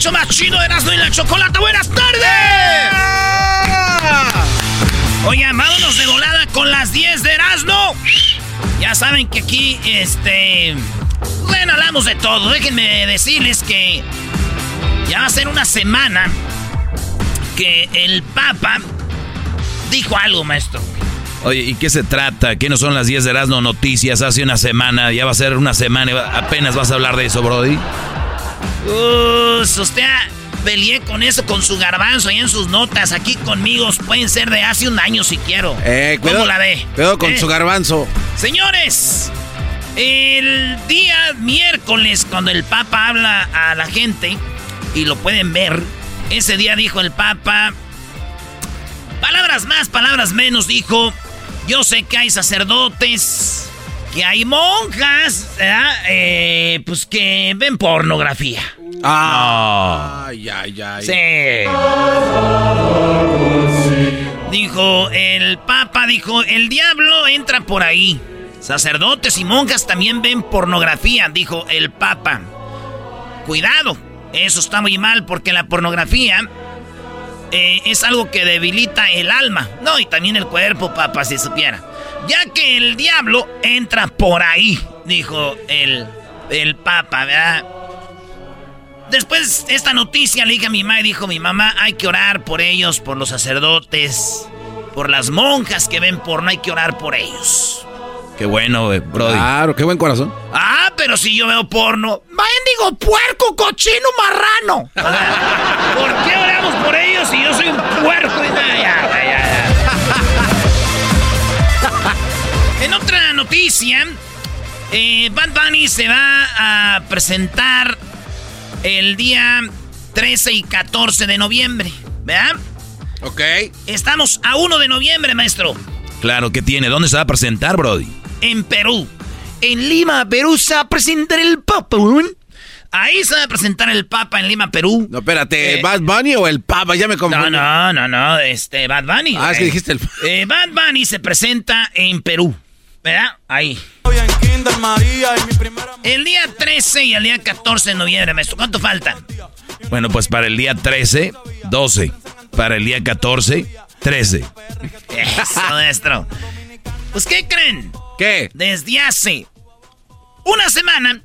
Show más chido Erasmo y la Chocolata. ¡Buenas tardes! Oye, vámonos de volada con las 10 de Erasmo. Ya saben que aquí, este... Bueno, hablamos de todo. Déjenme decirles que ya va a ser una semana que el Papa dijo algo, maestro. Oye, ¿y qué se trata? ¿Qué no son las 10 de Erasmo Noticias hace una semana? Ya va a ser una semana apenas vas a hablar de eso, Brody. Uh, usted peleé con eso, con su garbanzo ahí en sus notas. Aquí conmigo pueden ser de hace un año si quiero. Eh, ¿Cómo la ve? Cuidado con Eh. su garbanzo. Señores, el día miércoles, cuando el Papa habla a la gente, y lo pueden ver, ese día dijo el Papa, palabras más, palabras menos, dijo, yo sé que hay sacerdotes, que hay monjas, ¿verdad? Eh, pues que ven pornografía. Ah. Ay, ay, ay. Sí. Dijo el Papa, dijo, el diablo entra por ahí. Sacerdotes y monjas también ven pornografía, dijo el Papa. Cuidado, eso está muy mal porque la pornografía eh, es algo que debilita el alma, no, y también el cuerpo, Papa, si supiera. Ya que el diablo entra por ahí, dijo el, el Papa, ¿verdad? Después esta noticia le dije a mi mamá y dijo mi mamá, hay que orar por ellos, por los sacerdotes, por las monjas que ven porno, hay que orar por ellos. Qué bueno, eh, Brody. Claro, qué buen corazón. Ah, pero si yo veo porno, digo puerco, cochino, marrano. ¿Por qué oramos por ellos si yo soy un puerco? Y nada, ya, ya, ya. En otra noticia, eh, Bad Bunny se va a presentar el día 13 y 14 de noviembre, ¿verdad? Ok. Estamos a 1 de noviembre, maestro. Claro, ¿qué tiene? ¿Dónde se va a presentar, Brody? En Perú. En Lima, Perú, se va a presentar el Papa. ¿eh? Ahí se va a presentar el Papa en Lima, Perú. No, espérate, Eh, ¿Bad Bunny o el Papa? Ya me No, confundí. no, no, no, este, Bad Bunny. Ah, es que güey. dijiste el... Eh, Bad Bunny se presenta en Perú, ¿verdad? Ahí. El día 13 y el día 14 de noviembre, maestro. ¿Cuánto falta? Bueno, pues para el día 13, 12. Para el día 14, 13. Eso, maestro. Pues, ¿qué creen? ¿Qué? Desde hace una semana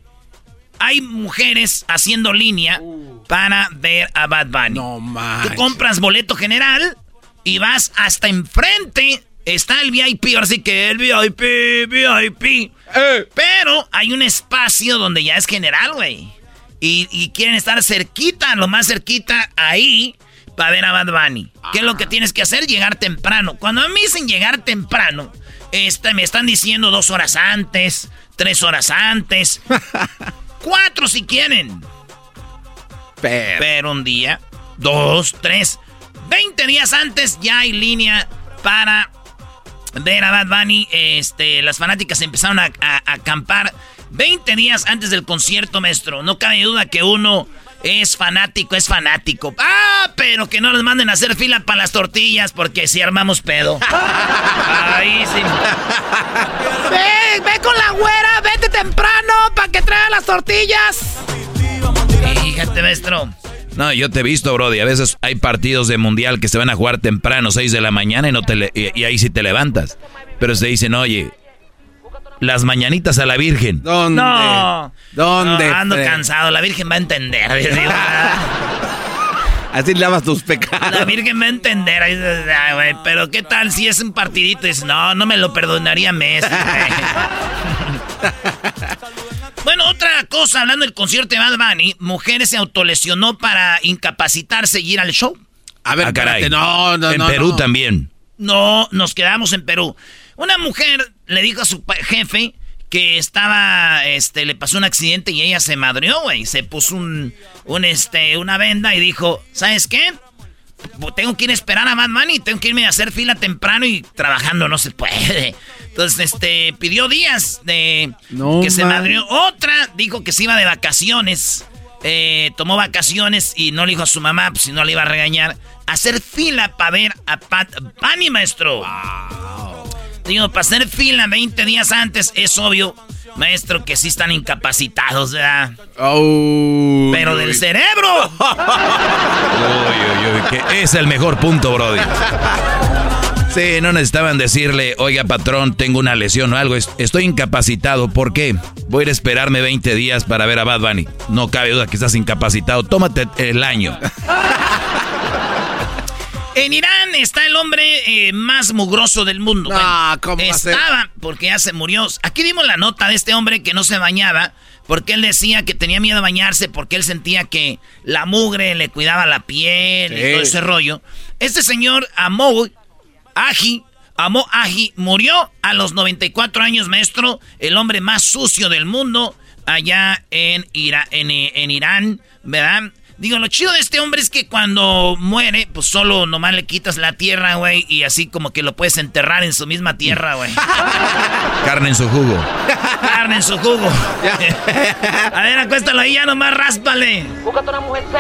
hay mujeres haciendo línea para ver a Bad Bunny. No más. Tú compras boleto general y vas hasta enfrente. Está el VIP, ahora sí que el VIP, VIP. Eh. Pero hay un espacio donde ya es general, güey. Y, y quieren estar cerquita, lo más cerquita, ahí, para ver a Bad Bunny. ¿Qué es lo que tienes que hacer? Llegar temprano. Cuando a mí dicen llegar temprano, este, me están diciendo dos horas antes, tres horas antes, cuatro si quieren. Pero. Pero un día, dos, tres, 20 días antes ya hay línea para ver a Bad Bunny. Este, las fanáticas empezaron a, a- a acampar 20 días antes del concierto, maestro. No cabe duda que uno es fanático, es fanático. Ah, pero que no nos manden a hacer fila para las tortillas porque si armamos pedo. Ahí sí. Ve, ve con la güera, vete temprano para que traiga las tortillas. Fíjate, maestro. No, yo te he visto, Brody. A veces hay partidos de mundial que se van a jugar temprano, 6 de la mañana, y, no te le- y, y ahí sí te levantas. Pero se dicen, oye, las mañanitas a la Virgen. ¿Dónde? No. ¿Dónde? No, ando cansado, la Virgen va a entender. digo, Así lavas tus pecados. La Virgen va a entender. Ay, güey, Pero qué tal si es un partidito y dices, no, no me lo perdonaría Messi. güey". bueno, otra cosa, hablando del concierto de Bad Bunny, mujeres se autolesionó para incapacitarse y ir al show. A ver, Ah, caray. espérate, no, no, en no. Perú no. también. No, nos quedamos en Perú. Una mujer le dijo a su jefe que estaba, este, le pasó un accidente y ella se madrió, güey. Se puso un, un, este, una venda y dijo, ¿sabes qué? Tengo que ir a esperar a Bad Bunny, tengo que irme a hacer fila temprano y trabajando no se puede. Entonces, este, pidió días de No que se madrió. Otra dijo que se iba de vacaciones. eh, tomó vacaciones y no le dijo a su mamá, pues si no le iba a regañar, hacer fila para ver a Pat Bunny, maestro. Digo, para hacer fila 20 días antes, es obvio, maestro, que sí están incapacitados, ¿verdad? Oh, Pero uy. del cerebro. Uy, uy, uy, que es el mejor punto, Brody. Sí, no necesitaban decirle, oiga patrón, tengo una lesión o algo, es- estoy incapacitado, ¿por qué? Voy a ir a esperarme 20 días para ver a Bad Bunny. No cabe duda que estás incapacitado, tómate el año. En Irán está el hombre eh, más mugroso del mundo. No, Bueno, ¿cómo? Estaba, porque ya se murió. Aquí dimos la nota de este hombre que no se bañaba, porque él decía que tenía miedo a bañarse, porque él sentía que la mugre le cuidaba la piel y todo ese rollo. Este señor Amo Aji, Aji, murió a los 94 años, maestro, el hombre más sucio del mundo, allá en, Ira- en, en Irán, ¿verdad? Digo, lo chido de este hombre es que cuando muere, pues solo nomás le quitas la tierra, güey, y así como que lo puedes enterrar en su misma tierra, güey. Carne en su jugo. Carne en su jugo. a ver, acuéstalo ahí, ya nomás ráspale.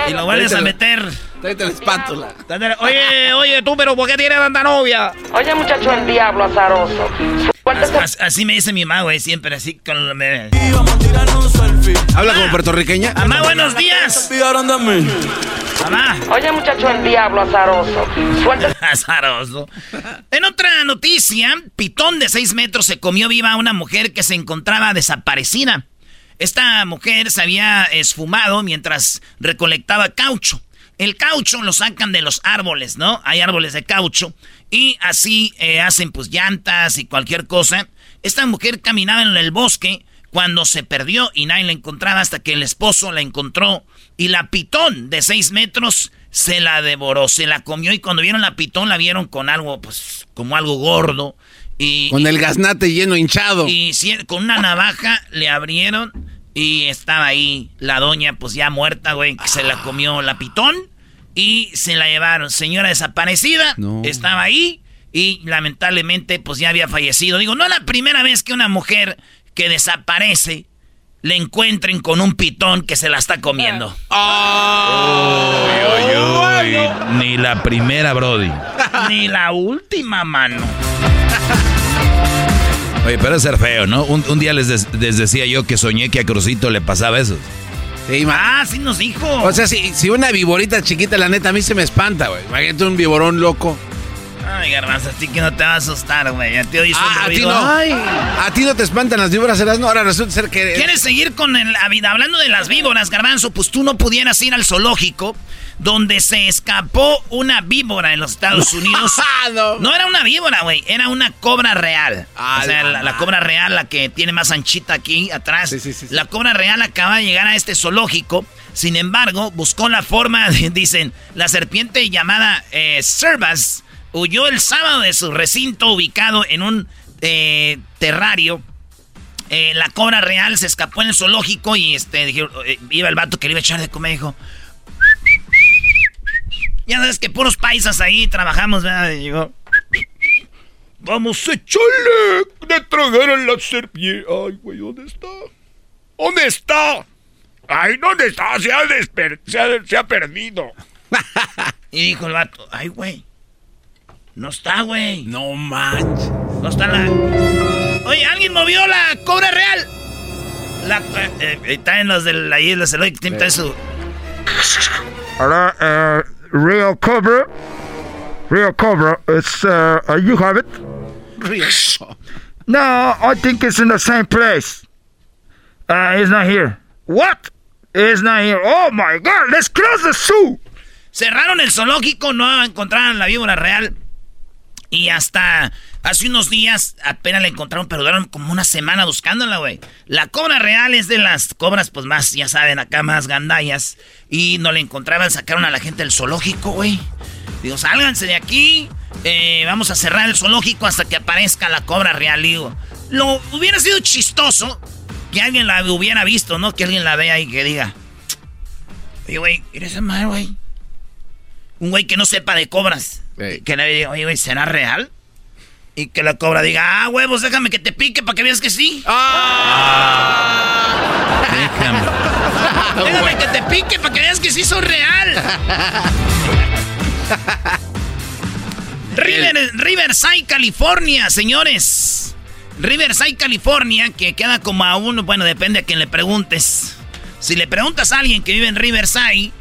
Y lo vuelves a meter. Tráete la espátula. Oye, oye, tú, pero ¿por qué tienes tanta novia? Oye, muchacho, el diablo azaroso. Así me dice mi mamá, güey, siempre así con... Me... ¿Habla como puertorriqueña? Mamá, buenos días. Mamá. Oye, muchacho, el diablo azaroso. Suéltate Azaroso. En otra noticia, pitón de 6 metros se comió viva a una mujer que se encontraba desaparecida. Esta mujer se había esfumado mientras recolectaba caucho. El caucho lo sacan de los árboles, ¿no? Hay árboles de caucho. Y así eh, hacen pues llantas y cualquier cosa. Esta mujer caminaba en el bosque cuando se perdió y nadie la encontraba hasta que el esposo la encontró. Y la pitón de 6 metros se la devoró, se la comió. Y cuando vieron la pitón la vieron con algo, pues, como algo gordo. Y, Con el gaznate lleno hinchado. y con una navaja le abrieron y estaba ahí la doña, pues ya muerta, güey, que se la comió la pitón y se la llevaron. Señora desaparecida, No. estaba ahí y lamentablemente, pues ya había fallecido. Digo, no es la primera vez que una mujer que desaparece le encuentren con un pitón que se la está comiendo. Uy, uy, uy. Ni la primera, Brody. Ni la última mano. Oye, pero es ser feo, ¿no? Un, un día les, des- les decía yo que soñé que a Crucito le pasaba eso. Sí, Ah, sí nos dijo. O sea, si, si una viborita chiquita, la neta, a mí se me espanta, güey. Imagínate un viborón loco. Ay, garbanzo, a ti que no te va a asustar, güey. A ti hoy ah, a ti no. A ti no te espantan las víboras, no. Ahora resulta ser que. ¿Quieres seguir con el, hablando de las víboras, garbanzo? Pues tú no pudieras ir al zoológico donde se escapó una víbora en los Estados Unidos. no. no. era una víbora, güey. Era una cobra real. o sea, la, cobra real, la que tiene más anchita aquí atrás. Sí, sí, sí, la cobra real acaba de llegar a este zoológico. Sin embargo, buscó la forma, dicen, la serpiente llamada eh, Servas huyó el sábado de su recinto ubicado en un eh, terrario. Eh, la cobra real se escapó en el zoológico y este eh, iba el vato que le iba a echar de comer dijo... Ya sabes que puros paisas ahí trabajamos, ¿verdad? Y llegó... Vamos a echarle de tragar a la serpiente. Ay, güey, ¿dónde está? ¿Dónde está? Ay, ¿dónde está? Se ha, se ha, se ha perdido. y dijo el vato, ay, güey. No está, güey. No manches. No está la. Oye, ¿alguien movió la cobra real? La. Eh, eh está en los de la isla, se lo que eso. Ahora, uh, real cobra. Real cobra. It's, uh, you have it? Real No, I think it's in the same place. Uh, it's not here. What? It's not here. Oh my god, let's close the zoo. Cerraron el zoológico, no encontraron la víbora real. Y hasta hace unos días apenas la encontraron, pero duraron como una semana buscándola, güey. La cobra real es de las cobras, pues más, ya saben, acá más gandallas. Y no la encontraban, sacaron a la gente del zoológico, güey. Digo, sálganse de aquí. Eh, vamos a cerrar el zoológico hasta que aparezca la cobra real. Digo, lo hubiera sido chistoso que alguien la hubiera visto, ¿no? Que alguien la vea y que diga, oye, güey, eres mal, güey. Un güey que no sepa de cobras. Que le diga, oye, güey, ¿será real? Y que la cobra diga, ah, huevos, déjame que te pique para que veas que sí. ¡Ah! Déjame. déjame que te pique para que veas que sí soy real. River, Riverside, California, señores. Riverside, California, que queda como a uno, bueno, depende a quien le preguntes. Si le preguntas a alguien que vive en Riverside,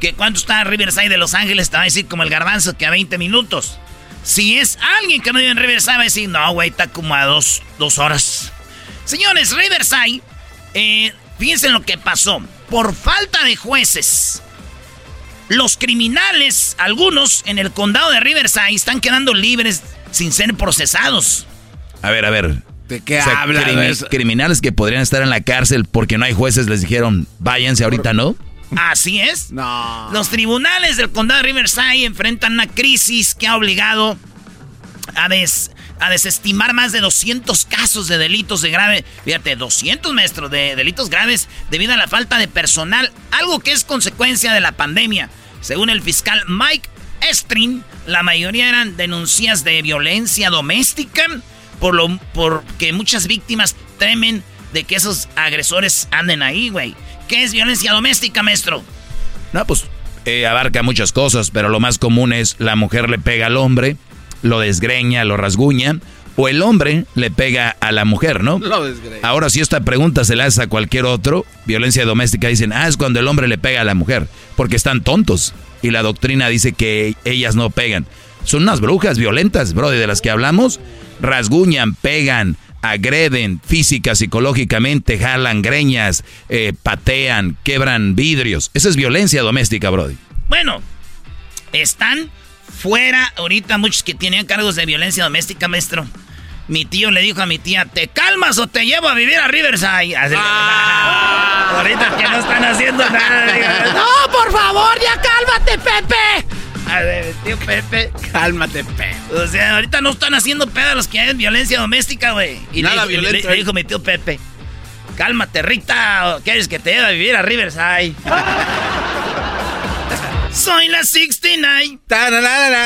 que cuánto está Riverside de Los Ángeles, te va a decir como el garbanzo que a 20 minutos. Si es alguien que no vive en Riverside, va a decir, no, güey, está como a dos, horas. Señores, Riverside, eh, fíjense en lo que pasó. Por falta de jueces, los criminales, algunos en el condado de Riverside, están quedando libres sin ser procesados. A ver, a ver. ¿De qué hablas? criminales que podrían estar en la cárcel porque no hay jueces les dijeron, váyanse ahorita, ¿no? Así es. No. Los tribunales del condado de Riverside enfrentan una crisis que ha obligado a, a desestimar más de 200 casos de delitos de grave. Fíjate, 200 maestros de delitos graves debido a la falta de personal, algo que es consecuencia de la pandemia. Según el fiscal Mike Estrin, la mayoría eran denuncias de violencia doméstica, por lo porque muchas víctimas temen de que esos agresores anden ahí, güey. ¿Qué es violencia doméstica, maestro? No, pues eh, abarca muchas cosas, pero lo más común es la mujer le pega al hombre, lo desgreña, lo rasguña, o el hombre le pega a la mujer, ¿no? Lo desgreña. Ahora, si esta pregunta se la hace a cualquier otro, violencia doméstica, dicen, ah, es cuando el hombre le pega a la mujer, porque están tontos. Y la doctrina dice que ellas no pegan. Son unas brujas violentas, bro, de las que hablamos. Rasguñan, pegan, agreden física, psicológicamente, jalan greñas, eh, patean, quebran vidrios. Esa es violencia doméstica, Brody. Bueno, están fuera ahorita muchos que tienen cargos de violencia doméstica, maestro. Mi tío le dijo a mi tía, ¿te calmas o te llevo a vivir a Riverside? Ah. ahorita que no están haciendo nada. no, por favor, ya cálmate, Pepe. A ver, tío Pepe. Cálmate, Pepe. O sea, ahorita no están haciendo pedo los que hay violencia doméstica, güey. Y Nada le, violento, le, dijo mi tío Pepe. Cálmate, Rita. ¿Quieres que te lleve a vivir a Riverside? Soy la 69.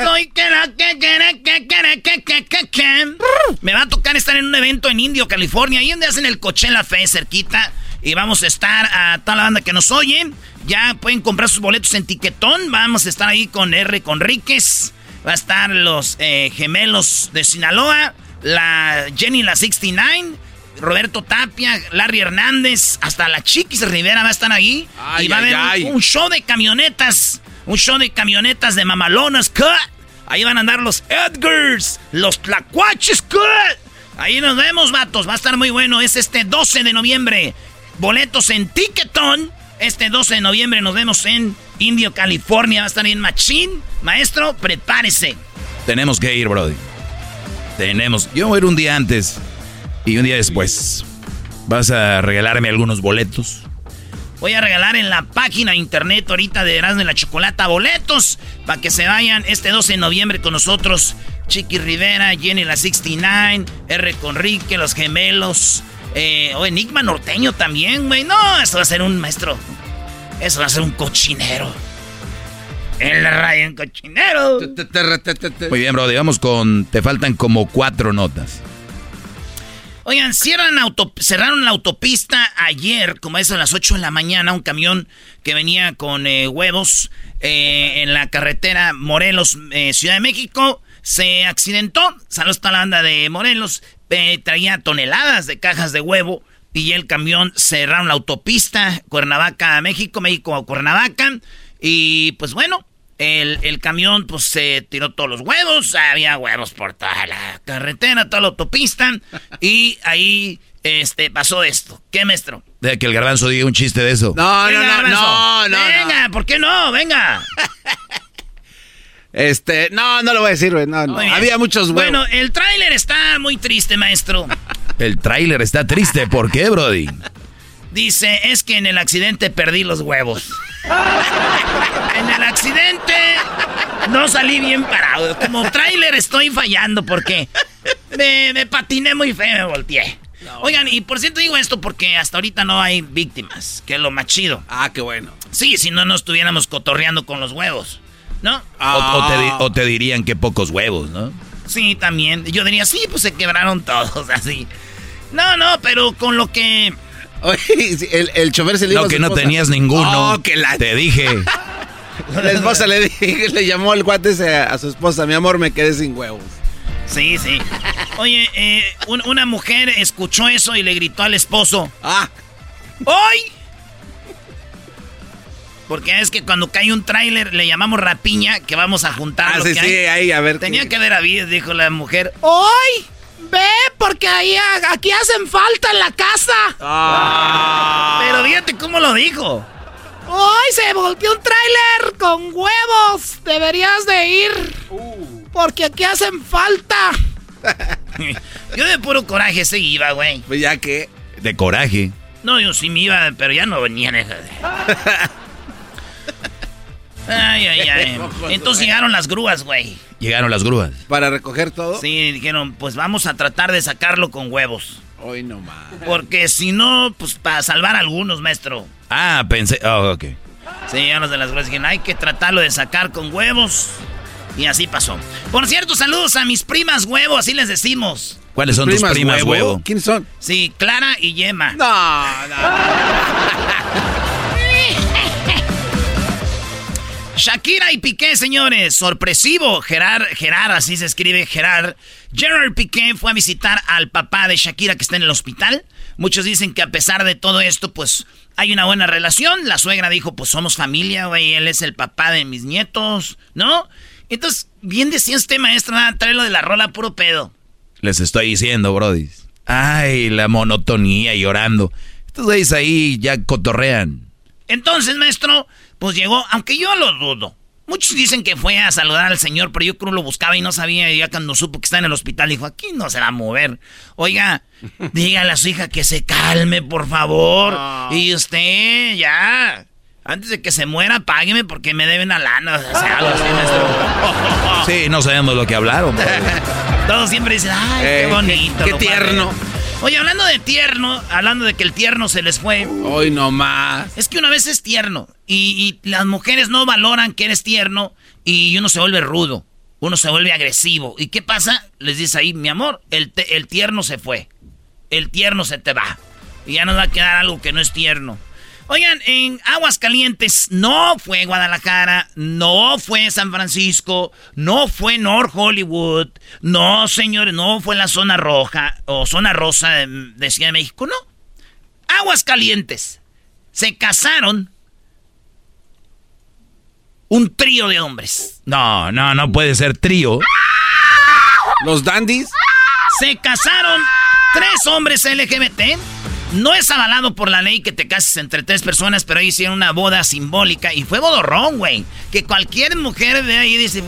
Soy que la que que que que que que que Me va a tocar estar en un evento en Indio, California, ahí donde hacen el Coachella Fe cerquita. Y vamos a estar a toda la banda que nos oye. Ya pueden comprar sus boletos en Tiquetón. Vamos a estar ahí con R. Conríquez. Va a estar los eh, gemelos de Sinaloa. La Jenny la 69. Roberto Tapia, Larry Hernández, hasta la Chiquis Rivera va a estar ahí. y va a haber Un, show de camionetas. Un show de camionetas de mamalonas. Ahí van a andar los Edgars, los Tlacuaches. Ahí nos vemos, vatos. Va a estar muy bueno. Es este 12 de noviembre. Boletos en Ticketon. Este 12 de noviembre nos vemos en Indio, California. Va a estar en Machín. Maestro, prepárese. Tenemos que ir, Brody. Tenemos. Yo voy a ir un día antes y un día después. ¿Vas a regalarme algunos boletos? Voy a regalar en la página internet ahorita de Erasmo de la Chocolata boletos para que se vayan este 12 de noviembre con nosotros. Chiqui Rivera, Jenny la 69, R. Conrique, Los Gemelos, eh, o Enigma Norteño también, güey. No, eso va a ser un maestro. Eso va a ser un cochinero. En la radio, un cochinero. Muy bien, bro. Digamos con. Te faltan como cuatro notas. Oigan, cierran auto, cerraron la autopista ayer, como es a las 8 de la mañana, un camión que venía con eh, huevos eh, en la carretera Morelos, eh, Ciudad de México, se accidentó. Saludos a la banda de Morelos, traía toneladas de cajas de huevo y el camión cerraron la autopista Cuernavaca, México, México, Cuernavaca. Y pues bueno, el, camión pues se tiró todos los huevos, había huevos por toda la carretera, toda la autopista y ahí este pasó esto. ¿Qué maestro? De que el garbanzo diga un chiste de eso. No, no, no, no, no, Venga, ¿por qué no? Venga. este, no, no lo voy a decir, güey. No, no. Había muchos huevos. Bueno, el tráiler está muy triste, maestro. el tráiler está triste, ¿por qué, Brody? Dice, es que en el accidente perdí los huevos. en el accidente no salí bien parado. Como tráiler estoy fallando porque me, patiné muy feo, me volteé. Oigan, y por cierto digo esto porque hasta ahorita no hay víctimas, que es lo más chido. Ah, qué bueno. Sí, si no nos estuviéramos cotorreando con los huevos, ¿no? O, te, te, dirían que pocos huevos, ¿no? Sí, también. Yo diría, sí, pues se quebraron todos, así. No, no, pero con lo que Oye, el, chofer se le dijo No, que no tenías ninguno. Oh, que la... Te dije. la esposa le, dije, le llamó al guate a su esposa, mi amor, me quedé sin huevos. Sí, sí. Oye, eh, una mujer escuchó eso y le gritó al esposo. ¡Ah! ¡Hoy! Porque es que cuando cae un tráiler le llamamos rapiña, que vamos a juntar. Ah, sí, sí, ahí, a ver. Tenía que ver a Vides, dijo la mujer. ¡Hoy! Ve, porque ahí aquí hacen falta en la casa. Ah. Pero fíjate cómo lo dijo. ¡Ay, se volteó un tráiler con huevos! Deberías de ir. Porque aquí hacen falta. yo de puro coraje se iba, güey. Pues ya que. De coraje. No, yo sí me iba, pero ya no venían esas. Ay, ay, ay. Entonces llegaron las grúas, güey. Llegaron las grúas. ¿Para recoger todo? Sí, dijeron, pues vamos a tratar de sacarlo con huevos. Hoy no más. Porque si no, pues para salvar a algunos, maestro. Ah, pensé. Oh, ok. Sí, ya los de las grúas dijeron, hay que tratarlo de sacar con huevos. Y así pasó. Por cierto, saludos a mis primas huevo, así les decimos. ¿Cuáles son tus primas huevo? ¿Quiénes son? Sí, Clara y Yema. No, no. Shakira y Piqué, señores. Sorpresivo. Gerard, Gerard, así se escribe Gerard. Gerard Piqué fue a visitar al papá de Shakira que está en el hospital. Muchos dicen que a pesar de todo esto, pues hay una buena relación. La suegra dijo, pues somos familia, güey. Él es el papá de mis nietos, ¿no? Entonces, bien decía este maestro, trae lo de la rola puro pedo. Les estoy diciendo, Brody. Ay, la monotonía llorando. Estos güeyes ahí ya cotorrean. Entonces, maestro, pues llegó, aunque yo lo dudo. Muchos dicen que fue a saludar al señor, pero yo creo lo buscaba y no sabía. Y ya cuando supo que está en el hospital, dijo, aquí no se va a mover. Oiga, dígale a su hija que se calme, por favor. Y usted, ya. Antes de que se muera, págueme porque me deben a lana. O sea, algo así, Sí, no sabemos lo que hablaron. Todos siempre dicen, ay, qué eh, bonito. Qué, tierno. Oye, hablando de tierno, hablando de que el tierno se les fue. Hoy no más. Es que una vez es tierno y, las mujeres no valoran que eres tierno y uno se vuelve rudo, uno se vuelve agresivo. ¿Y qué pasa? Les dice ahí, mi amor, el, el tierno se fue, el tierno se te va y ya nos va a quedar algo que no es tierno. Oigan, en Aguascalientes no fue Guadalajara, no fue San Francisco, no fue North Hollywood, no, señores, no fue la zona roja o zona rosa de, de Ciudad de México, no. Aguascalientes. Se casaron un trío de hombres. No, no, no puede ser trío. ¿Los dandies? Se casaron tres hombres LGBT. No es avalado por la ley que te cases entre tres personas, pero ahí hicieron una boda simbólica y fue bodorrón, güey. Que cualquier mujer de ahí dice,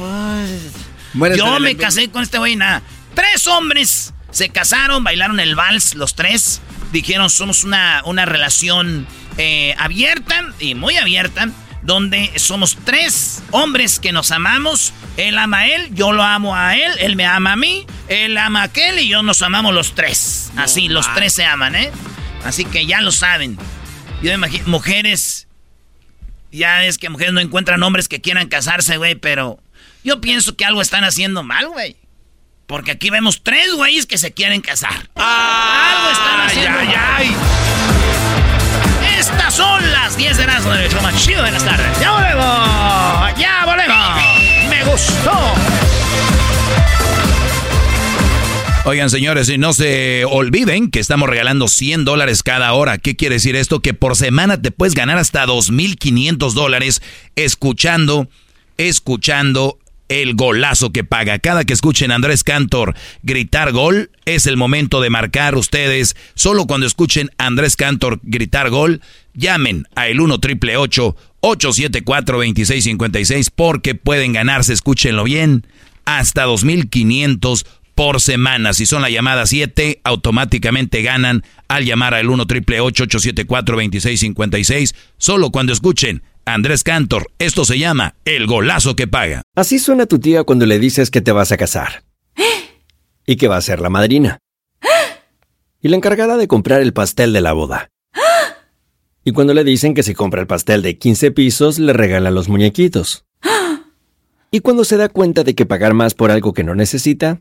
yo me casé con este güey, nada. Tres hombres se casaron, bailaron el vals, los tres. Dijeron, somos una, una relación eh, abierta y muy abierta donde somos tres hombres que nos amamos. Él ama a él, yo lo amo a él, él me ama a mí, él ama a aquel y yo nos amamos los tres. Así, los tres se aman, ¿eh? Así que ya lo saben. Yo imagino, mujeres, ya es que mujeres no encuentran hombres que quieran casarse, güey, pero yo pienso que algo están haciendo mal, güey. Porque aquí vemos tres güeyes que se quieren casar. algo están haciendo mal. Estas son las 10 de las de show más chido de las tardes. ¡Ya volvemos! ¡Ya volvemos! ¡Me gustó! Oigan, señores, y no se olviden que estamos regalando 100 dólares cada hora. ¿Qué quiere decir esto? Que por semana te puedes ganar hasta 2.500 dólares escuchando, escuchando el golazo que paga. Cada que escuchen a Andrés Cantor gritar gol, es el momento de marcar ustedes. Solo cuando escuchen a Andrés Cantor gritar gol, llamen a el 1 triple 874 2656 porque pueden ganarse, escúchenlo bien, hasta 2500 por semana. Si son la llamada 7, automáticamente ganan al llamar al 1 triple 874 2656 solo cuando escuchen Andrés Cantor, esto se llama el golazo que paga. Así suena tu tía cuando le dices que te vas a casar. Y que va a ser la madrina. Y la encargada de comprar el pastel de la boda. Y cuando le dicen que si compra el pastel de 15 pisos, le regalan los muñequitos. Y cuando se da cuenta de que pagar más por algo que no necesita,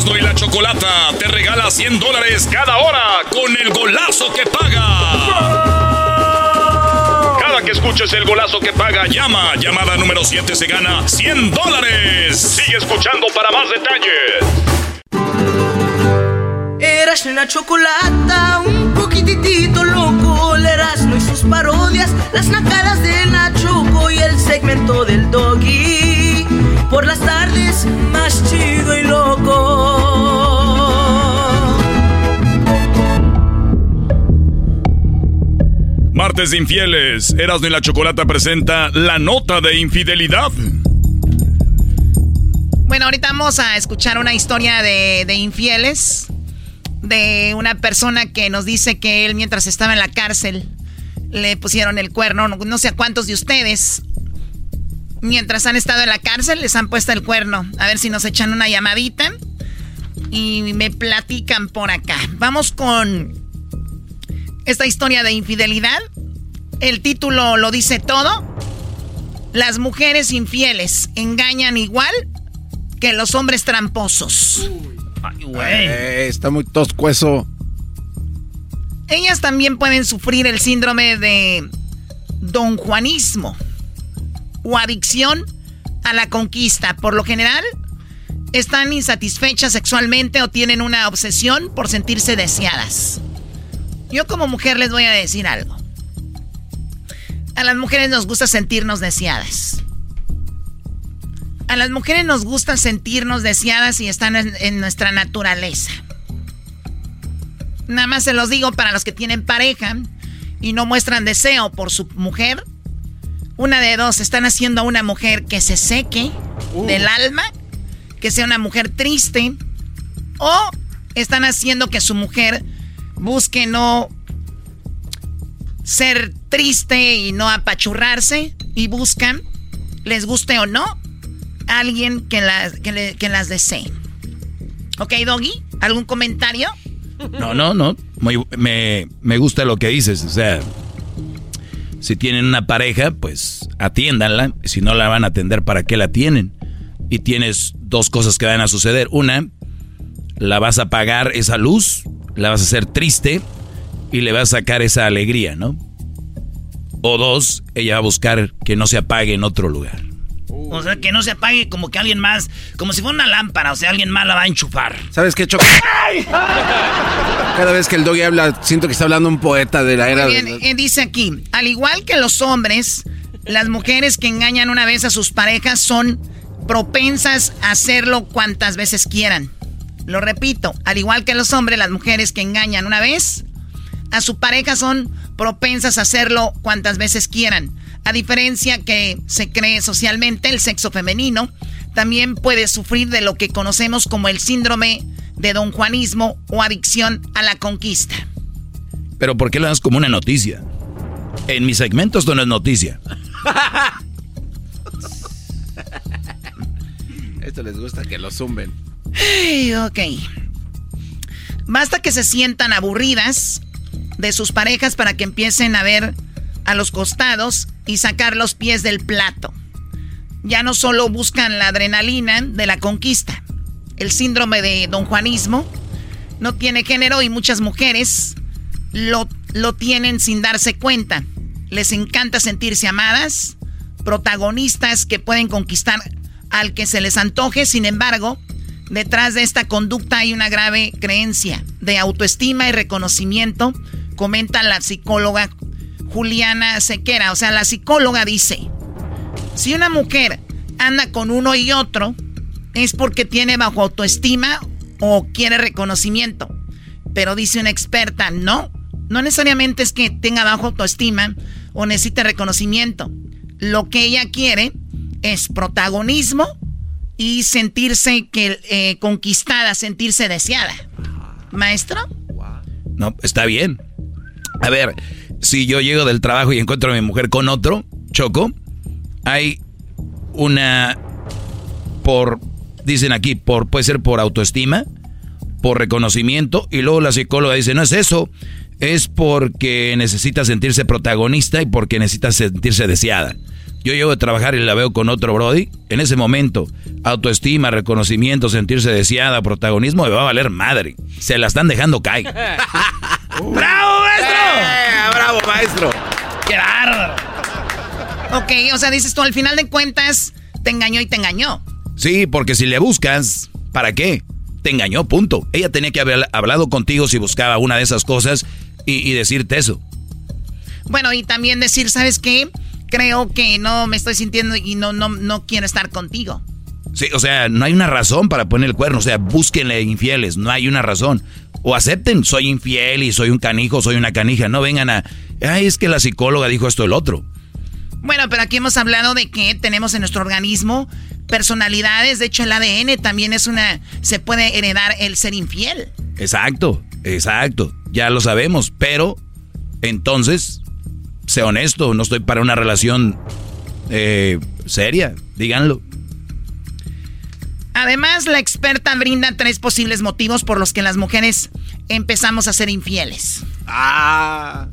Erasmo y la Chocolata te regala 100 dólares cada hora con el golazo que paga. Cada que escuches el golazo que paga, llama. Llamada número 7 se gana 100 dólares. Sigue escuchando para más detalles. Erasmo y la Chocolata, un poquitito loco. Erasmo y sus parodias, las nacadas de la Choco y el segmento del Doggy. Por las tardes, más chido y loco. Martes de infieles, Erasmo y la Chocolata presenta la nota de infidelidad. Bueno, ahorita vamos a escuchar una historia de, de infieles. De una persona que nos dice que él mientras estaba en la cárcel le pusieron el cuerno. No, no sé a cuántos de ustedes mientras han estado en la cárcel les han puesto el cuerno. A ver si nos echan una llamadita y me platican por acá. Vamos con esta historia de infidelidad. El título lo dice todo. Las mujeres infieles engañan igual que los hombres tramposos. Ay, güey. está muy toscueso. Ellas también pueden sufrir el síndrome de don Juanismo o adicción a la conquista. Por lo general, están insatisfechas sexualmente o tienen una obsesión por sentirse deseadas. Yo como mujer les voy a decir algo. A las mujeres nos gusta sentirnos deseadas. A las mujeres nos gusta sentirnos deseadas y están en, nuestra naturaleza. Nada más se los digo para los que tienen pareja y no muestran deseo por su mujer. Una de dos, están haciendo a una mujer que se seque uh. del alma, que sea una mujer triste, o están haciendo que su mujer busque no ser triste y no apachurrarse y buscan, les guste o no, alguien que las, que, las desee. ¿Ok, Doggy? ¿Algún comentario? No, no, no. me, me gusta lo que dices. O sea, si tienen una pareja, pues atiéndanla. Si no la van a atender, ¿para qué la tienen? Y tienes dos cosas que van a suceder. Una, la vas a apagar esa luz, la vas a hacer triste y le vas a sacar esa alegría, ¿no? O dos, ella va a buscar que no se apague en otro lugar. O sea, que no se apague como que alguien más, como si fuera una lámpara, o sea, alguien más la va a enchufar. ¿Sabes qué, Choco? Cada vez que el doggy habla, siento que está hablando un poeta de la era. Bien, de... Eh, dice aquí, al igual que los hombres, las mujeres que engañan una vez a sus parejas son propensas a hacerlo cuantas veces quieran. Lo repito, al igual que los hombres, las mujeres que engañan una vez a su pareja son propensas a hacerlo cuantas veces quieran. A diferencia que se cree socialmente, el sexo femenino también puede sufrir de lo que conocemos como el síndrome de don Juanismo o adicción a la conquista. Pero ¿por qué lo das como una noticia? En mis segmentos no es noticia. Esto les gusta que lo zumben. ok. Basta que se sientan aburridas de sus parejas para que empiecen a ver a los costados y sacar los pies del plato. Ya no solo buscan la adrenalina de la conquista, el síndrome de don Juanismo no tiene género y muchas mujeres lo, lo tienen sin darse cuenta. Les encanta sentirse amadas, protagonistas que pueden conquistar al que se les antoje, sin embargo, detrás de esta conducta hay una grave creencia de autoestima y reconocimiento, comenta la psicóloga Juliana Sequera. O sea, la psicóloga dice, si una mujer anda con uno y otro, es porque tiene bajo autoestima o quiere reconocimiento. Pero dice una experta, no, no necesariamente es que tenga bajo autoestima o necesite reconocimiento. Lo que ella quiere es protagonismo y sentirse que, eh, conquistada, sentirse deseada. ¿Maestro? No, está bien. A ver, si yo llego del trabajo y encuentro a mi mujer con otro, choco, hay una por dicen aquí por puede ser por autoestima, por reconocimiento y luego la psicóloga dice, "No es eso, es porque necesita sentirse protagonista y porque necesita sentirse deseada." Yo llego a trabajar y la veo con otro Brody. En ese momento, autoestima, reconocimiento, sentirse deseada, protagonismo, me va a valer madre. Se la están dejando caer. ¡Bravo, maestro! Eh, ¡Bravo, maestro! ¡Qué bárbaro! Ok, o sea, dices tú, al final de cuentas, te engañó y te engañó. Sí, porque si le buscas, ¿para qué? Te engañó, punto. Ella tenía que haber hablado contigo si buscaba una de esas cosas y, y decirte eso. Bueno, y también decir, ¿sabes qué? Creo que no me estoy sintiendo y no, no, no quiero estar contigo. Sí, o sea, no hay una razón para poner el cuerno. O sea, búsquenle infieles, no hay una razón. O acepten, soy infiel y soy un canijo, soy una canija. No vengan a, ay, es que la psicóloga dijo esto el otro. Bueno, pero aquí hemos hablado de que tenemos en nuestro organismo personalidades. De hecho, el ADN también es una, se puede heredar el ser infiel. Exacto, exacto. Ya lo sabemos, pero entonces, sé honesto, no estoy para una relación eh, seria, díganlo. Además, la experta brinda tres posibles motivos por los que las mujeres empezamos a ser infieles. Ah.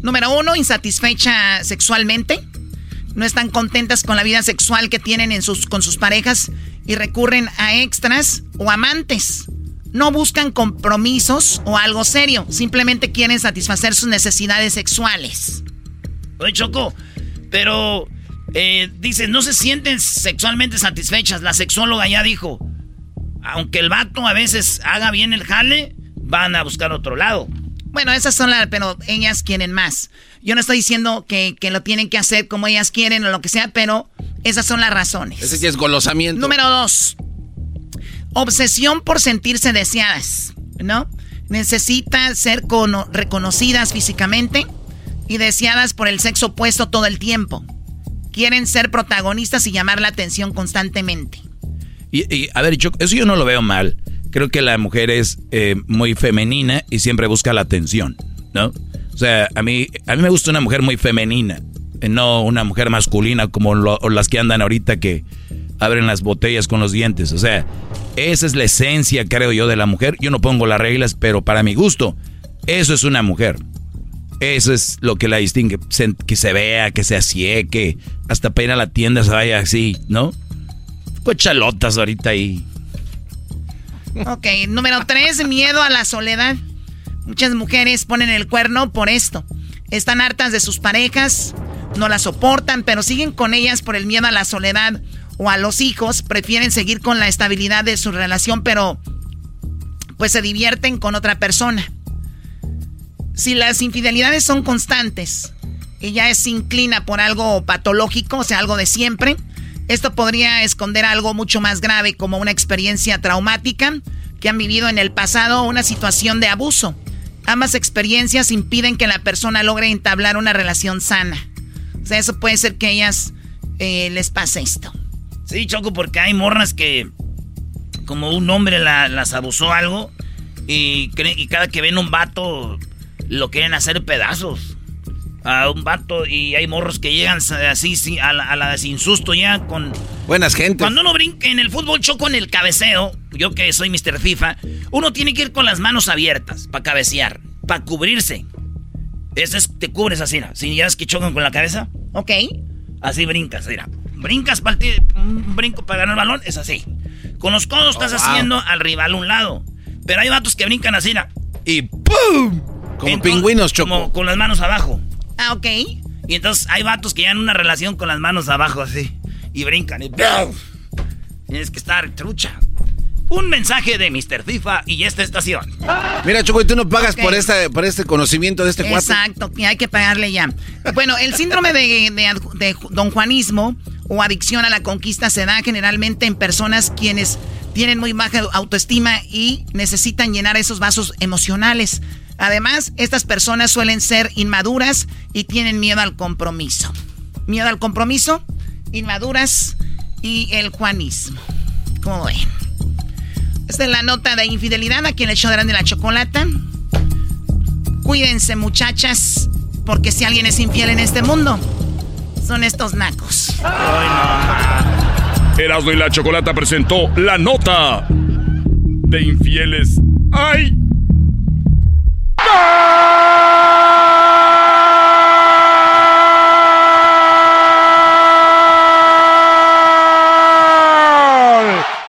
Número uno, insatisfecha sexualmente. No están contentas con la vida sexual que tienen en sus, con sus parejas y recurren a extras o amantes. no buscan compromisos o algo serio, simplemente quieren satisfacer sus necesidades sexuales. Oye, Choco, pero eh, dice, no se sienten sexualmente satisfechas. La sexóloga ya dijo, aunque el vato a veces haga bien el jale, van a buscar otro lado. Bueno, esas son las, pero ellas quieren más. Yo no estoy diciendo que, que, lo tienen que hacer como ellas quieren o lo que sea, pero esas son las razones. Ese sí es golosamiento. Número dos, obsesión por sentirse deseadas, ¿no? Necesitan ser reconocidas físicamente y deseadas por el sexo opuesto todo el tiempo. Quieren ser protagonistas y llamar la atención constantemente. Y, a ver, eso yo no lo veo mal. Creo que la mujer es eh, muy femenina y siempre busca la atención, ¿no? O sea, a mí, a mí me gusta una mujer muy femenina, eh, no una mujer masculina como las que andan ahorita que abren las botellas con los dientes. O sea, esa es la esencia, creo yo, de la mujer. Yo no pongo las reglas, pero para mi gusto, eso es una mujer. Eso es lo que la distingue. que se vea, que se así, que hasta para ir a la tienda se vaya así, ¿no? Pues chalotas ahorita ahí. Ok, número tres, miedo a la soledad. Muchas mujeres ponen el cuerno por esto. Están hartas de sus parejas, no las soportan, pero siguen con ellas por el miedo a la soledad o a los hijos. Prefieren seguir con la estabilidad de su relación, pero pues se divierten con otra persona. Si las infidelidades son constantes, ella se inclina por algo patológico, o sea, algo de siempre, esto podría esconder algo mucho más grave como una experiencia traumática que han vivido en el pasado o una situación de abuso. Ambas experiencias impiden que la persona logre entablar una relación sana. O sea, eso puede ser que ellas eh, les pase esto. Sí, Choco, porque hay morras que, como un hombre las abusó algo y, y cada que ven un vato lo quieren hacer pedazos a un vato y hay morros que llegan así a la, a la sin susto ya con... Buenas gente. Cuando uno brinca en el fútbol choco en el cabeceo, yo que soy Mr. FIFA, uno tiene que ir con las manos abiertas para cabecear, para cubrirse. Eso es, te cubres así, ¿no? Si ya es que chocan con la cabeza, ok. Así brincas, mira. Brincas para un brinco para ganar el balón, es así. Con los codos estás oh, haciendo al rival un lado. Pero hay vatos que brincan así, ¿no? Y ¡pum! Como pingüinos, Choco. Como con las manos abajo. Ah, ok. Y entonces hay vatos que en una relación con las manos abajo así. Y brincan y... Tienes que estar trucha. Un mensaje de Mr. FIFA y esta estación. Mira, Choco, y tú no pagas por, este, por este conocimiento de este cuate. Exacto, hay que pagarle ya. Bueno, el síndrome de, de don Juanismo o adicción a la conquista se da generalmente en personas quienes tienen muy baja autoestima y necesitan llenar esos vasos emocionales. Además, estas personas suelen ser inmaduras y tienen miedo al compromiso. Miedo al compromiso, inmaduras y el juanismo. ¿Cómo ven? Esta es la nota de infidelidad aquí en el show de la chocolata. Cuídense, muchachas, porque si alguien es infiel en este mundo, son estos nacos. Erasmo y la chocolata presentó la nota de infieles. ¡Ay! Gol!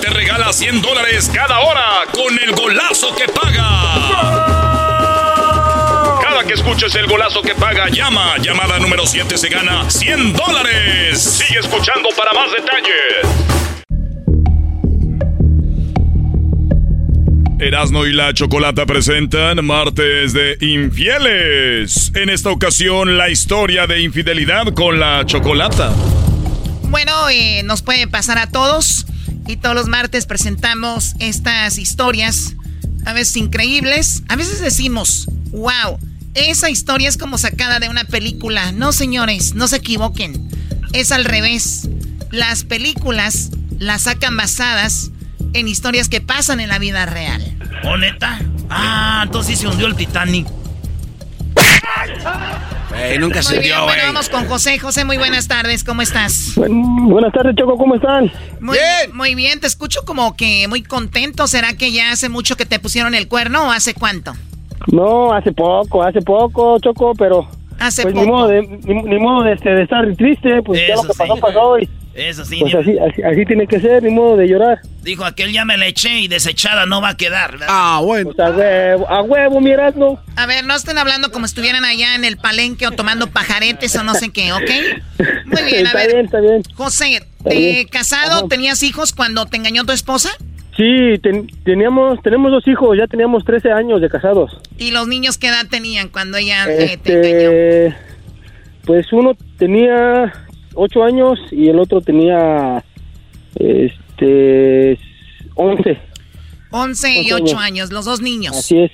Te regala 100 dólares cada hora con el golazo que paga Cada que escuches el golazo que paga, llama. Llamada número 7 se gana 100 dólares. Sigue escuchando para más detalles. Erasno y la Chocolata presentan Martes de Infieles. En esta ocasión, la historia de infidelidad con la Chocolata. Bueno, eh, nos puede pasar a todos. Y todos los martes presentamos estas historias, a veces increíbles. A veces decimos, wow, esa historia es como sacada de una película. No, señores, no se equivoquen. Es al revés. Las películas las sacan basadas en historias que pasan en la vida real. ¿Oh, neta? Ah, entonces se hundió el Titanic. Nunca se hundió, Bueno, vamos con José. José, muy buenas tardes. ¿Cómo estás? buenas tardes, Choco. ¿Cómo están? Muy bien. Muy bien. Te escucho como que muy contento. ¿Será que ya hace mucho que te pusieron el cuerno o hace cuánto? No, hace poco, hace poco, Choco, pero... Hace pues poco. Ni modo, de, ni, modo de, este, de, estar triste, pues ya lo que pasó, pasó. Y, Eso sí. Pues así, así, así, tiene que ser, ni modo de llorar. Dijo aquel ya me le eché y desechada no va a quedar. ¿verdad? Ah, bueno. Pues a huevo, a huevo. A ver, no estén hablando como si estuvieran allá en el palenque o tomando pajaretes o no sé qué, ¿ok? Muy bien, a está ver. Bien, está bien. José, ¿te casado? Ajá. ¿Tenías hijos cuando te engañó tu esposa? Sí, ten, teníamos, tenemos dos hijos, ya teníamos 13 años de casados. ¿Y los niños qué edad tenían cuando ella este, eh, te engañó? Pues uno tenía 8 años y el otro tenía este 11. 11 y 8 años, los dos niños. Así es.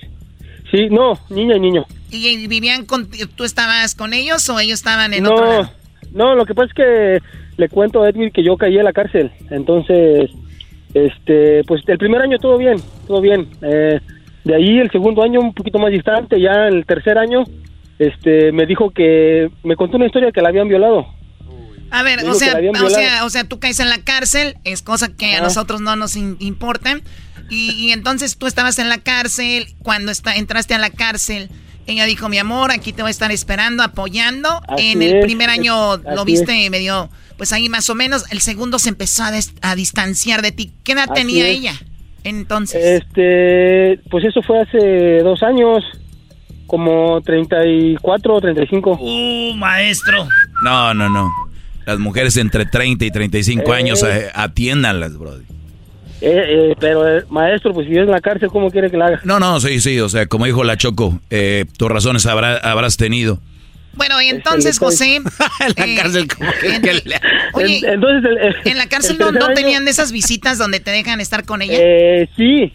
Sí, no, niña y niño. ¿Y vivían con, tú estabas con ellos o ellos estaban en no, otro lado? No, lo que pasa es que le cuento a Edwin que yo caí en la cárcel. Entonces, este, pues el primer año todo bien, todo bien. Eh, de ahí el segundo año un poquito más distante, ya el tercer año, este, me dijo que me contó una historia que la habían violado. A ver, o sea, o sea, o sea, tú caes en la cárcel, es cosa que ah. a nosotros no nos in importa. Y, y, entonces tú estabas en la cárcel, cuando está, entraste a la cárcel, ella dijo, mi amor, aquí te voy a estar esperando, apoyando. Así en el es, primer año es, lo viste medio, pues ahí más o menos. El segundo se empezó a, a distanciar de ti. ¿Qué edad Así tenía es. ella entonces? Este, pues eso fue hace dos años, como 34 o 35. Uh, maestro. No, no, no. Las mujeres entre 30 y 35 Eh. años eh, atiéndanlas, brody. Eh, eh, pero eh, maestro, pues si es en la cárcel, ¿cómo quiere que la haga? No, no, sí, sí, o sea, como dijo la Choco, eh, tus razones habrá, habrás tenido. Bueno, y entonces, José... en la cárcel, como que, en- que le- Oye, En- entonces, el- el- en la cárcel el no, no tenían de esas visitas donde te dejan estar con ella. Eh, sí,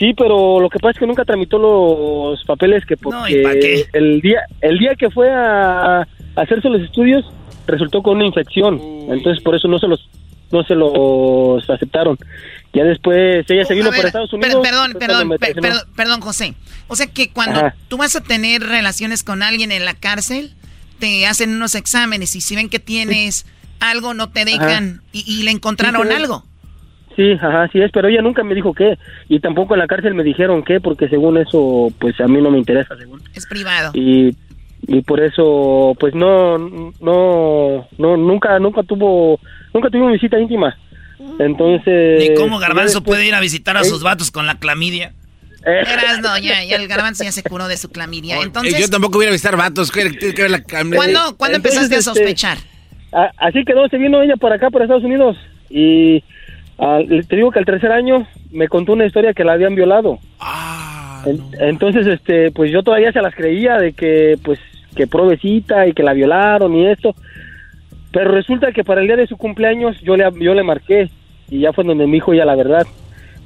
sí, pero lo que pasa es que nunca tramitó los papeles que porque No, ¿y pa' qué? el día el día que fue a, a hacerse los estudios resultó con una infección, entonces por eso no se los no se los aceptaron. Ya después ella se vino para Estados per- Unidos. perdón, perdón, me per- traicionó. perdón, perdón, José. O sea que cuando Ajá. tú vas a tener relaciones con alguien en la cárcel, te hacen unos exámenes y si ven que tienes algo, no te dejan y, y le encontraron Sí, algo. Sí, ajá, sí es, pero ella nunca me dijo qué y tampoco en la cárcel me dijeron qué porque según eso pues a mí no me interesa según. Es privado. y y por eso pues no no no nunca nunca tuvo nunca tuvimos visita íntima entonces Ni cómo Garbanzo después- puede ir a visitar a Eh, sus vatos con la clamidia. eh, Eras, no, ya, ya el garbanzo ya se curó de su clamidia. Eh, Entonces, yo tampoco voy a visitar vatos. ¿qué- qué- qué- la- ¿cuándo, ¿cuándo entonces, empezaste a este, sospechar? a- así quedó se vino ella para acá para Estados Unidos y ah, te digo que al tercer año me contó una historia que la habían violado Ah, En- entonces este pues yo todavía se las creía de que pues que provecita y que la violaron y esto. Pero resulta que para el día de su cumpleaños yo le yo le marqué y ya fue donde me dijo ya la verdad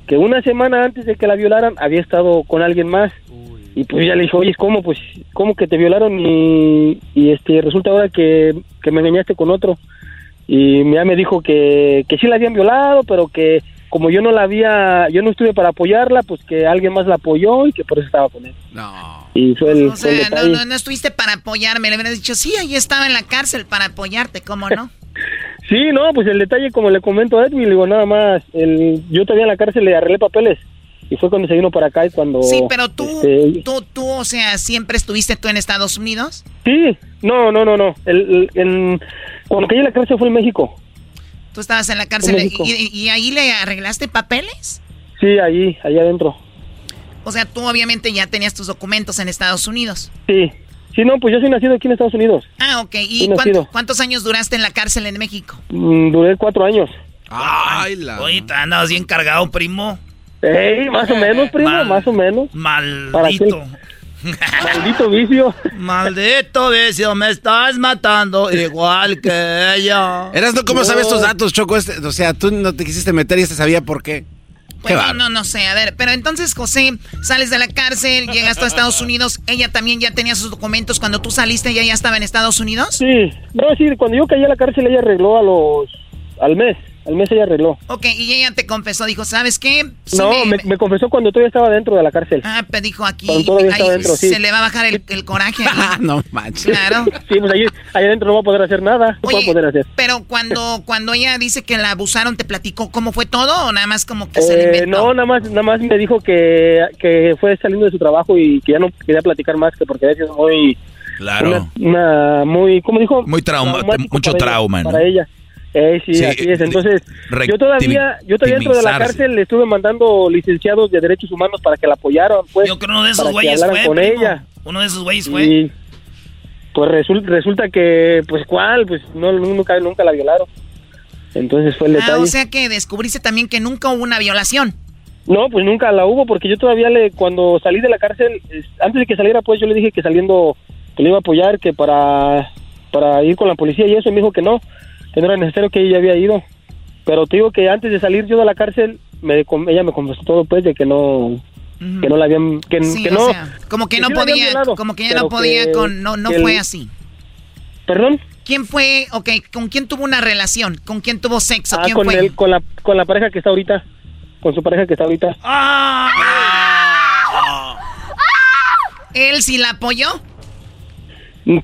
que una semana antes de que la violaran había estado con alguien más. Y pues ya le dije oye cómo pues cómo que te violaron y, y este resulta ahora que, que me engañaste con otro. Y ya me dijo que, que sí la habían violado pero que como yo no la había yo no estuve para apoyarla pues que alguien más la apoyó y que por eso estaba con él. No. Y fue el, O fue el sea, no, no, no estuviste para apoyarme. Le hubieras dicho, sí, ahí estaba en la cárcel para apoyarte, ¿cómo no? Sí, no, pues el detalle, como le comento a Edwin, digo nada más, el, yo todavía en la cárcel le arreglé papeles y fue cuando se vino para acá y cuando... Sí, pero tú, este, tú, tú, o sea, ¿siempre estuviste tú en Estados Unidos? sí, no, no, no, no, el, cuando caí en la cárcel fue en México, Tú estabas en la cárcel En y, ahí le arreglaste papeles. sí, allí, allá adentro, O sea, tú obviamente ya tenías tus documentos en Estados Unidos. sí, Sí, no, pues yo soy nacido aquí en Estados Unidos. Ah, ok. ¿Y cuánto, cuántos años duraste en la cárcel en México? Mm, duré cuatro años. Ay, la... Oye, andabas bien cargado, primo. Ey, más o menos, primo, más o menos. Maldito. Maldito vicio. Maldito vicio, me estás matando igual que ella. Eras, ¿cómo sabes estos datos, Choco? Este, o sea, tú no te quisiste meter y este sabía por qué. Pues no, no sé, a ver, pero entonces José, sales de la cárcel, llegas a Estados Unidos, ella también ya tenía sus documentos cuando tú saliste, ella ya estaba en Estados Unidos. Sí, no, sí, cuando yo caí a la cárcel ella arregló a los, al mes. Al mes ella arregló. Ok, y ella te confesó, dijo, ¿sabes qué? no, me, confesó cuando todavía estaba dentro de la cárcel. Ah, pero dijo aquí, ahí, se le va a bajar el, coraje. Ah, no manches. Claro. sí, pues ahí, ahí, adentro no va a poder hacer nada. No va a poder hacer. Pero cuando, cuando ella dice que la abusaron, ¿te platicó cómo fue todo o nada más como que se le eh, inventó? No, nada más, nada más me dijo que, que fue saliendo de su trabajo y que ya no quería platicar más, que porque es muy... Claro. Una, muy, ¿cómo dijo? Muy trauma, mucho trauma, ¿no? Para ella. Eh, sí, así es. Entonces, yo todavía, yo todavía dentro de la cárcel le estuve mandando licenciados de derechos humanos para que la apoyaran, pues. Yo creo uno de esos güeyes fue, con ella. Uno de esos güeyes fue. Y, pues resulta, resulta que, pues, ¿cuál? Pues no, nunca, nunca la violaron. Entonces fue el ah, o sea que descubriste también que nunca hubo una violación. No, pues nunca la hubo, porque yo todavía le, cuando salí de la cárcel, antes de que saliera, pues yo le dije que saliendo, que le iba a apoyar, que para, para ir con la policía y eso, y me dijo que no que no era necesario que ella había ido. Pero te digo que antes de salir yo de la cárcel, me, ella me confesó todo, pues, de que no que no la habían que, no como que no podía como que ella no podía con no no fue así. Perdón quién fue ok, con quién tuvo una relación con quién tuvo sexo ah, quién con fue con la con la pareja que está ahorita con su pareja que está ahorita. Ah. él sí la apoyó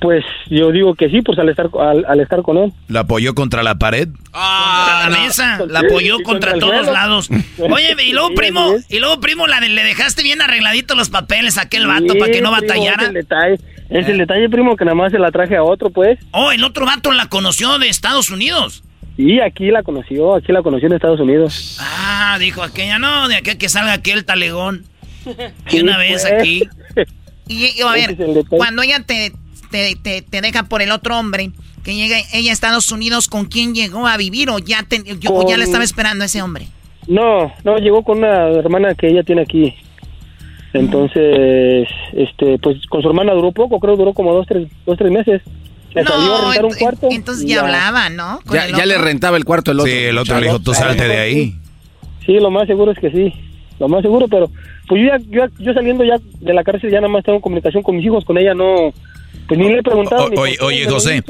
pues yo digo que sí, pues al estar al, estar con él. ¿La apoyó contra la pared? Ah, la mesa, la apoyó contra, todos lados. Oye, y luego primo, y luego primo, la le dejaste bien arregladitos los papeles a aquel vato para que no batallara. es el detalle, es el detalle, primo, que nada más se la traje a otro, pues. Oh, el otro vato la conoció de Estados Unidos. Sí, aquí la conoció, aquí la conoció en Estados Unidos. Ah, dijo aquella, no, de aquí que salga aquel talegón. Y una vez pues. aquí. Y, a ver, cuando ella te, te, te, deja por el otro hombre, que llega ella a Estados Unidos, ¿con quién llegó a vivir o ya, ya le estaba esperando a ese hombre? No, no, llegó con una hermana que ella tiene aquí. Entonces, este, pues con su hermana duró poco, creo duró como dos, tres, dos, tres meses. Le salió a rentar un cuarto. Entonces ya, hablaba, ¿no? Ya, le rentaba el cuarto el otro. Sí, el otro le dijo, tú salte de ahí. Sí, lo más seguro es que sí. Lo más seguro, pero pues yo, ya, yo, saliendo ya de la cárcel ya nada más tengo en comunicación con mis hijos, con ella no, pues ni le he preguntado. oye, José,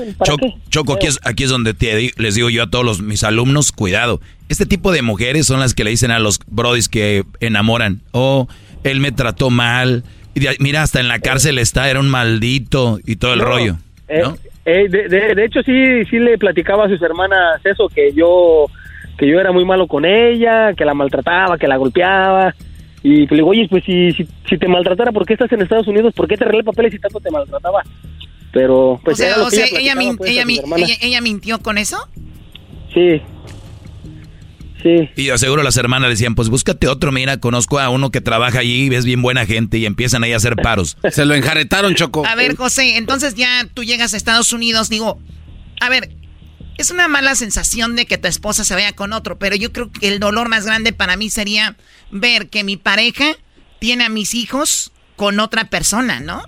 Choco, aquí es, aquí es donde les digo yo a todos los, mis alumnos, cuidado. Este tipo de mujeres son las que le dicen a los brodis que enamoran. Oh, él me trató mal. Y mira, hasta en la cárcel está, era un maldito y todo el rollo. Eh, eh, de, hecho, sí, sí le platicaba a sus hermanas eso, que yo, que yo era muy malo con ella, que la maltrataba, que la golpeaba. Y le digo, oye, pues si, si, te maltratara, ¿por qué estás en Estados Unidos? ¿Por qué te arreglé papeles si tanto te maltrataba? Pero, pues, o sea, o sea ella, pues, ella, mintió con eso? Sí. Sí. Y yo aseguro las hermanas decían, pues búscate otro, mira, conozco a uno que trabaja allí, ves bien buena gente y empiezan ahí a hacer paros. Se lo enjaretaron, Choco. A ver, José, entonces ya tú llegas a Estados Unidos, digo, a ver, es una mala sensación de que tu esposa se vaya con otro, pero yo creo que el dolor más grande para mí sería ver que mi pareja tiene a mis hijos con otra persona, ¿no?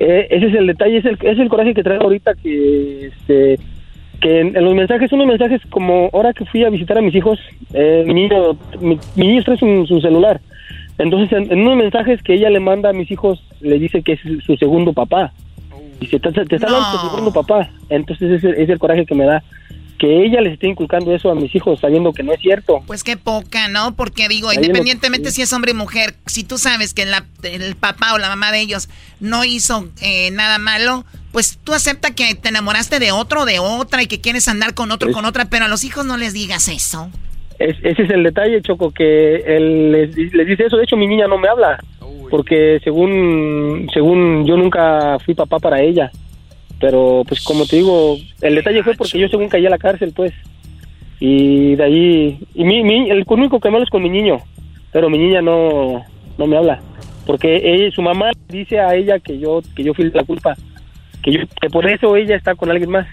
Eh, ese es el detalle, es el, es el coraje que traigo ahorita que este que en, los mensajes, unos mensajes como ahora que fui a visitar a mis hijos, eh, mi niño, mi, trae su, celular. Entonces, en, unos mensajes que ella le manda a mis hijos, le dice que es su segundo papá. Y se te, te está su segundo papá. Entonces, ese es el coraje que me da que ella les esté inculcando eso a mis hijos sabiendo que no es cierto. Pues qué poca, ¿no? Porque digo, independientemente si es hombre o mujer, si tú sabes que el papá o la mamá de ellos no hizo eh, nada malo, pues tú acepta que te enamoraste de otro o de otra y que quieres andar con otro con otra, pero a los hijos no les digas eso. Ese es el detalle, Choco, que él les, les, dice eso. De hecho, mi niña no me habla, porque según, según yo nunca fui papá para ella. Pero pues como te digo, el detalle fue porque yo según caí a la cárcel, pues. Y de ahí, y mi, mi, el único que me habla es con mi niño, pero mi niña no, no me habla. Porque ella, su mamá dice a ella que yo, que yo fui la culpa que, yo, que por eso ella está con alguien más.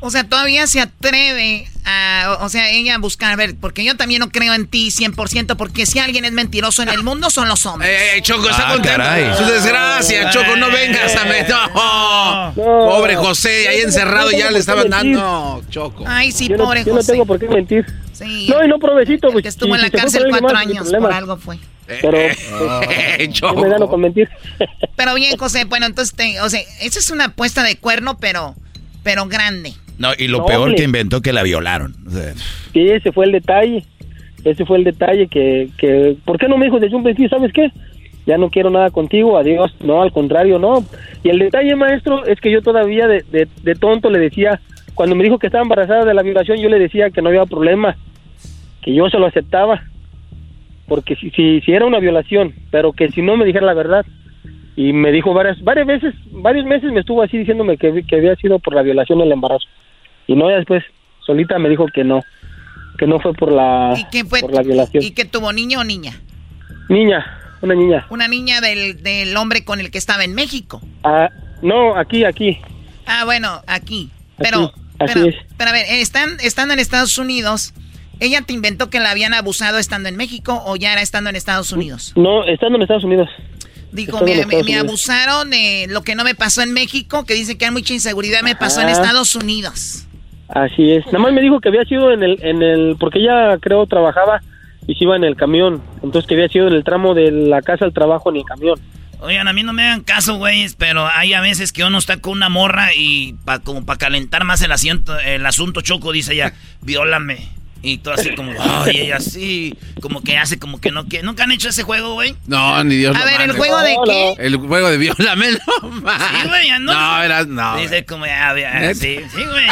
O sea, todavía se atreve a, o sea, ella a buscar, a ver, porque yo también no creo en ti 100%, porque si alguien es mentiroso en el mundo son los hombres. Eh, Choco, está Ah, contento. caray. Su desgracia, Choco, no vengas a meter. No. Pobre José, ahí encerrado ya le estaban dando. No, Choco. Ay, sí, yo no, pobre yo no José. tengo por qué mentir. Sí. No, y no, provechito. Pues, estuvo si- en la si cárcel cuatro más, años, por algo fue. Pero, Eh, yo Choco. me gano con mentir. Pero bien, José, bueno, entonces, te- o sea, esa es una apuesta de cuerno, pero, pero grande. No, y lo No, peor hombre. que inventó que la violaron. O sea, Sí, ese fue el detalle. Ese fue el detalle que, que... ¿Por qué no me dijo desde un principio, sabes qué? Ya no quiero nada contigo, adiós. No, al contrario, no. Y el detalle, maestro, es que yo todavía de, de, de tonto le decía... Cuando me dijo que estaba embarazada de la violación, yo le decía que no había problema. Que yo se lo aceptaba. Porque si, si, si era una violación, pero que si no me dijera la verdad. Y me dijo varias, varias veces, varios meses me estuvo así diciéndome que, que había sido por la violación el embarazo. Y no, ya después, solita me dijo que no, que no fue por la, ¿Y qué fue? por la violación. ¿Y que tuvo niño o niña? Niña, una niña. Una niña del, del hombre con el que estaba en México. Ah, no, aquí, aquí. Ah, bueno, aquí. Pero, así pero, es. pero a ver, están, estando en Estados Unidos, ¿ella te inventó que la habían abusado estando en México o ya era estando en Estados Unidos? No, estando en Estados Unidos. Dijo, Estando me, abusaron lo que no me pasó en México, que dice que hay mucha inseguridad, me pasó en Ajá. Estados Unidos. Así es. Nada más me dijo que había sido en el, en el, porque ella creo trabajaba y se iba en el camión. Entonces que había sido en el tramo de la casa al trabajo en el camión. Oigan, a mí no me hagan caso, güeyes, pero hay a veces que uno está con una morra y pa, como para calentar más el, asiento, el asunto, Choco, dice ella, viólame. Y todo así como, ay, ella así, como que hace como que no que ¿Nunca han hecho ese juego, güey? No, ni Dios A lo ver, ¿el juego de qué? El juego de violame, no más. Sí, güey, ya no. No, eras, no. Dice como, ya, ya, sí, sí, güey.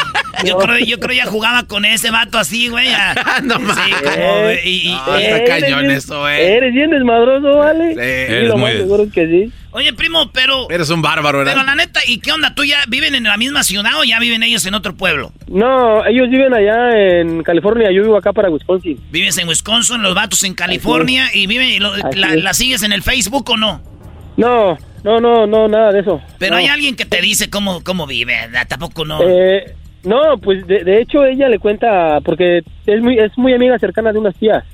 Yo creo, yo creo ya jugaba con ese vato así, güey. No Sí, mames. como, güey, y- y- No, y- está Eres cañón bien- eso, eh. Eres bien desmadroso, ¿vale? Sí, eres lo muy- más seguro es que sí. Oye, primo, pero, Eres un bárbaro, pero ¿verdad? la neta, ¿y qué onda? ¿Tú ya viven en la misma ciudad o ya viven ellos en otro pueblo? No, ellos viven allá en California, yo vivo acá para Wisconsin. Vives en Wisconsin, los vatos en California y viven, y lo- la, es. la sigues en el Facebook o no? No, no, no, no, nada de eso. Pero No. hay alguien que te dice cómo, cómo vive, tampoco no. Eh, no, pues de, de hecho ella le cuenta, porque es muy, es muy amiga cercana de unas tías.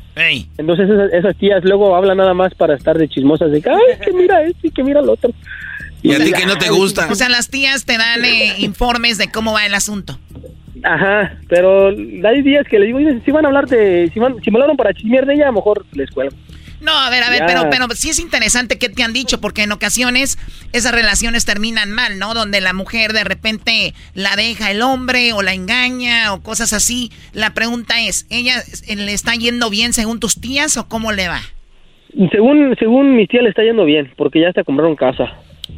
Entonces esas, esas tías luego hablan nada más para estar de chismosas, de que, ay, que mira esto y que mira lo otro. Y a ti que no te gusta. O sea, las tías te dan eh, informes de cómo va el asunto. Ajá, pero hay días que le digo, "Oye, si van a hablar de, si, van, si me hablaron para chismear de ella, a lo mejor les cuelgo. No, a ver, a ver, Ya. pero, pero sí es interesante qué te han dicho, porque en ocasiones esas relaciones terminan mal, ¿no? Donde la mujer de repente la deja el hombre o la engaña o cosas así. La pregunta es, ¿ella le está yendo bien según tus tías o cómo le va? Según, según mi tía le está yendo bien, porque ya hasta compraron casa.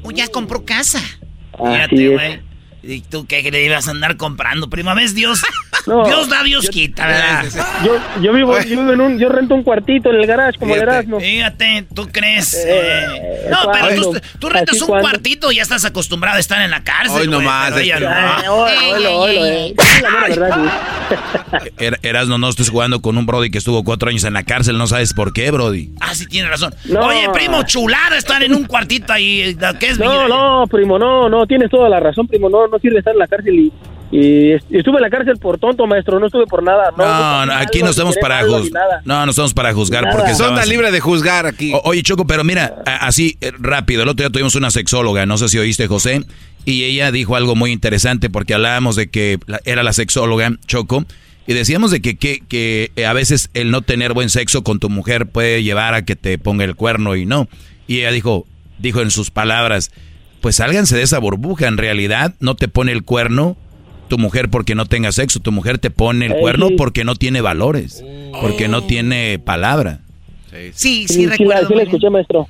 O ya compró casa. Así fíjate, güey. ¿Y tú qué le ibas a andar comprando? Prima, ¿ves? Dios, No, Dios da, Dios yo- quita, ¿verdad? Yo, yo vivo, yo vivo en un, yo rento un cuartito en el garage como el Fíjate. Erasmo. Fíjate, ¿tú crees? Eh, eh? No, pero tú, tú rentas ¿Así un cuartito y ya estás acostumbrado a estar en la cárcel, Hoy nomás, este- no. Eh. Er- Erasno, no estés jugando con un Brody que estuvo cuatro años en la cárcel, no sabes por qué, Brody. Ah, sí, tienes razón. No. Oye, primo, chulada estar en un cuartito ahí. ¿Qué es? No, no, primo, no, no, tienes toda la razón, primo, no, no sirve estar en la cárcel y, y est- estuve en la cárcel por tonto, maestro, no estuve por nada. No, No, no, aquí no estamos para juzgar. No, no estamos para juzgar Nada. porque Son tan libres de juzgar aquí. O- oye, Choco, pero mira, a- así eh, rápido. El otro día tuvimos una sexóloga, no sé si oíste, José, y ella dijo algo muy interesante porque hablábamos de que la- era la sexóloga, Choco, y decíamos de que, que, que eh, a veces el no tener buen sexo con tu mujer puede llevar a que te ponga el cuerno y no. Y ella dijo, dijo en sus palabras, pues sálganse de esa burbuja, en realidad no te pone el cuerno tu mujer porque no tenga sexo, tu mujer te pone el cuerno porque no tiene valores, porque no tiene palabra. Sí, Sí, sí, recuerdo. sí la escuché, maestro.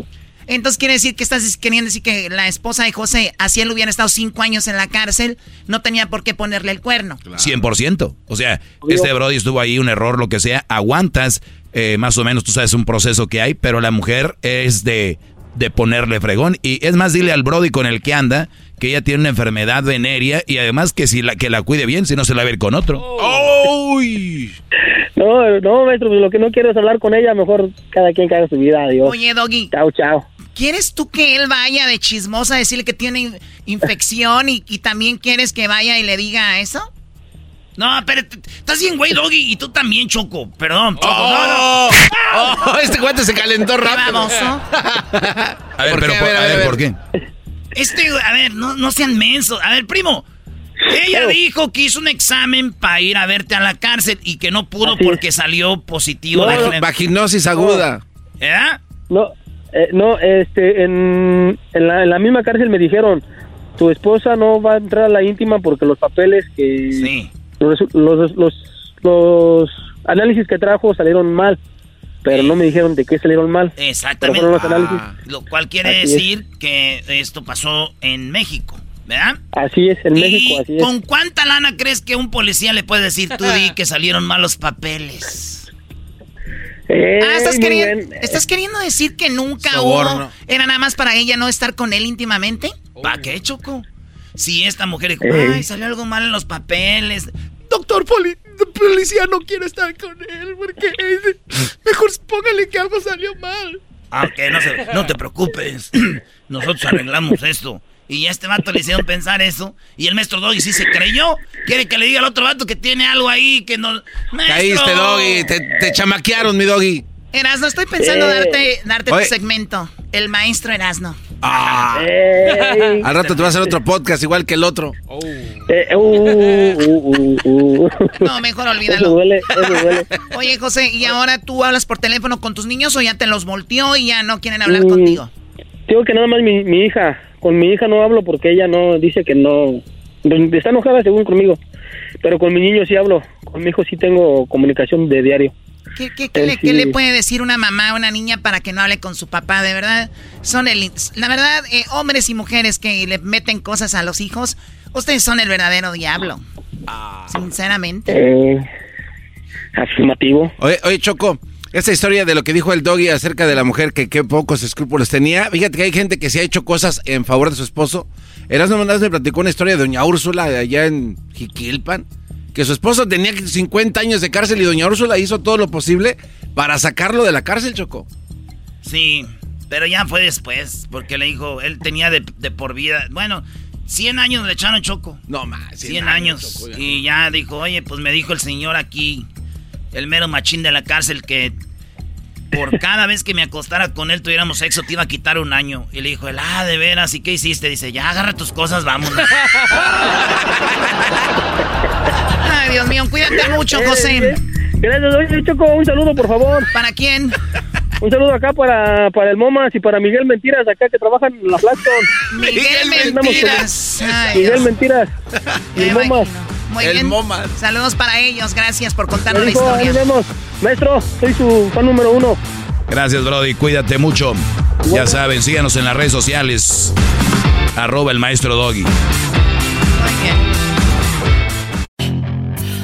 Entonces quiere decir que estás queriendo decir que la esposa de José, así él hubiera estado cinco años en la cárcel, no tenía por qué ponerle el cuerno. 100%. O sea, este Brody estuvo ahí, un error, lo que sea. Aguantas, eh, más o menos, tú sabes un proceso que hay, pero la mujer es de, de ponerle fregón. Y es más, dile al Brody con el que anda que ella tiene una enfermedad venérea y además que si la, que la cuide bien, si no se la va a ir con otro. ¡Uy! No, no, maestro, pues lo que no quiero es hablar con ella, mejor cada quien haga su vida, adiós. Oye, Doggy, Chao, chao. ¿Quieres tú que él vaya de chismosa a decirle que tiene infección y, también quieres que vaya y le diga eso? No, pero estás bien, güey, Doggy, y tú también, Choco. Perdón, Choco. Oh, oh, este cuate se calentó rápido. Vamos, A ver, pero, a ver, ¿por qué? Este, a ver, no, no sean mensos. A ver, primo, ella dijo que hizo un examen para ir a verte a la cárcel y que no pudo porque salió positivo. de vaginosis aguda. ¿Eh? No, eh, no, este, en, en, la, misma cárcel me dijeron, tu esposa no va a entrar a la íntima porque los papeles que... Sí. Los, los, los, análisis que trajo salieron mal pero no me dijeron de qué salieron mal. Exactamente. Los ah. lo cual quiere decir que esto pasó en México, ¿verdad? Así es, en México, así es. ¿Con cuánta lana crees que un policía le puede decir, tú di que salieron mal los papeles? ah, ¿estás, queriendo, ¿estás queriendo decir que nunca hubo... Era nada más para ella no estar con él íntimamente? ¿Para qué, Choco? Si esta mujer dijo, ay, salió algo mal en los papeles. Doctor policía no quiere estar con él porque mejor póngale que algo salió mal. Ah, ok, no, no te preocupes. Nosotros arreglamos esto. Y a este vato le hicieron pensar eso. Y el maestro Doggy sí se creyó. Quiere que le diga al otro vato que tiene algo ahí que no. Caíste, Doggy. Te, chamaquearon, mi Doggy. Erasno, estoy pensando darte, darte tu segmento. El maestro Erasno. Ah. Al rato te va a hacer otro podcast igual que el otro. Eh, uh, uh, uh, no, mejor olvídalo. Eso duele, eso duele. Oye, José, ¿y ahora tú hablas por teléfono con tus niños o ya te los volteó y ya no quieren hablar mm, contigo? Digo que nada más mi, mi hija con mi hija no hablo porque ella no dice que no está enojada según conmigo pero con mi niño sí hablo con mi hijo sí tengo comunicación de diario ¿Qué, qué, le, puede decir una mamá a una niña para que no hable con su papá? De verdad, son el... La verdad, eh, hombres y mujeres que le meten cosas a los hijos, ustedes son el verdadero diablo. Ah. Sinceramente. Eh, afirmativo. Oye, oye, Choco, esa historia de lo que dijo el doggy acerca de la mujer que qué pocos escrúpulos tenía. Fíjate que hay gente que se ha hecho cosas en favor de su esposo. Erasmo Mandás me platicó una historia de doña Úrsula allá en Jiquilpan. Que su esposo tenía 50 años de cárcel y doña Úrsula hizo todo lo posible para sacarlo de la cárcel, Choco. Sí, pero ya fue después, porque le dijo, él tenía de, por vida, bueno, 100 años le echaron Choco. No más, 100, años. y ya dijo, oye, pues me dijo el señor aquí, el mero machín de la cárcel que por cada vez que me acostara con él tuviéramos sexo te iba a quitar un año. Y le dijo él, ah, de veras, ¿y qué hiciste? Dice, ya agarra tus cosas, vámonos. Ay, Dios mío, cuídate mucho, eh, José. Eh, gracias, oye, Choco, un saludo, por favor. ¿Para quién? Un saludo acá para, para el Momas y para Miguel Mentiras, acá que trabajan en la Blackstone. Miguel Mentiras. Miguel Mentiras. Y el Momas. Muy bien. Saludos para ellos. Gracias por contarnos la historia. Maestro, soy su fan número uno. Gracias, Brody. Cuídate mucho. Ya saben, síganos en las redes sociales. Arroba el maestro Doggy. Muy bien.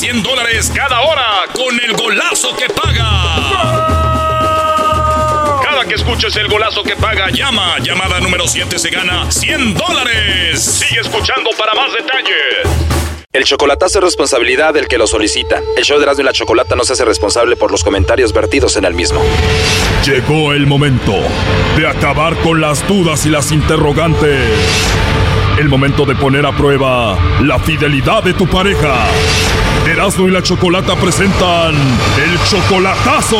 100 dólares cada hora con el golazo que paga. Cada que escuches el golazo que paga, llama. Llamada número 7 se gana 100 dólares. Sigue escuchando para más detalles. El chocolatazo es responsabilidad del que lo solicita. El show de Erasmo y la Chocolata no se hace responsable por los comentarios vertidos en el mismo. Llegó el momento de acabar con las dudas y las interrogantes. El momento de poner a prueba la fidelidad de tu pareja. Erasmo y la Chocolata presentan el chocolatazo.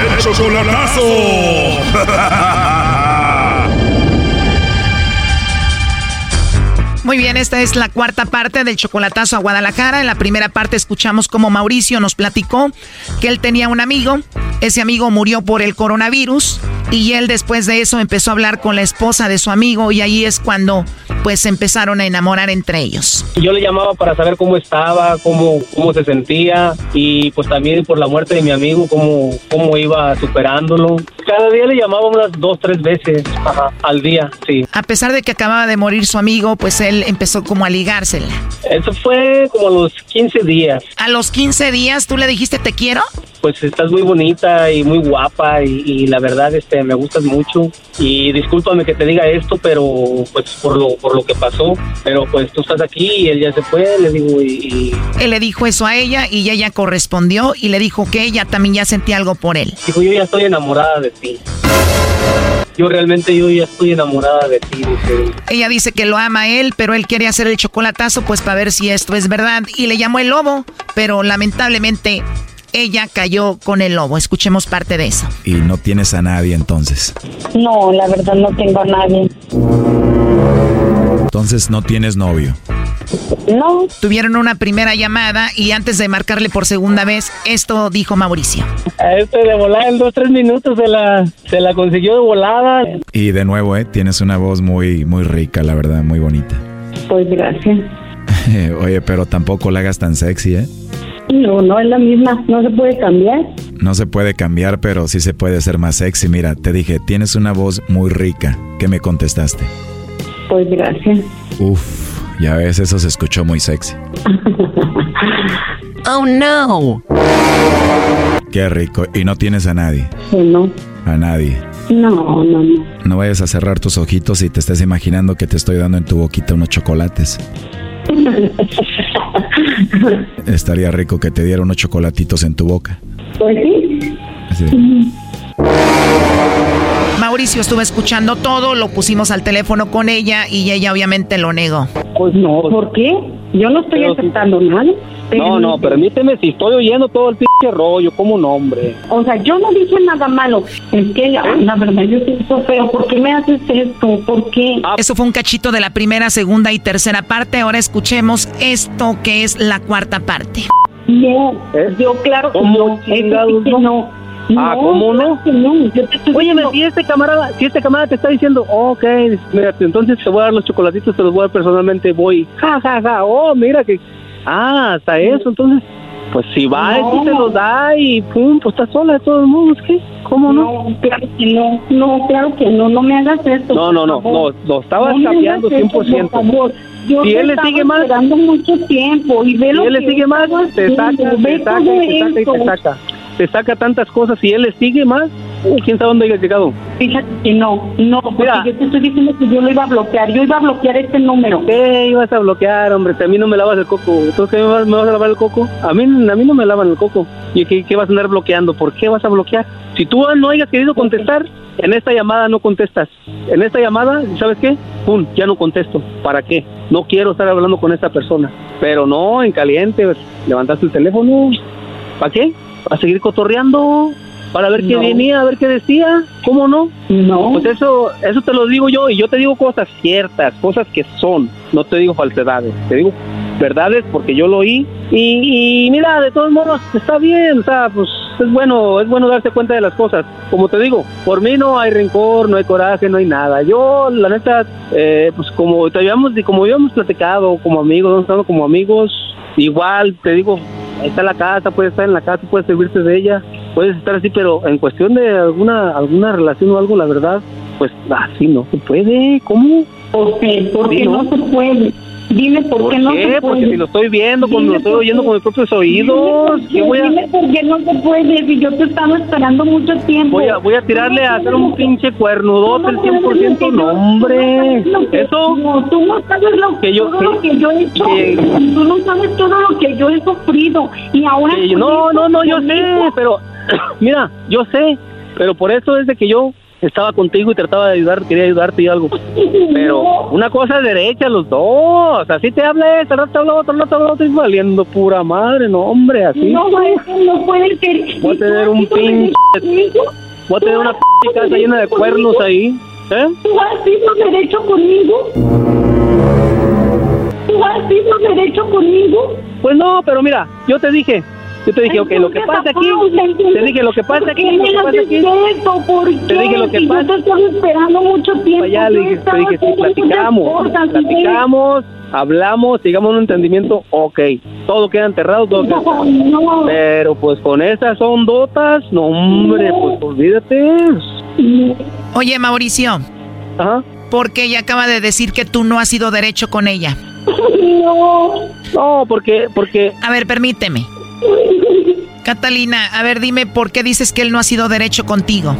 El chocolatazo. Muy bien, esta es la cuarta parte del chocolatazo a Guadalajara. En la primera parte escuchamos cómo Mauricio nos platicó que él tenía un amigo. Ese amigo murió por el coronavirus Y él después de eso empezó a hablar con la esposa de su amigo y ahí es cuando pues se empezaron a enamorar entre ellos. Yo le llamaba para saber cómo estaba, cómo, cómo se sentía y pues también por la muerte de mi amigo, cómo, cómo iba superándolo. Cada día le llamaba unas dos, tres veces al día, sí. A pesar de que acababa de morir su amigo, pues él empezó como a ligársela. Eso fue como a los 15 días. ¿A los 15 días tú le dijiste te quiero? Pues estás muy bonita y muy guapa y, y la verdad este me gustas mucho y discúlpame que te diga esto, pero pues por lo por lo que pasó, pero pues tú estás aquí y él ya se fue, le digo y, Él le dijo eso a ella y ella correspondió y le dijo que ella también ya sentía algo por él. Dijo, yo ya estoy enamorada de ti. Yo realmente yo ya estoy enamorada de ti, dice. Ella dice que lo ama a él, pero él quiere hacer el chocolatazo pues para ver si esto es verdad y le llamó el lobo, pero lamentablemente ella cayó con el lobo. Escuchemos parte de eso. Y no tienes a nadie entonces. No, la verdad no tengo a nadie. Entonces no tienes novio. No. Tuvieron una primera llamada y antes de marcarle por segunda vez, esto dijo Mauricio. A este de volada en dos, tres minutos se la, se la consiguió de volada. Y de nuevo, ¿eh? tienes una voz muy, muy rica, la verdad, muy bonita. Pues gracias. Oye, pero tampoco la hagas tan sexy, ¿eh? No, no es la misma. No se puede cambiar. No se puede cambiar, pero sí se puede ser más sexy. Mira, te dije, tienes una voz muy rica. ¿Qué me contestaste? Pues gracias. Uf, ya ves, eso se escuchó muy sexy. Oh no. Qué rico. Y no tienes a nadie. No. A nadie. No, no, no. No vayas a cerrar tus ojitos y te estés imaginando que te estoy dando en tu boquita unos chocolates. Estaría rico que te diera unos chocolatitos en tu boca. Pues sí. Sí. Mauricio estuvo escuchando todo, lo pusimos al teléfono con ella y ella obviamente lo negó. Pues no, ¿por qué? Yo no estoy aceptando nada. No, no, permíteme, si estoy oyendo todo el pinche rollo, como un hombre. O sea, yo no dije nada malo. Es que la, verdad yo siento feo. ¿Por qué me haces esto? ¿Por qué? Eso fue un cachito de la primera, segunda y tercera parte. Ahora escuchemos esto que es la cuarta parte. No, yo claro que ¿Cómo no. chingados Eso sí que no? No. Ah, ¿cómo no? diciendo- si este camarada, si este camarada te está diciendo, ok, mira, entonces te voy a dar los chocolatitos, te los voy a dar personalmente, voy, ja, ja, ja, oh, mira que, ah, hasta eso, entonces, pues si va, No. eso te los da y pum, pues estás sola de todos modos, ¿qué? ¿Cómo no? No, claro que no. No, claro que no. No me hagas esto. No, no, no, lo estabas cambiando hagas esto, 100%. por favor. Yo Si él le sigue más- esperando mucho tiempo y ve Si lo él le que sigue más, te saca, te saca, te saca y te saca. Te saca tantas cosas, si él le sigue más, uh, quién sabe dónde haya llegado. Fíjate que no, no, porque Mira. yo te estoy diciendo que yo lo iba a bloquear, yo iba a bloquear este número. ¿Qué ibas a bloquear, hombre? Si a mí no me lavas el coco. ¿Entonces qué me vas, me vas a lavar el coco? A mí, a mí no me lavan el coco. ¿Y qué, qué vas a andar bloqueando? ¿Por qué vas a bloquear? Si tú no hayas querido contestar, en esta llamada no contestas. En esta llamada, ¿sabes qué? Pum, ya no contesto. ¿Para qué? No quiero estar hablando con esta persona. Pero no, en caliente, pues, levantaste el teléfono. ¿Para qué? ¿Para seguir cotorreando? ¿Para ver qué No. venía, a ver qué decía? ¿Cómo no? No. Pues eso, eso te lo digo yo y yo te digo cosas ciertas, cosas que son, no te digo falsedades, te digo verdades porque yo lo oí y, y mira, de todos modos está bien, o sea, pues es bueno, es bueno darse cuenta de las cosas. Como te digo, por mí no hay rencor, no hay coraje, no hay nada. Yo, la neta, eh, pues como te habíamos, como habíamos platicado como amigos, como amigos, igual te digo, ahí está la casa, puedes estar en la casa, puedes servirte de ella, puedes estar así, pero en cuestión de alguna alguna relación o algo, la verdad, pues así no se puede. ¿Cómo? ¿Por qué? ¿Por qué Sí, no ¿no? se puede? Dime por, ¿Por qué no qué? se puede. Porque si lo estoy viendo, cuando lo estoy por oyendo con mis propios oídos, Dime ¿qué voy a, Dime por qué no se puede, si yo te estaba esperando mucho tiempo. voy a, voy a tirarle a hacer un pinche cuernudote el 100%? No, hombre. Eso, No, tú no sabes lo Que yo- todo lo que yo he hecho. que- Tú no sabes todo lo que yo he sufrido. Y ahora. que- no, no, no, yo sé, pero mira, yo sé, pero por eso es de que yo estaba contigo y trataba de ayudar, quería ayudarte y algo. Pero una cosa es derecha, los dos. Así te habla este, al rato habla otro, al rato habla otro, y valiendo pura madre, no, hombre, así. No, eso no puede ser. Voy a ¿Y tener un pinche-? Voy a tener una ¿Tú p has casa llena de cuernos ahí. ¿Eh? ¿Tú has sido derecho conmigo? ¿Tú has sido derecho conmigo? Pues no, pero mira, yo te dije, Yo te dije, ok, lo que pasa aquí, te dije lo que pasa aquí, lo que pasa aquí. Te dije lo que pasa. Yo te esperando mucho tiempo. Allá le dije, te dije, sí, platicamos, platicamos, hablamos, llegamos a un entendimiento, ok, todo queda enterrado, todo queda enterrado. Pero pues con esas ondotas, no hombre, pues olvídate. Oye, Mauricio. Ajá. Porque ella acaba de decir que tú no has sido derecho con ella. No. No, porque, porque. A ver, permíteme. Catalina, a ver, dime por qué dices que él no ha sido derecho contigo.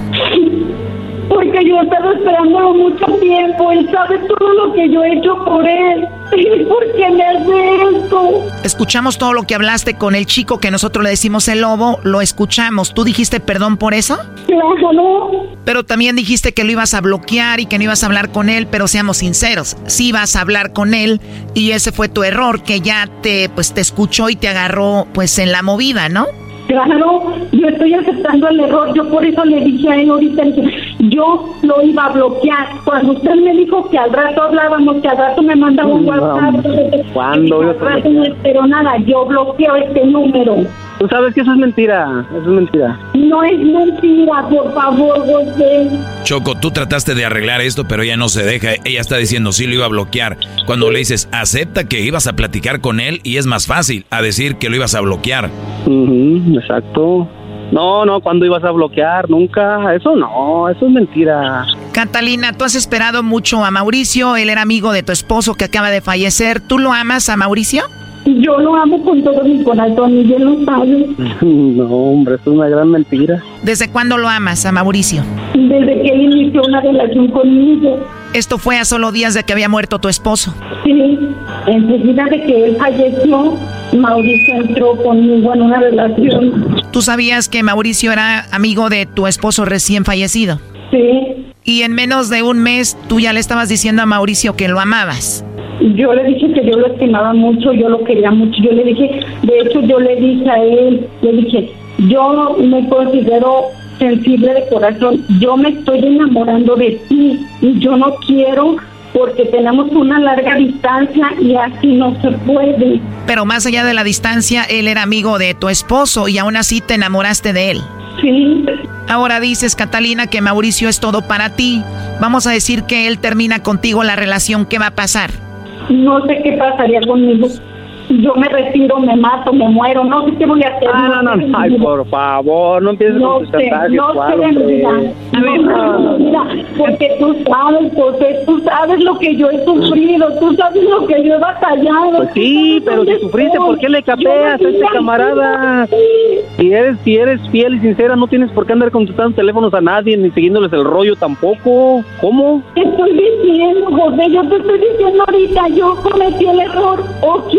Porque yo he estado esperando mucho tiempo. Él sabe todo lo que yo he hecho por él. ¿Por qué me hace esto? Escuchamos todo lo que hablaste con el chico que nosotros le decimos el lobo. Lo escuchamos. ¿Tú dijiste perdón por eso? Claro, no. Pero también dijiste que lo ibas a bloquear y que no ibas a hablar con él. Pero seamos sinceros. Sí ibas a hablar con él y ese fue tu error. Que ya te, pues, te escuchó y te agarró pues en la movida, ¿no? Claro, yo estoy aceptando el error. Yo por eso le dije a él ahorita que yo lo iba a bloquear. Cuando usted me dijo que al rato hablábamos, que al rato me mandaba un WhatsApp. ¿Cuándo? Al rato no espero nada. Yo bloqueo este número. Tú sabes que eso es mentira. Eso es mentira. No es mentira, por favor, José. Choco, tú trataste de arreglar esto, pero ella no se deja. Ella está diciendo sí lo iba a bloquear. Cuando le dices, acepta que ibas a platicar con él y es más fácil a decir que lo ibas a bloquear. Exacto. No, no, ¿cuándo ibas a bloquear? Nunca. Eso no, eso es mentira. Catalina, tú has esperado mucho a Mauricio. Él era amigo de tu esposo que acaba de fallecer. ¿Tú lo amas a Mauricio? Yo lo amo con todo mi corazón y él lo sabe. No, hombre, eso es una gran mentira. ¿Desde cuándo lo amas a Mauricio? Desde que él inició una relación conmigo. Esto fue a solo días de que había muerto tu esposo. Sí, enseguida de que él falleció, Mauricio entró conmigo en una relación. ¿Tú sabías que Mauricio era amigo de tu esposo recién fallecido? Sí. Y en menos de un mes tú ya le estabas diciendo a Mauricio que lo amabas. Yo le dije que yo lo estimaba mucho, yo lo quería mucho. Yo le dije, de hecho, yo le dije a él, le dije, yo me considero sensible de corazón, yo me estoy enamorando de ti y yo no quiero porque tenemos una larga distancia y así no se puede. Pero más allá de la distancia, él era amigo de tu esposo y aún así te enamoraste de él. Sí. Ahora dices, Catalina, que Mauricio es todo para ti. Vamos a decir que él termina contigo la relación, ¿qué va a pasar? No sé qué pasaría conmigo. Yo me retiro, me mato, me muero, no sé qué voy a hacer. Ah, no, no, ay, por favor, no empieces No con tus sé, no ¿cuál, sé, hombre? mira, A ver, no, no, mira, porque tú sabes, José, tú sabes lo que yo he sufrido, tú sabes lo que yo he batallado. Pues sí, pero si sufriste, ¿por qué le capeas a este camarada? Si eres, si eres fiel y sincera, no tienes por qué andar contestando teléfonos a nadie ni siguiéndoles el rollo tampoco. ¿Cómo? Te estoy diciendo, José, yo te estoy diciendo ahorita, yo cometí el error, ok,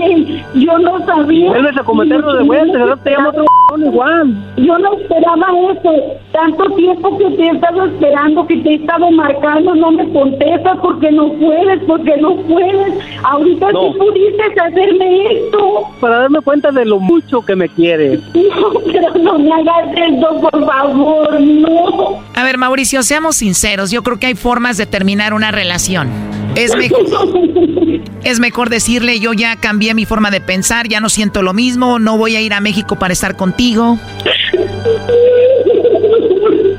yo no sabía. Vuelves a cometerlo de vuelta, ¿verdad? Te llamo otro igual. Yo no esperaba eso. Tanto tiempo que te he estado esperando, que te he estado marcando, no me contestas porque no puedes, porque no puedes. Ahorita No. sí pudiste hacerme esto. Para darme cuenta de lo mucho que me quieres. No, pero no me hagas esto, por favor, no. A ver, Mauricio, seamos sinceros. Yo creo que hay formas de terminar una relación. Es mejor, es mejor decirle, yo ya cambié mi forma de pensar, ya no siento lo mismo, no voy a ir a México para estar contigo.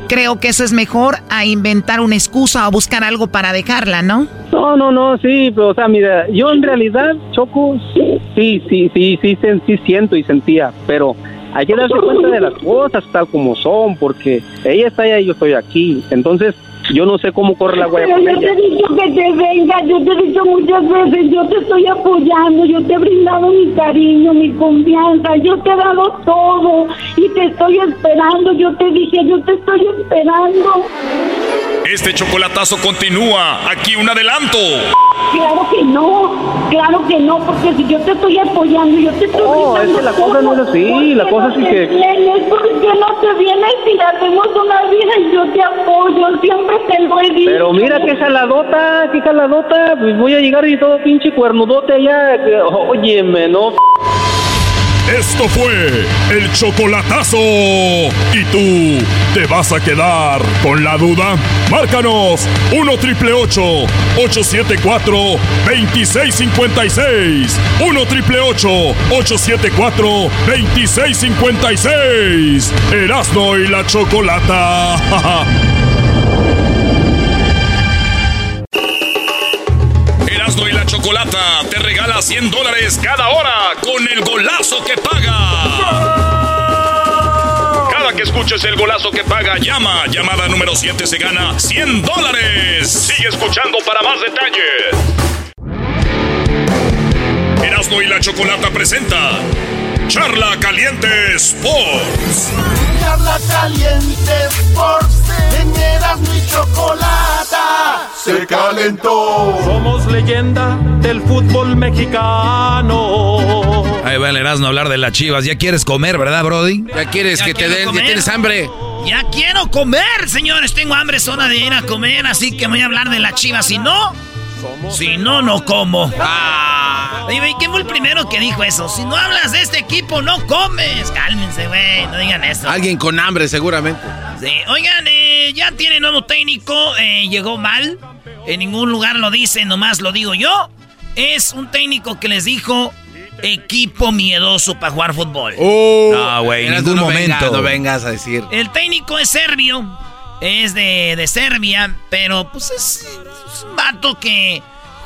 Creo que eso es mejor a inventar una excusa o buscar algo para dejarla, ¿no? No, no, no, sí, pero o sea, mira, yo en realidad, Choco, sí, sí, sí, sí, sí, sí siento y sentía, pero hay que darse cuenta de las cosas tal como son, porque ella está allá y yo estoy aquí, entonces yo no sé cómo corre la guaya Pero yo te he dicho que te vengas, yo te he dicho muchas veces, yo te estoy apoyando, yo te he brindado mi cariño, mi confianza, yo te he dado todo y te estoy esperando, yo te dije, yo te estoy esperando. Este chocolatazo continúa. Aquí un adelanto. Claro que no, claro que no, porque si yo te estoy apoyando, yo te estoy No, es brindando que la cosa no es así, ¿por la cosa no sí que- vienes? ¿Por qué no te vienes si hacemos una vida y yo te apoyo? Siempre te lo he dicho. Pero mira qué jaladota, qué jaladota, pues voy a llegar y todo pinche cuernudote allá, óyeme, no. Esto fue el chocolatazo. ¿Y tú te vas a quedar con la duda? Márcanos 1 triple 874 2656. 1 triple 874 2656. Erasno y la chocolata. chocolata te regala 100 dólares cada hora con el golazo que paga. Cada que escuches el golazo que paga, llama. Llamada número 7 se gana 100 dólares. Sigue escuchando para más detalles. Erasmo y la Chocolata presenta Charla Caliente Sports. Charla Caliente Sports. En Erasmo y Chocolata se calentó. Somos leyenda del fútbol mexicano. Ahí va el Erasmo a hablar de las chivas. ¿Ya quieres comer, verdad, Brody? Ya quieres que te den, ya tienes hambre. Ya quiero comer, señores. Tengo hambre, zona de ir a comer, así que voy a hablar de la chivas. Si no, si no, no como. Ah. Oye, ¿quién fue el primero que dijo eso? Si no hablas de este equipo, no comes. Cálmense, güey, no digan eso. Alguien con hambre, seguramente. Sí, oigan, eh, ya tiene nuevo técnico, eh, llegó mal. En ningún lugar lo dice, nomás lo digo yo. Es un técnico que les dijo equipo miedoso para jugar fútbol. Oh, no, güey, en ningún no momento. no vengas a decir. El técnico es serbio, es de, de Serbia, pero pues es, es un vato que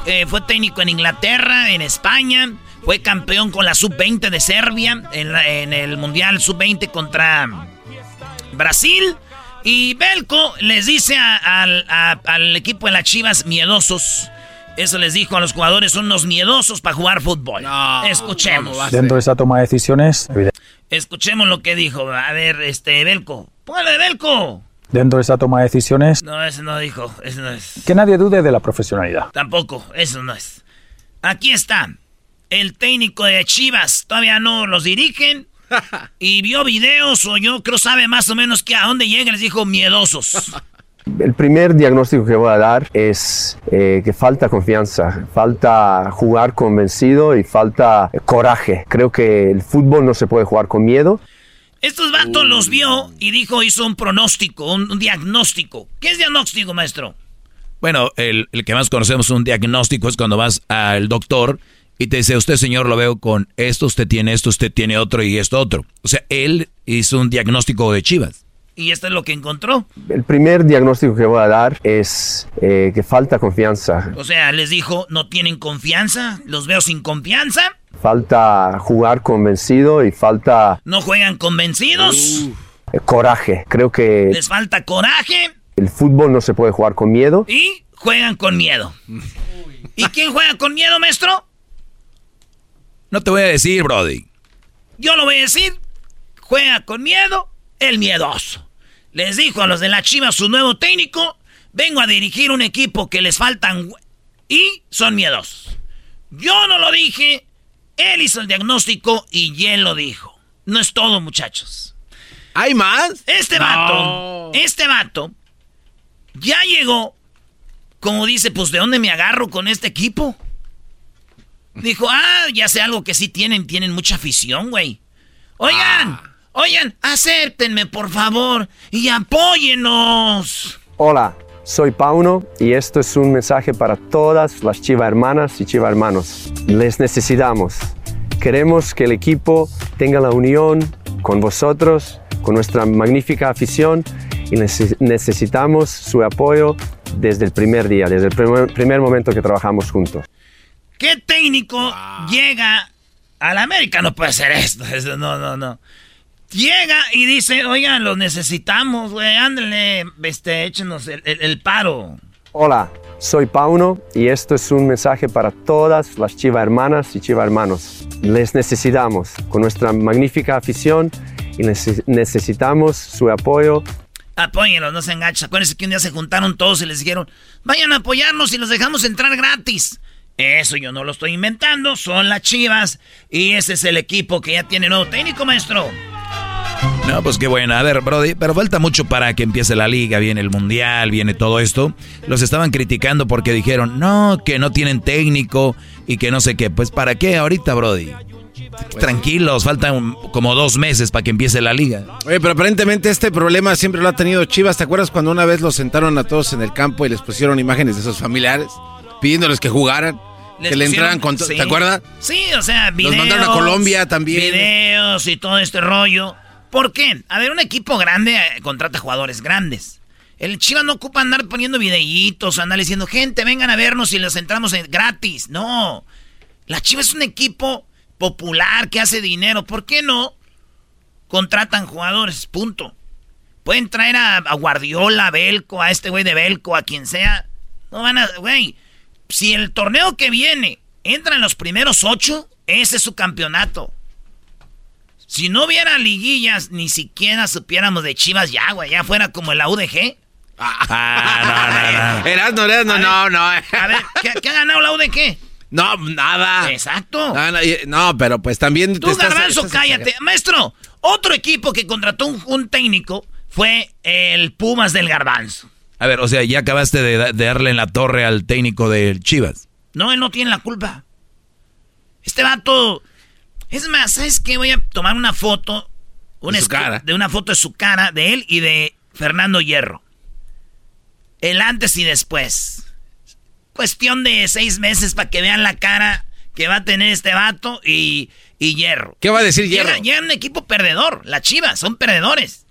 eh, fue técnico en Inglaterra, en España, fue campeón con la sub-20 de Serbia en, la- en el Mundial sub-20 contra Brasil. Y Belko les dice a- al, a- al equipo de las Chivas miedosos. Eso les dijo a los jugadores, son unos miedosos para jugar fútbol. Escuchemos. Dentro de esa toma de decisiones, Escuchemos lo que dijo. A ver, este, Belko. ¡Póngale, Belko! Dentro de esa toma de decisiones, No, eso no dijo. Eso no es. que nadie dude de la profesionalidad. Tampoco, eso no es. Aquí está. El técnico de Chivas. Todavía no los dirigen. Y vio videos o yo creo sabe más o menos que a dónde llegan. Les dijo miedosos. El primer diagnóstico que voy a dar es eh, que falta confianza, falta jugar convencido y falta coraje. Creo que el fútbol no se puede jugar con miedo. Estos vatos los vio y dijo, hizo un pronóstico, un, un diagnóstico. ¿Qué es diagnóstico, maestro? Bueno, el, el que más conocemos un diagnóstico es cuando vas al doctor y te dice, usted señor lo veo con esto, usted tiene esto, usted tiene otro y esto otro. O sea, él hizo un diagnóstico de Chivas. Y esto es lo que encontró. El primer diagnóstico que voy a dar es eh, que falta confianza, O sea, les dijo, no tienen confianza, los veo sin confianza, falta jugar convencido y falta no juegan convencidos, eh, coraje. Creo que les falta coraje el fútbol no se puede jugar con miedo. y juegan con miedo. ¿Y quién juega con miedo, maestro? No te voy a decir, Brody. Yo lo voy a decir. Juega con miedo el miedoso. Les dijo a los de la Chivas su nuevo técnico, vengo a dirigir un equipo que les faltan y son miedosos. Yo no lo dije, él hizo el diagnóstico y él lo dijo. No es todo, muchachos. ¿Hay más? Este No. vato, este vato, ya llegó, como dice, pues ¿de dónde me agarro con este equipo? Dijo, ah, ya sé algo que sí tienen, tienen mucha afición, güey. Oigan, oigan, acéptenme, por favor, y apóyennos. Hola, soy Pauno y esto es un mensaje para todas las chiva hermanas y chiva hermanos. Les necesitamos. Queremos que el equipo tenga la unión con vosotros, con nuestra magnífica afición y neces- necesitamos su apoyo desde el primer día, desde el primer, primer momento que trabajamos juntos. ¿Qué técnico llega a la América? No puede ser esto, no, no, no. Llega y dice, oigan, los necesitamos, güey, ándale, este, échenos el, el- el paro. Hola, soy Pauno y esto es un mensaje para todas las chiva hermanas y chiva hermanos. Les necesitamos con nuestra magnífica afición y neces- necesitamos su apoyo Apóyenlos, no se enganchen. Acuérdense que un día se juntaron todos y les dijeron, vayan a apoyarnos y los dejamos entrar gratis. Eso yo no lo estoy inventando, son las chivas. Y ese es el equipo que ya tiene nuevo técnico, maestro. No, pues qué bueno. A ver, Brody, pero falta mucho para que empiece la liga, viene el mundial, viene todo esto. Los estaban criticando porque dijeron, no, que no tienen técnico y que no sé qué. Pues ¿para qué ahorita, Brody? Tranquilos, faltan como dos meses para que empiece la liga. Oye, pero aparentemente este problema siempre lo ha tenido Chivas. ¿Te acuerdas cuando una vez los sentaron a todos en el campo y les pusieron imágenes de sus familiares pidiéndoles que jugaran? que le entraran con... ¿Te acuerdas? Sí, o sea, videos. Los mandaron a Colombia también. Videos y todo este rollo. ¿Por qué? A ver, un equipo grande eh, contrata jugadores grandes. El Chivas no ocupa andar poniendo videitos, andar diciendo, gente, vengan a vernos y los entramos gratis. No. La Chivas es un equipo popular que hace dinero. ¿Por qué no? Contratan jugadores, punto. Pueden traer a, Guardiola, a Belco, a este güey de Belco, a quien sea. No van a, güey. Si el torneo que viene entra en los primeros ocho, ese es su campeonato. Si no hubiera liguillas, ni siquiera supiéramos de Chivas ya, güey. Ya fuera como la UDG. Ah, no, no, no. Erasno, Erasno, no, no. A ver, ¿qué, ha ganado la UDG? No, nada. Exacto. No, pero pues también... Tú, Garbanzo, cállate. Maestro, otro equipo que contrató un, técnico fue el Pumas del Garbanzo. A ver, o sea, ya acabaste de, darle en la torre al técnico del Chivas. No, él no tiene la culpa. Este vato es más, ¿sabes qué? Voy a tomar una foto. Una de, cara. de una foto de su cara, de él y de Fernando Hierro. El antes y después. Cuestión de seis meses para que vean la cara que va a tener este vato y, y Hierro. ¿Qué va a decir Hierro? Llega, un equipo perdedor. Las chivas son perdedores.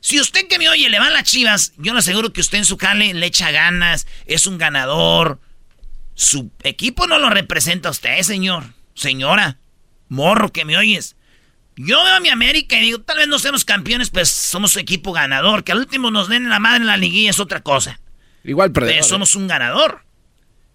Si usted que me oye le van las chivas, yo le aseguro que usted en su jale le echa ganas, es un ganador. Su equipo no lo representa a usted, señor. Señora morro que me oyes. Yo veo a mi América y digo, tal vez no seamos campeones, pues somos equipo ganador. Que al último nos den la madre en la liguilla es otra cosa. Igual perdedor. somos un ganador.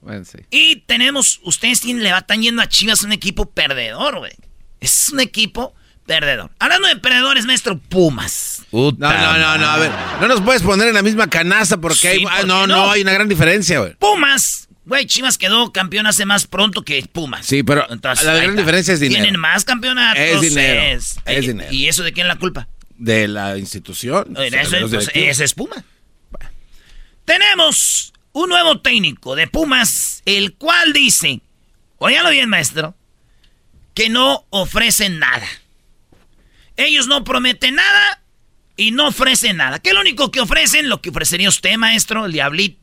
Bueno, sí. Y tenemos, ustedes tienen, le están yendo a Chivas un equipo perdedor, güey. Es un equipo perdedor. Hablando de perdedores, maestro Pumas. no, no, no, no, a ver. No nos puedes poner en la misma canasta porque hay, ah, no, no, hay una gran diferencia, güey. Pumas Güey, Chivas quedó campeón hace más pronto que Pumas. Sí, pero la gran diferencia es dinero. Tienen más campeonatos. Es dinero. Es, dinero. ¿Y eso de quién es la culpa? De la institución. eso, pues, ese es Puma. Tenemos un nuevo técnico de Pumas, el cual dice, óyalo bien, maestro, que no ofrecen nada. Ellos no prometen nada y no ofrecen nada. ¿Qué es lo único que ofrecen? Lo que ofrecería usted, maestro, el diablito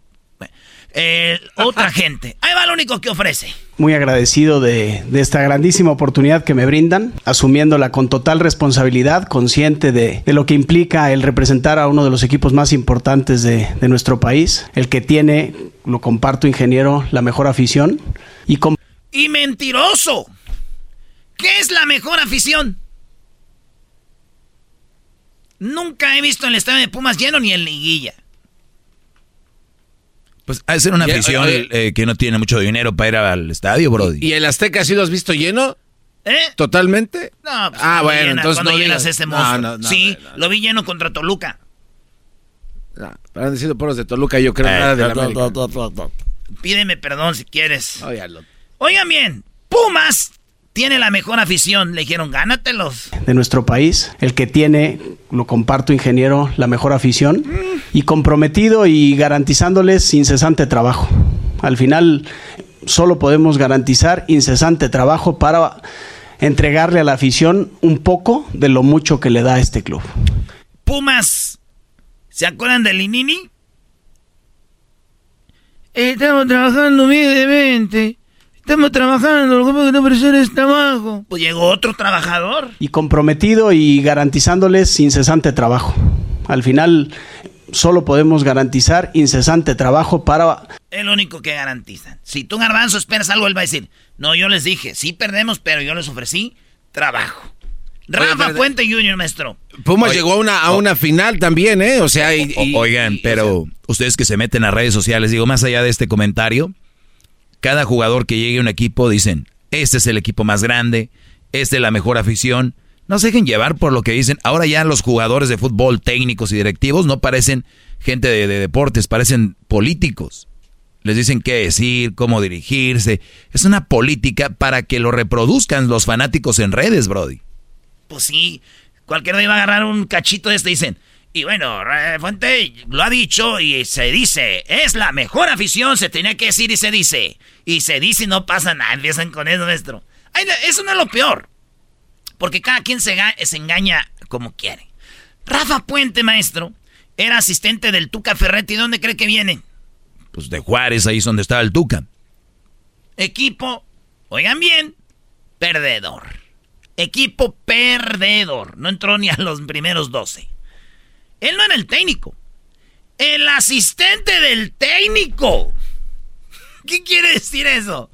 eh, otra gente. Ahí va lo único que ofrece. Muy agradecido de, esta grandísima oportunidad que me brindan, asumiéndola con total responsabilidad, consciente de, lo que implica el representar a uno de los equipos más importantes de, nuestro país, el que tiene, lo comparto ingeniero, la mejor afición. Y, y mentiroso. ¿Qué es la mejor afición? Nunca he visto el estadio de Pumas lleno ni en liguilla. Pues ha de ser una afición eh, que no tiene mucho dinero para ir al estadio, Brody. ¿Y el Azteca sí lo has visto lleno? ¿Eh? ¿Totalmente? No, pues ah, bueno, entonces no llenas ese monstruo. sí, lo vi lleno contra Toluca. No, han sido poros de Toluca, yo creo eh, nada de la Pídeme perdón si quieres. Oigan bien, Pumas tiene la mejor afición. Le dijeron, gánatelos. De nuestro país, el que tiene, lo comparto, ingeniero, la mejor afición y comprometido y garantizándoles incesante trabajo. Al final, solo podemos garantizar incesante trabajo para entregarle a la afición un poco de lo mucho que le da a este club. Pumas, ¿se acuerdan del Linini? Estamos trabajando humildemente Estamos trabajando, el que no es trabajo. Pues llegó otro trabajador. Y comprometido y garantizándoles incesante trabajo. Al final, solo podemos garantizar incesante trabajo para... El único que garantizan. Si tú, Garbanzo, esperas algo, él va a decir, no, yo les dije, sí perdemos, pero yo les ofrecí trabajo. Rafa Puente Junior, maestro. Pumas llegó a una, a una final también, ¿eh? O sea, Oigan, pero ustedes que se meten a redes sociales, digo, más allá de este comentario, cada jugador que llegue a un equipo dicen, este es el equipo más grande, esta es la mejor afición. No se dejen llevar por lo que dicen. Ahora ya los jugadores de fútbol, técnicos y directivos, no parecen gente de, deportes, parecen políticos. Les dicen qué decir, cómo dirigirse. Es una política para que lo reproduzcan los fanáticos en redes, Brody. Pues sí, cualquiera iba a agarrar un cachito de este dicen, y bueno, Fuente lo ha dicho y se dice, es la mejor afición, se tenía que decir y se dice. Y se dice y no pasa nada, empiezan con eso, maestro. Eso no es lo peor. porque cada quien se, se engaña como quiere. Rafa Puente, maestro, era asistente del Tuca Ferretti. ¿Dónde cree que viene? Pues de Juárez, ahí es donde estaba el Tuca. Equipo, oigan bien, perdedor. Equipo perdedor. No entró ni a los primeros 12. Él no era el técnico. El asistente del técnico. ¿Qué quiere decir eso?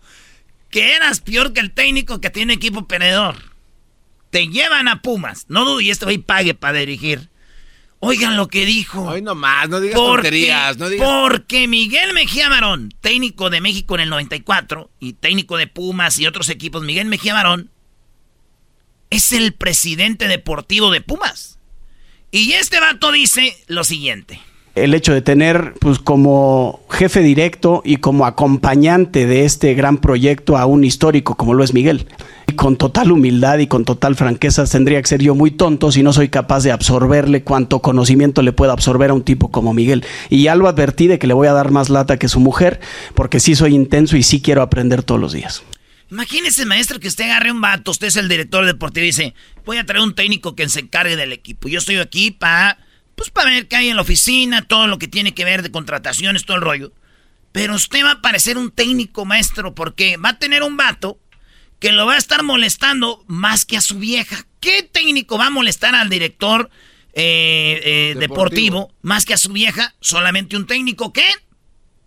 Que eras peor que el técnico que tiene equipo perdedor. Te llevan a Pumas. No dudo y este pague para dirigir. Oigan lo que dijo. Hoy nomás, no digas tonterías. No digas... Porque Miguel Mejía Marón, técnico de México en el 94 y técnico de Pumas y otros equipos, Miguel Mejía Marón es el presidente deportivo de Pumas. Y este vato dice lo siguiente el hecho de tener pues como jefe directo y como acompañante de este gran proyecto a un histórico como lo es Miguel con total humildad y con total franqueza tendría que ser yo muy tonto si no soy capaz de absorberle cuanto conocimiento le pueda absorber a un tipo como Miguel. Y ya lo advertí de que le voy a dar más lata que su mujer, porque sí soy intenso y sí quiero aprender todos los días. Imagínese, maestro, que usted agarre un vato, usted es el director deportivo y dice, voy a traer un técnico que se encargue del equipo. Yo estoy aquí para, pues para ver qué hay en la oficina, todo lo que tiene que ver de contrataciones, todo el rollo. Pero usted va a parecer un técnico, maestro, porque va a tener un vato que lo va a estar molestando más que a su vieja. ¿Qué técnico va a molestar al director eh, eh, deportivo. más que a su vieja? Solamente un técnico, ¿qué?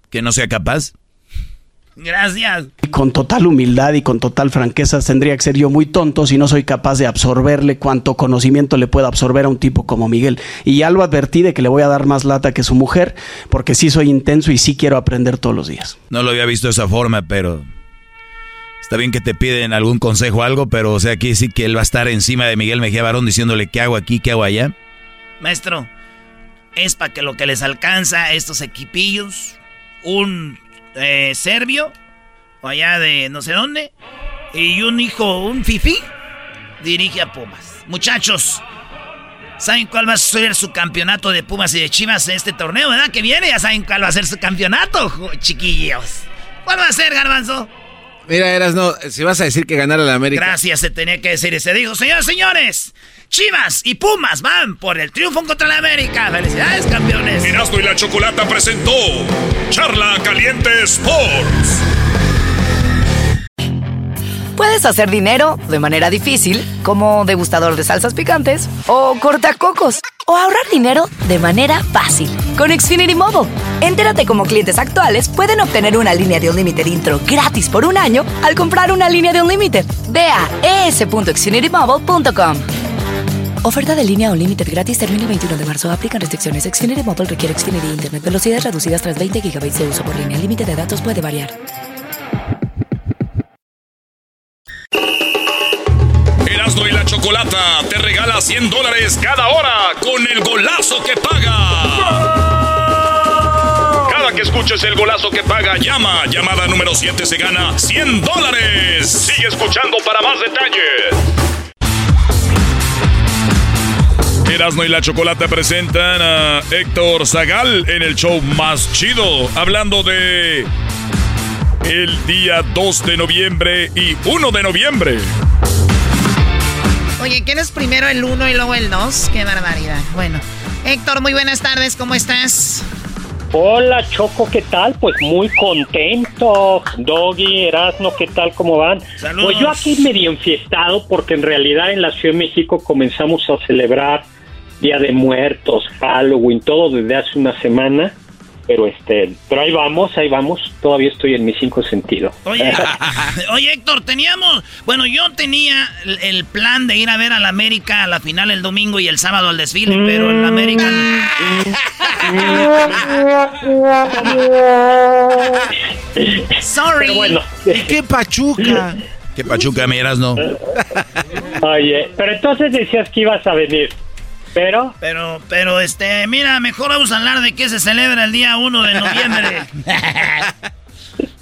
Que no sea capaz. Gracias. Con total humildad y con total franqueza tendría que ser yo muy tonto si no soy capaz de absorberle cuanto conocimiento le pueda absorber a un tipo como Miguel. Y ya lo advertí de que le voy a dar más lata que su mujer, porque sí soy intenso y sí quiero aprender todos los días. No lo había visto de esa forma, pero Está bien que te piden algún consejo o algo, pero o sea, aquí sí que él va a estar encima de Miguel Mejía Barón diciéndole qué hago aquí, qué hago allá. Maestro, es para que lo que les alcanza a estos equipillos, un eh, serbio, o allá de no sé dónde, y un hijo, un fifi, dirige a Pumas. Muchachos, ¿saben cuál va a ser su campeonato de Pumas y de Chivas en este torneo, verdad? Que viene, ya saben cuál va a ser su campeonato, chiquillos. ¿Cuál va a ser, Garbanzo? Mira, Eras, no, si vas a decir que ganara la América. Gracias, se tenía que decir ese. Dijo, señores, señores, Chivas y Pumas van por el triunfo contra la América. ¡Felicidades, campeones! Erasmo y la Chocolata presentó Charla Caliente Sports. Puedes hacer dinero de manera difícil, como degustador de salsas picantes, o cortacocos, o ahorrar dinero de manera fácil con Xfinity Mobile. Entérate cómo clientes actuales pueden obtener una línea de un límite intro gratis por un año al comprar una línea de un límite. Ve a es.xfinitymobile.com. Oferta de línea o límite gratis termina el 21 de marzo. Aplican restricciones. Xfinity Mobile requiere Xfinity Internet. Velocidades reducidas tras 20 GB de uso por línea. El límite de datos puede variar. Erasmo y la Chocolata te regala 100 dólares cada hora con el golazo que paga. Cada que escuches el golazo que paga, llama. Llamada número 7 se gana 100 dólares. Sigue escuchando para más detalles. Erasmo y la Chocolata presentan a Héctor Zagal en el show más chido, hablando de el día 2 de noviembre y 1 de noviembre. Oye, ¿quién es primero el 1 y luego el 2? Qué barbaridad. Bueno, Héctor, muy buenas tardes, ¿cómo estás? Hola Choco, ¿qué tal? Pues muy contento. Doggy, Erasmo, ¿qué tal? ¿Cómo van? Saludos. Pues yo aquí medio enfiestado porque en realidad en la Ciudad de México comenzamos a celebrar Día de Muertos, Halloween, todo desde hace una semana. Pero este, pero ahí vamos, ahí vamos. Todavía estoy en mis cinco sentidos. Oye, oye Héctor, teníamos, bueno, yo tenía el, el plan de ir a ver a la América a la final el domingo y el sábado al desfile, pero en la América... Sorry. Pero bueno. ¿Qué pachuca? ¿Qué pachuca miras, no? Oye, pero entonces decías que ibas a venir. Pero. Pero, pero, este, mira, mejor vamos a hablar de que se celebra el día 1 de noviembre.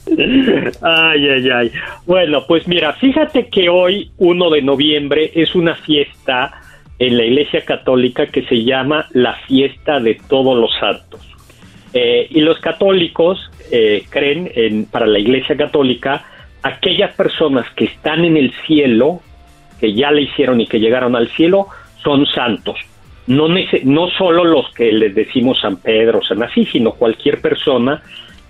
Ay, ay, ay. Bueno, pues mira, fíjate que hoy, 1 de noviembre, es una fiesta en la Iglesia Católica que se llama la Fiesta de Todos los Santos. Eh, y los católicos eh, creen, en, para la Iglesia Católica, aquellas personas que están en el cielo que ya le hicieron y que llegaron al cielo son santos. No, no solo los que les decimos San Pedro, San Así, sino cualquier persona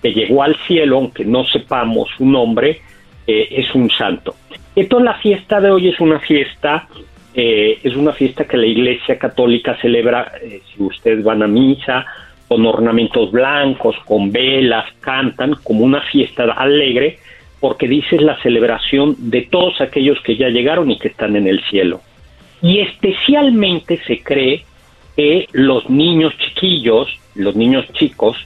que llegó al cielo, aunque no sepamos su nombre, eh, es un santo. Entonces la fiesta de hoy es una fiesta, eh, es una fiesta que la Iglesia Católica celebra, eh, si ustedes van a misa, con ornamentos blancos, con velas, cantan como una fiesta alegre, porque dice la celebración de todos aquellos que ya llegaron y que están en el cielo. Y especialmente se cree que los niños chiquillos, los niños chicos,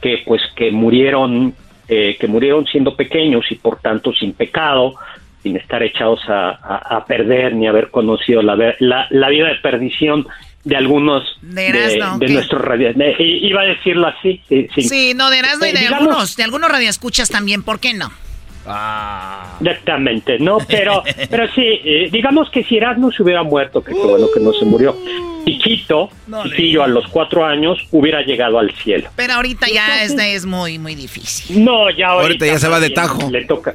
que pues que murieron, eh, que murieron siendo pequeños y por tanto sin pecado, sin estar echados a, perder ni haber conocido la, la, vida de perdición de algunos de, nuestros radios. Iba a decirlo así. Sí, sí. no, de y de algunos, de algunos radioescuchas también, ¿por qué no? Ah. Exactamente, no, pero, pero sí, eh, digamos que si Erasmo se hubiera muerto, que qué bueno que no se murió, chiquito, chiquillo a los cuatro años, hubiera llegado al cielo. Pero ahorita ya este es muy, muy difícil. No, ya ahorita, ya se va de tajo. Le, toca,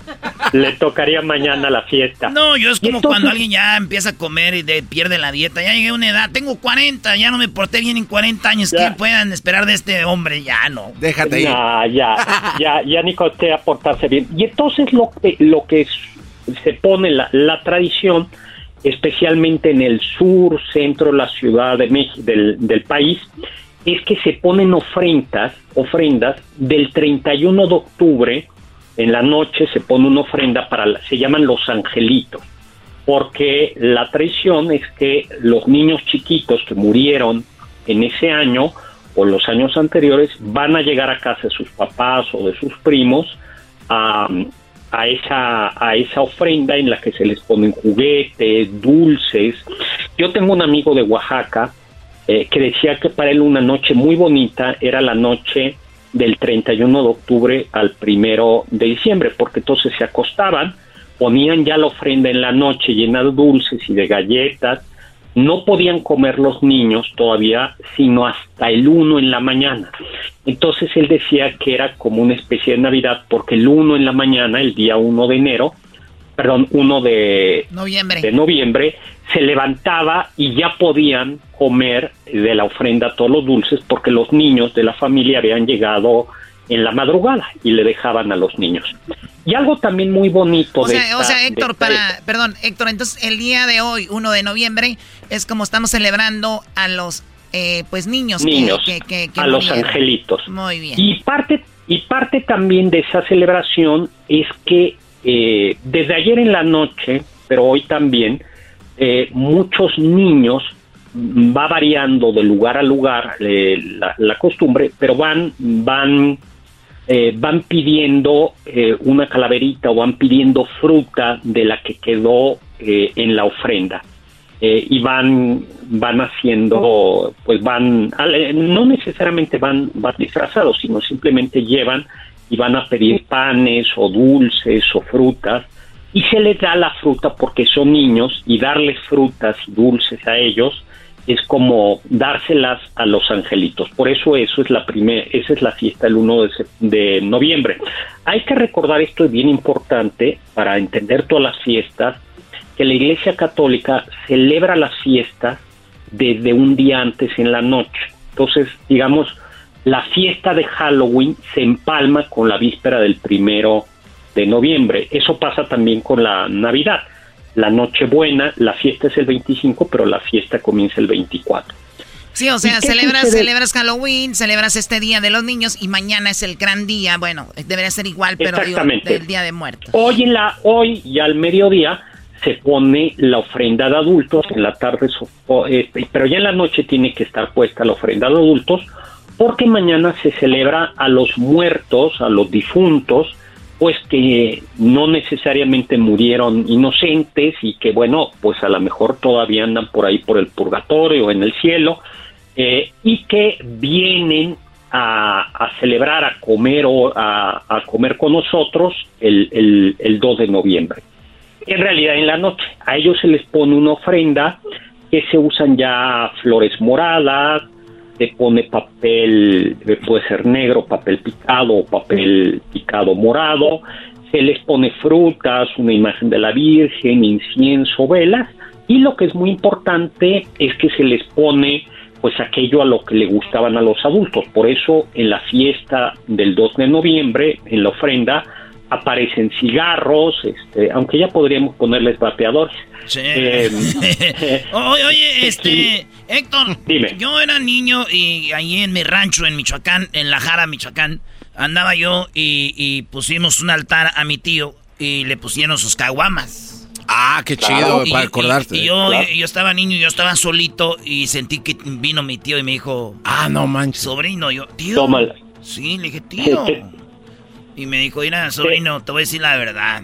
le tocaría mañana la fiesta. No, yo es como cuando alguien ya empieza a comer y pierde la dieta. Ya llegué a una edad, tengo 40, ya no me porté bien en 40 años. ¿Qué puedan esperar de este hombre? Ya no. Déjate ir. ya, ya, ya ni a portarse bien. Y entonces lo que, lo que se pone la, la tradición especialmente en el sur, centro, la ciudad de México, del, país, es que se ponen ofrendas, ofrendas del 31 de octubre, en la noche se pone una ofrenda para, se llaman los angelitos, porque la tradición es que los niños chiquitos que murieron en ese año o los años anteriores van a llegar a casa de sus papás o de sus primos a, a esa, a esa ofrenda en la que se les ponen juguetes, dulces. Yo tengo un amigo de Oaxaca eh, que decía que para él una noche muy bonita era la noche del 31 de octubre al primero de diciembre, porque entonces se acostaban, ponían ya la ofrenda en la noche llena de dulces y de galletas, no podían comer los niños todavía sino hasta el 1 en la mañana. Entonces él decía que era como una especie de Navidad porque el 1 en la mañana, el día 1 de enero, perdón, 1 de noviembre. de noviembre, se levantaba y ya podían comer de la ofrenda todos los dulces porque los niños de la familia habían llegado en la madrugada y le dejaban a los niños. Y algo también muy bonito o sea, O sea, Héctor, para, perdón, Héctor, entonces el día de hoy, 1 de noviembre, es como estamos celebrando a los eh, pues niños, niños que, a los angelitos. Muy bien. Y parte, y parte también de esa celebración es que eh, desde ayer en la noche, pero hoy también, eh, muchos niños va variando de lugar a lugar la, la, costumbre, pero van, van eh, van pidiendo eh, una calaverita o van pidiendo fruta de la que quedó eh, en la ofrenda. y van, van haciendo, pues van, no necesariamente van, van disfrazados, sino simplemente llevan y van a pedir panes o dulces o frutas y se les da la fruta porque son niños y darles frutas y dulces a ellos es como dárselas a los angelitos. Por eso eso es la primera, esa es la fiesta el 1 de, de, noviembre. Hay que recordar esto es bien importante para entender todas las fiestas, que la Iglesia Católica celebra las fiestas desde un día antes en la noche. Entonces, digamos, la fiesta de Halloween se empalma con la víspera del primero de noviembre. Eso pasa también con la Navidad la Nochebuena, la fiesta es el 25, pero la fiesta comienza el 24. Sí, o sea, celebras, celebras Halloween, celebras este Día de los Niños y mañana es el gran día. Bueno, debería ser igual, pero digo, del Día de Muertos. Hoy, en la, hoy y al mediodía se pone la ofrenda de adultos, en la tarde, este, pero ya en la noche tiene que estar puesta la ofrenda de adultos, porque mañana se celebra a los muertos, a los difuntos, pues que no necesariamente murieron inocentes y que bueno, pues a lo mejor todavía andan por ahí por el purgatorio o en el cielo eh, y que vienen a, celebrar, a comer o a, comer con nosotros el, el, el 2 de noviembre. En realidad en la noche a ellos se les pone una ofrenda que se usan ya flores moradas, se pone papel, puede ser negro, papel picado o papel picado morado, se les pone frutas, una imagen de la Virgen, incienso, velas, y lo que es muy importante es que se les pone pues aquello a lo que le gustaban a los adultos. Por eso en la fiesta del 2 de noviembre, en la ofrenda, aparecen cigarros, este, aunque ya podríamos ponerles vapeadores. Eh, oye, oye, este, Héctor, yo era niño y ahí en mi rancho en Michoacán, en La Jara, Michoacán, andaba yo y, pusimos un altar a mi tío y le pusieron sus caguamas. Ah, qué chido, para acordarte. Y, yo, yo estaba niño, yo estaba solito y sentí que vino mi tío y me dijo, ah, no manches. Sobrino, yo, tío. Sí, le dije, tío. y me dijo, mira, sobrino, te voy a decir la verdad.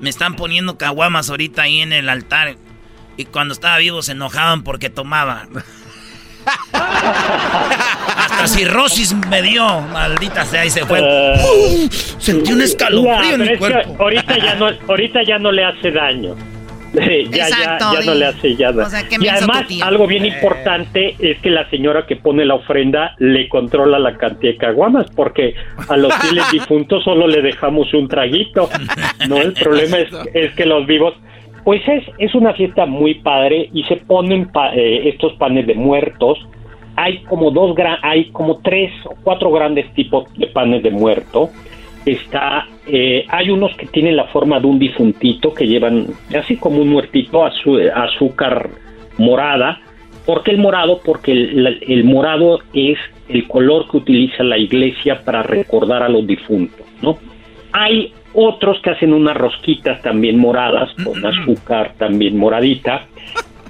Me están poniendo caguamas ahorita ahí en el altar. Y cuando estaba vivo se enojaban porque tomaba. Hasta cirrosis me dio, maldita sea, y se fue. Uh, sentí un escalofrío en mi cuerpo. ahorita, ya no, ahorita ya no le hace daño. Ya, ya, ya, no le hace ya y además, algo bien importante es que la señora que pone la ofrenda le controla la cantidad de caguamas, porque a los fieles difuntos solo le dejamos un traguito. No, el problema es, es que los vivos pues es, es una fiesta muy padre y se ponen eh, estos panes de muertos. Hay como dos hay como tres o cuatro grandes tipos de panes de muerto. Está, eh, hay unos que tienen la forma de un difuntito que llevan así como un muertito azúcar morada. ¿Por qué el morado? Porque el, el morado es el color que utiliza la iglesia para recordar a los difuntos, ¿no? Hay otros que hacen unas rosquitas también moradas, con azúcar también moradita.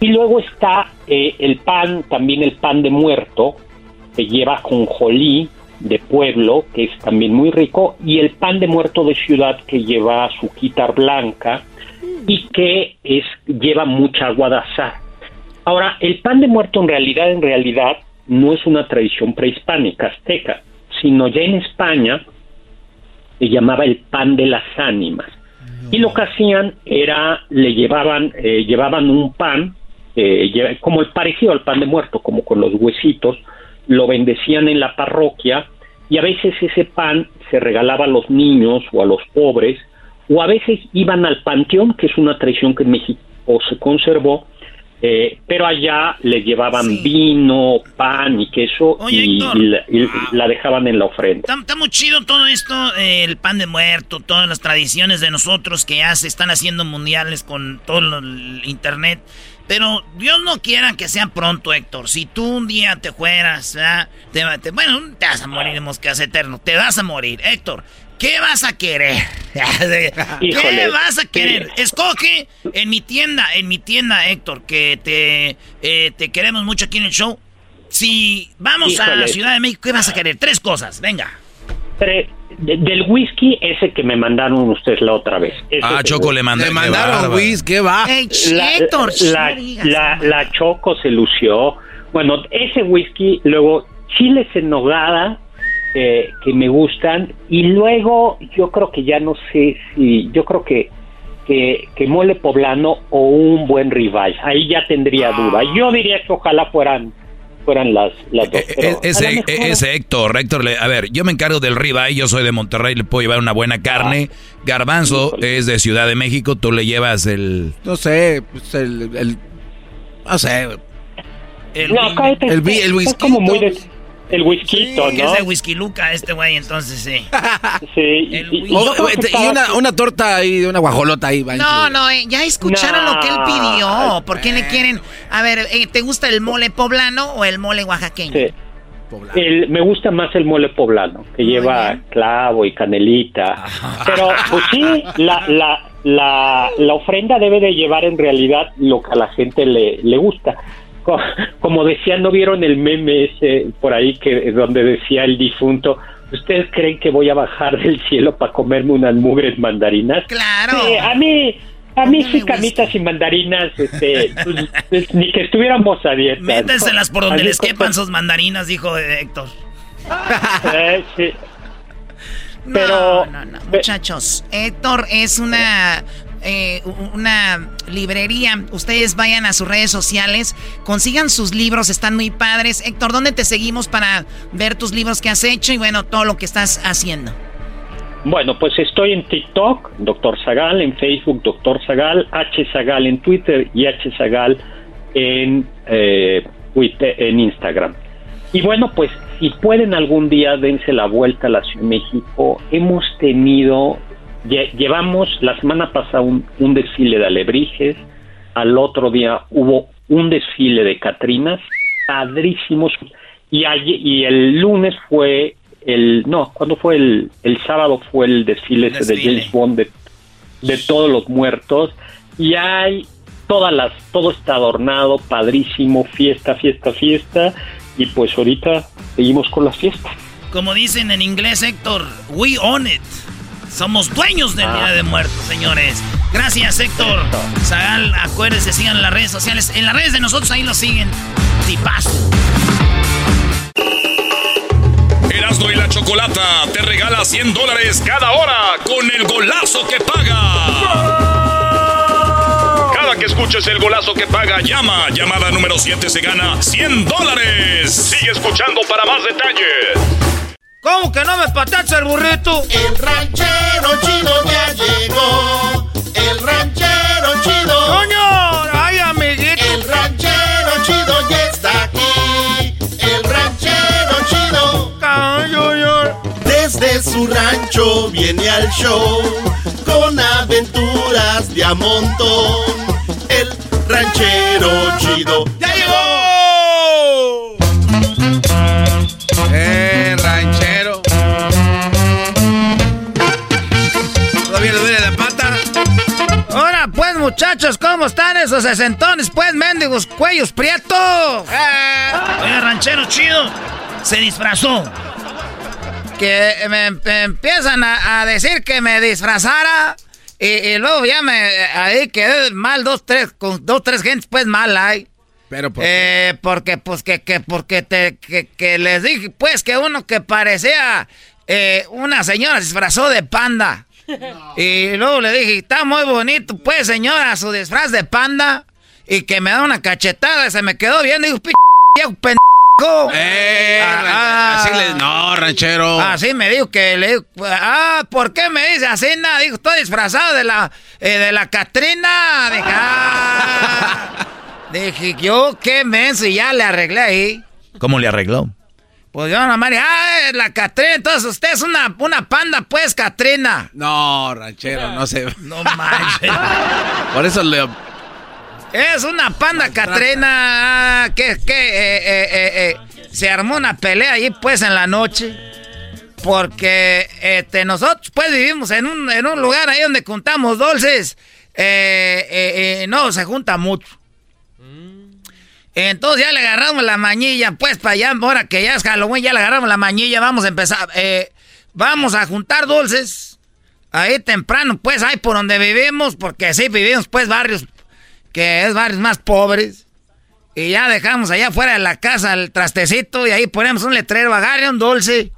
Y luego está eh, el pan, también el pan de muerto, que lleva jonjolí de pueblo, que es también muy rico, y el pan de muerto de ciudad, que lleva azuquita blanca y que es, lleva mucha agua de azar. Ahora, el pan de muerto en realidad, en realidad, no es una tradición prehispánica azteca, sino ya en España se llamaba el pan de las ánimas. Y lo que hacían era, le llevaban, eh, llevaban un pan, eh, como el parecido al pan de muerto, como con los huesitos, lo bendecían en la parroquia y a veces ese pan se regalaba a los niños o a los pobres, o a veces iban al panteón, que es una tradición que en México se conservó, eh, pero allá le llevaban vino, pan y queso y, la, dejaban en la ofrenda. Está, muy chido todo esto, eh, el pan de muerto, todas las tradiciones de nosotros que ya se están haciendo mundiales con todo el internet. Pero Dios no quiera que sea pronto, Héctor. Si tú un día te fueras, te, bueno, te vas a morir moscas eterno. Te vas a morir, Héctor. ¿Qué vas a querer? ¿Qué vas a querer? Escoge en mi tienda, en mi tienda, Héctor, que te, eh, te queremos mucho aquí en el show. Si vamos a la Ciudad de México, ¿qué vas a querer? Tres cosas, venga. Del whisky, ese que me mandaron ustedes la otra vez. ah, Choco le, mandaron. mandaron whisky, ¿qué va? la, Héctor, la, la, Choco se lució. Bueno, ese whisky, luego chiles en nogada, que me gustan y luego yo creo que ya no sé si yo creo que que, mole poblano o un buen rival ahí ya tendría ah. duda yo diría que ojalá fueran fueran las, las dos eh, eh, ese, ese, Héctor Héctor a ver yo me encargo del ribeye yo soy de Monterrey le puedo llevar una buena carne. Ah. Garbanzo es de Ciudad de México tú le llevas el no sé pues el, el no sé. El, el, el, whisky como muy de, el whisky, ¿no? Que es de whisky Luca este güey, entonces sí. sí. y, una, una, torta ahí, una guajolota ahí. no, no, eh, ya escucharon lo que él pidió. ¿Por qué le quieren? A ver, eh, ¿te gusta el mole poblano o el mole oaxaqueño? Sí. El, me gusta más el mole poblano, que lleva clavo y canelita. Pero, pues sí, la, la, la, la ofrenda debe de llevar en realidad lo que a la gente le, le gusta como decía, ¿no vieron el meme ese por ahí que donde decía el difunto? ¿Ustedes creen que voy a bajar del cielo para comerme unas mugres mandarinas? Claro. a mí, a mí sí camitas y mandarinas, este, pues, pues, ni que estuviéramos a dieta. Métenselas por donde les quepan sus mandarinas, dijo Héctor. Eh, sí. Pero, no, no, muchachos, Héctor es una eh, una librería. Ustedes vayan a sus redes sociales, consigan sus libros, están muy padres. Héctor, ¿dónde te seguimos para ver tus libros que has hecho y bueno, todo lo que estás haciendo? Bueno, pues estoy en TikTok, Doctor Zagal, en Facebook, Doctor Zagal, H Zagal en Twitter y H Zagal en, eh, Twitter, en Instagram. Y bueno, pues si pueden algún día dense la vuelta a la Ciudad de México. Hemos tenido, llevamos la semana pasada un, un desfile de alebrijes, al otro día hubo un desfile de Catrinas, padrísimos, y, y el lunes fue el, no, cuando fue el, el sábado fue el desfile, ese de James Bond de, de todos los muertos, y hay todas las, todo está adornado, padrísimo, fiesta, fiesta, fiesta, y pues ahorita seguimos con las fiestas. Como dicen en inglés, Héctor, we own it. Somos dueños del Día de Muertos, señores. Gracias, Héctor. Zagal, acuérdense, sigan en las redes sociales. En las redes de nosotros ahí lo siguen. Tipazo. Erasmo y la Chocolata te regala 100 dólares cada hora con el golazo que paga que escuches el golazo que paga, llama. Llamada número 7 se gana 100 dólares. Sigue escuchando para más detalles. ¿Cómo que no me patacha el burrito? El ranchero chido ya llegó. El ranchero chido. ¡Coño! ¡Ay, amiguito! El ranchero chido ya está aquí. El ranchero chido. Desde su rancho viene al show con aventuras de a montón el ranchero chido. ¡Ya llegó! Pues muchachos, ¿cómo están esos sesentones? Pues mendigos, cuellos prietos. Eh. Oye, ranchero chido. Se disfrazó. Que me, empiezan a decir que me disfrazara y, luego ya me ahí quedé mal dos, tres, con dos, tres gentes, pues mal hay. Pero ¿por eh, porque, pues, que, que, porque te, que, les dije, pues, que uno que parecía eh, una señora se disfrazó de panda. Y luego le dije, está muy bonito, pues, señora, su disfraz de panda. Y que me da una cachetada, se me quedó bien, digo, p eh, ah, así le, no, ranchero. Así me dijo que le ah, ¿por qué me dice así? Nada, dijo, estoy disfrazado de la, eh, de la Catrina. Dije, ah. Dije, yo qué menso, y ya le arreglé ahí. ¿Cómo le arregló? Pues yo nada más ah, la Catrina, entonces usted es una, una panda, pues, Catrina. No, ranchero, no sé. No manches. Por eso le es una panda Catrina que, que eh, eh, eh, se armó una pelea ahí pues en la noche. Porque este, nosotros pues vivimos en un, en un lugar ahí donde juntamos dulces. no se junta mucho. Entonces ya le agarramos la mañilla, pues para allá, ahora que ya es Halloween, ya le agarramos la mañilla, vamos a empezar. vamos a juntar dulces. Ahí temprano, pues ahí por donde vivimos, porque sí vivimos pues barrios que es barrios más pobres. Y ya dejamos allá afuera de la casa el trastecito y ahí ponemos un letrero, agarre un dulce.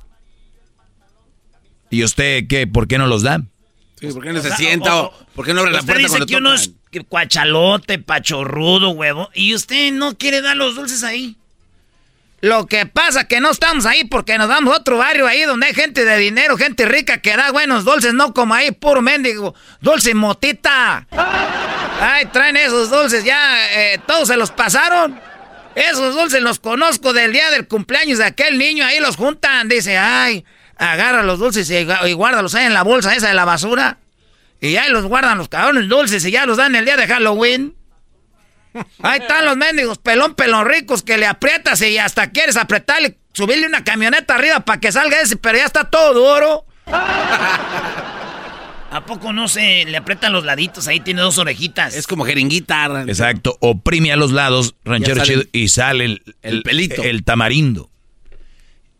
¿Y usted qué? ¿Por qué no los da? ¿Por qué no se sienta? O, ¿Por qué no abre la puerta dice que uno es cuachalote, pachorrudo, huevo. Y usted no quiere dar los dulces ahí. Lo que pasa que no estamos ahí porque nos damos otro barrio ahí donde hay gente de dinero, gente rica que da buenos dulces, no como ahí, puro mendigo, dulce motita. Ay, traen esos dulces, ya eh, todos se los pasaron. Esos dulces los conozco del día del cumpleaños de aquel niño, ahí los juntan. Dice, ay, agarra los dulces y, y guárdalos ahí en la bolsa esa de la basura. Y ahí los guardan los cabrones dulces y ya los dan el día de Halloween. Ahí están los mendigos pelón, pelón ricos que le aprietas y hasta quieres apretarle, subirle una camioneta arriba para que salga ese, pero ya está todo duro. ¿A poco no se le aprietan los laditos? Ahí tiene dos orejitas. Es como jeringuita. Exacto. Oprime a los lados, ranchero chido, y sale el, pelito. El tamarindo.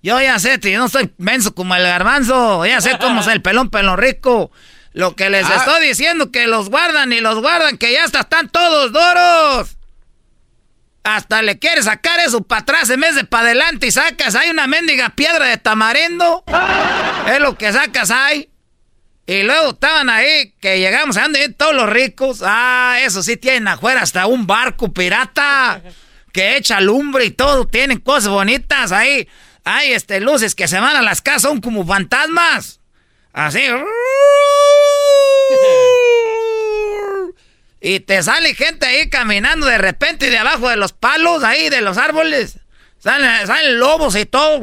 Yo ya sé, yo no soy menso como el garbanzo. Ya sé cómo es el pelón, pelón rico. Lo que les ah. estoy diciendo, que los guardan y los guardan, que ya están todos doros. Hasta le quieres sacar eso para atrás en vez de para adelante y sacas hay una mendiga piedra de tamarindo. es lo que sacas ahí. Y luego estaban ahí, que llegamos a todos los ricos. Ah, eso sí, tienen afuera hasta un barco pirata que echa lumbre y todo. Tienen cosas bonitas ahí. Hay este, luces que se van a las casas, son como fantasmas. Así. Y te sale gente ahí caminando de repente de abajo de los palos, ahí de los árboles. Salen, salen lobos y todo.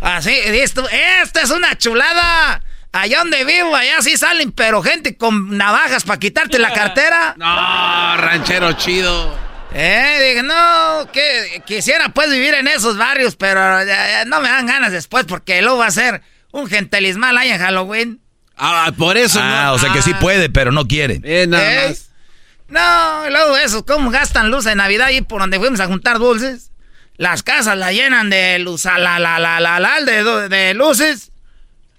Así, esto, esta es una chulada. Allá donde vivo, allá sí salen, pero gente con navajas para quitarte la cartera. No, ranchero chido. Eh, dije, no, que quisiera pues vivir en esos barrios, pero no me dan ganas después porque luego va a ser un gentelismal ahí en Halloween. Ah, por eso ah, o sea que sí Ah. puede, pero no quiere. Eh, nada ¿Eh? más. No, y luego eso, ¿cómo gastan luz en Navidad ahí por donde fuimos a juntar dulces? Las casas la llenan de luz, a la, la, la, la, la, de, de luces.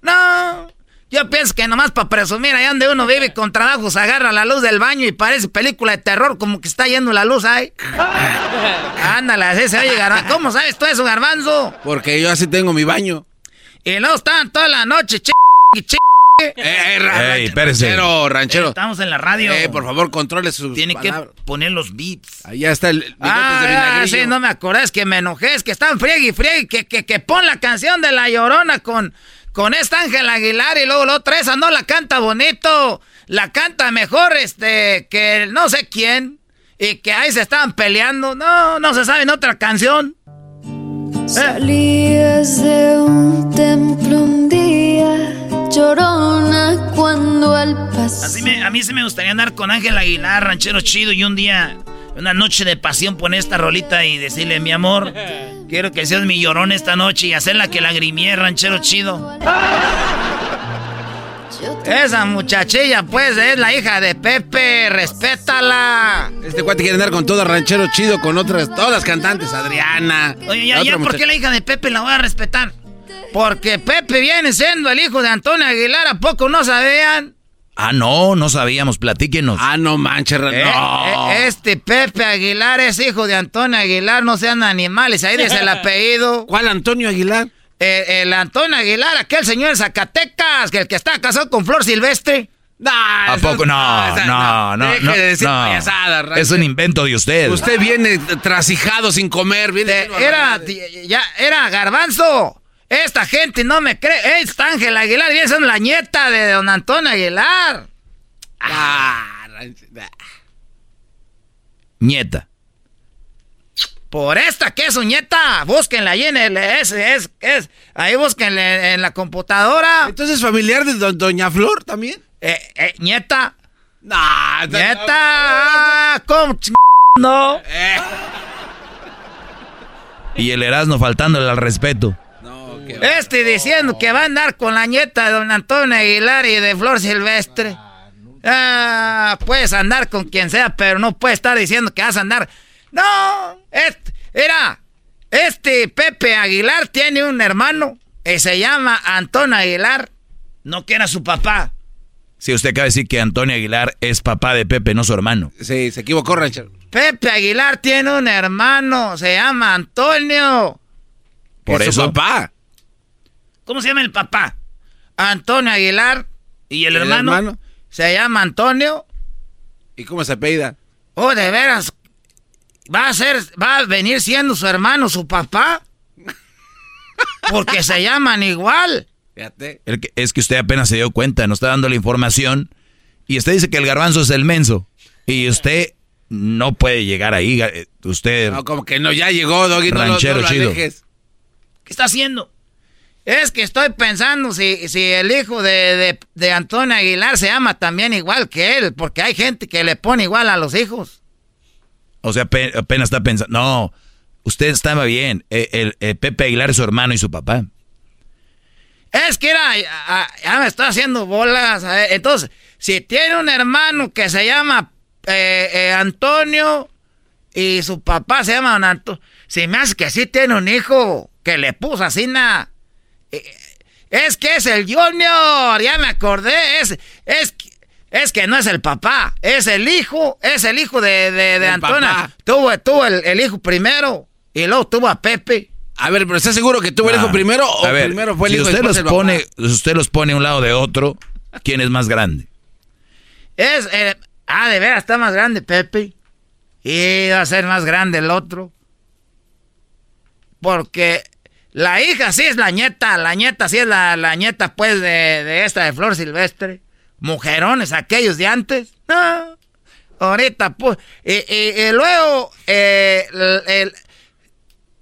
No, yo pienso que nomás para presumir, allá donde uno vive con trabajos, agarra la luz del baño y parece película de terror, como que está yendo la luz ahí. Ándale, así se oye, Garbanzo. ¿Cómo sabes tú eso, Garbanzo? Porque yo así tengo mi baño. Y luego estaban toda la noche, ch... y ch... Eh, eh, Ey, ranchero, ranchero. Estamos en la radio. Eh, por favor, controle sus Tiene que poner los beats. Allá está el Ah, de ah, sí, no me acordé, es que me enojé, es que están friegue y friegue, que, que, que pon la canción de La Llorona con, con esta Ángel Aguilar y luego la otra esa, no la canta bonito, la canta mejor este que no sé quién y que ahí se estaban peleando, no, no se sabe en otra canción. Salías de un templo un día, llorona cuando al pasar. Así me- a mí sí me gustaría andar con Ángel Aguilar, ranchero chido, y un día, una noche de pasión, poner esta rolita y decirle, mi amor, quiero que seas mi llorón esta noche y hacerla que lagrimie, ranchero chido. Esa muchachilla, pues, es la hija de Pepe, respétala. Este cuate quiere andar con todo ranchero chido, con otras, todas las cantantes, Adriana. Oye, ya, la ya, ¿por qué la hija de Pepe la voy a respetar? Porque Pepe viene siendo el hijo de Antonio Aguilar, ¿a poco no sabían? Ah, no, no sabíamos, platíquenos. Ah, no manches, Eh, no. eh, este Pepe Aguilar es hijo de Antonio Aguilar, no sean animales, ahí dice el apellido. ¿Cuál Antonio Aguilar? Eh, el Antonio Aguilar, aquel señor de Zacatecas, que el que está casado con Flor Silvestre. ¿A poco? No, no, no, Deje no. de decir no. ranchero. Es un invento de usted. Usted viene trasijado sin comer, viene. Era, ya, era garbanzo. Esta gente no me cree. Esta Ángel Aguilar viene siendo la nieta de don Antonio Aguilar. Ah. Nieta. Por esta que es su nieta, búsquenla ahí en el es, es, es, ahí búsquenla en la computadora. Entonces, familiar de do- Doña Flor también. Eh, eh, nieta. Nah, Nieta. Ah, ¿Cómo ch- no? Eh. Y el Erasmo faltándole al respeto. Este diciendo que va a andar con la nieta de don Antonio Aguilar y de Flor Silvestre. Ah, puedes andar con quien sea, pero no puedes estar diciendo que vas a andar. No, este, era, este Pepe Aguilar tiene un hermano y se llama Antonio Aguilar. No que era su papá. Si usted acaba de decir que Antonio Aguilar es papá de Pepe, no su hermano. Sí, se equivocó, ranchero. Pepe Aguilar tiene un hermano, se llama Antonio. Por Es su eso. papá. ¿Cómo se llama el papá? Antonio Aguilar. ¿Y el, ¿El hermano? hermano? Se llama Antonio. ¿Y cómo se apellida? Oh, de veras. ¿Va a ser, va a venir siendo su hermano, su papá? Porque se llaman igual. Fíjate. El que- es que usted apenas se dio cuenta, nos está dando la información. Y usted dice que el garbanzo es el menso. Y usted no puede llegar ahí. eh, Usted. No, como que no, ya llegó, Doggy. No, lo- no Ranchero lo chido. alejes. ¿Qué está haciendo? Es que estoy pensando si, si el hijo de, de- de Antonio Aguilar se llama también igual que él, porque hay gente que le pone igual a los hijos. O sea, ape- apenas está pensando. No, usted estaba bien. Eh, El, el Pepe Aguilar es su hermano y su papá. Es que era, ya, me estoy haciendo bolas. Entonces, si tiene un hermano que se llama eh, eh, Antonio y su papá se llama Antonio, si me hace que sí tiene un hijo que le puso así nada. Es que es el Junior, ya me acordé. Es, es, es que no es el papá, es el hijo, es el hijo de, de, de papá. Tuvo, tuvo el, el hijo primero y luego tuvo a Pepe. A ver, pero ¿estás seguro que tuvo el hijo Ah, primero o a ver, primero fue el si hijo usted los el papá? pone, si usted los pone a un lado de otro, ¿quién es más grande? Es, eh, ah, de veras, está más grande Pepe. Y va a ser más grande el otro. Porque La hija sí es la nieta, la nieta sí es la, la nieta, pues, de, de esta de Flor Silvestre. Mujerones, aquellos de antes. No. Ahorita, pues. Y, luego, eh, el,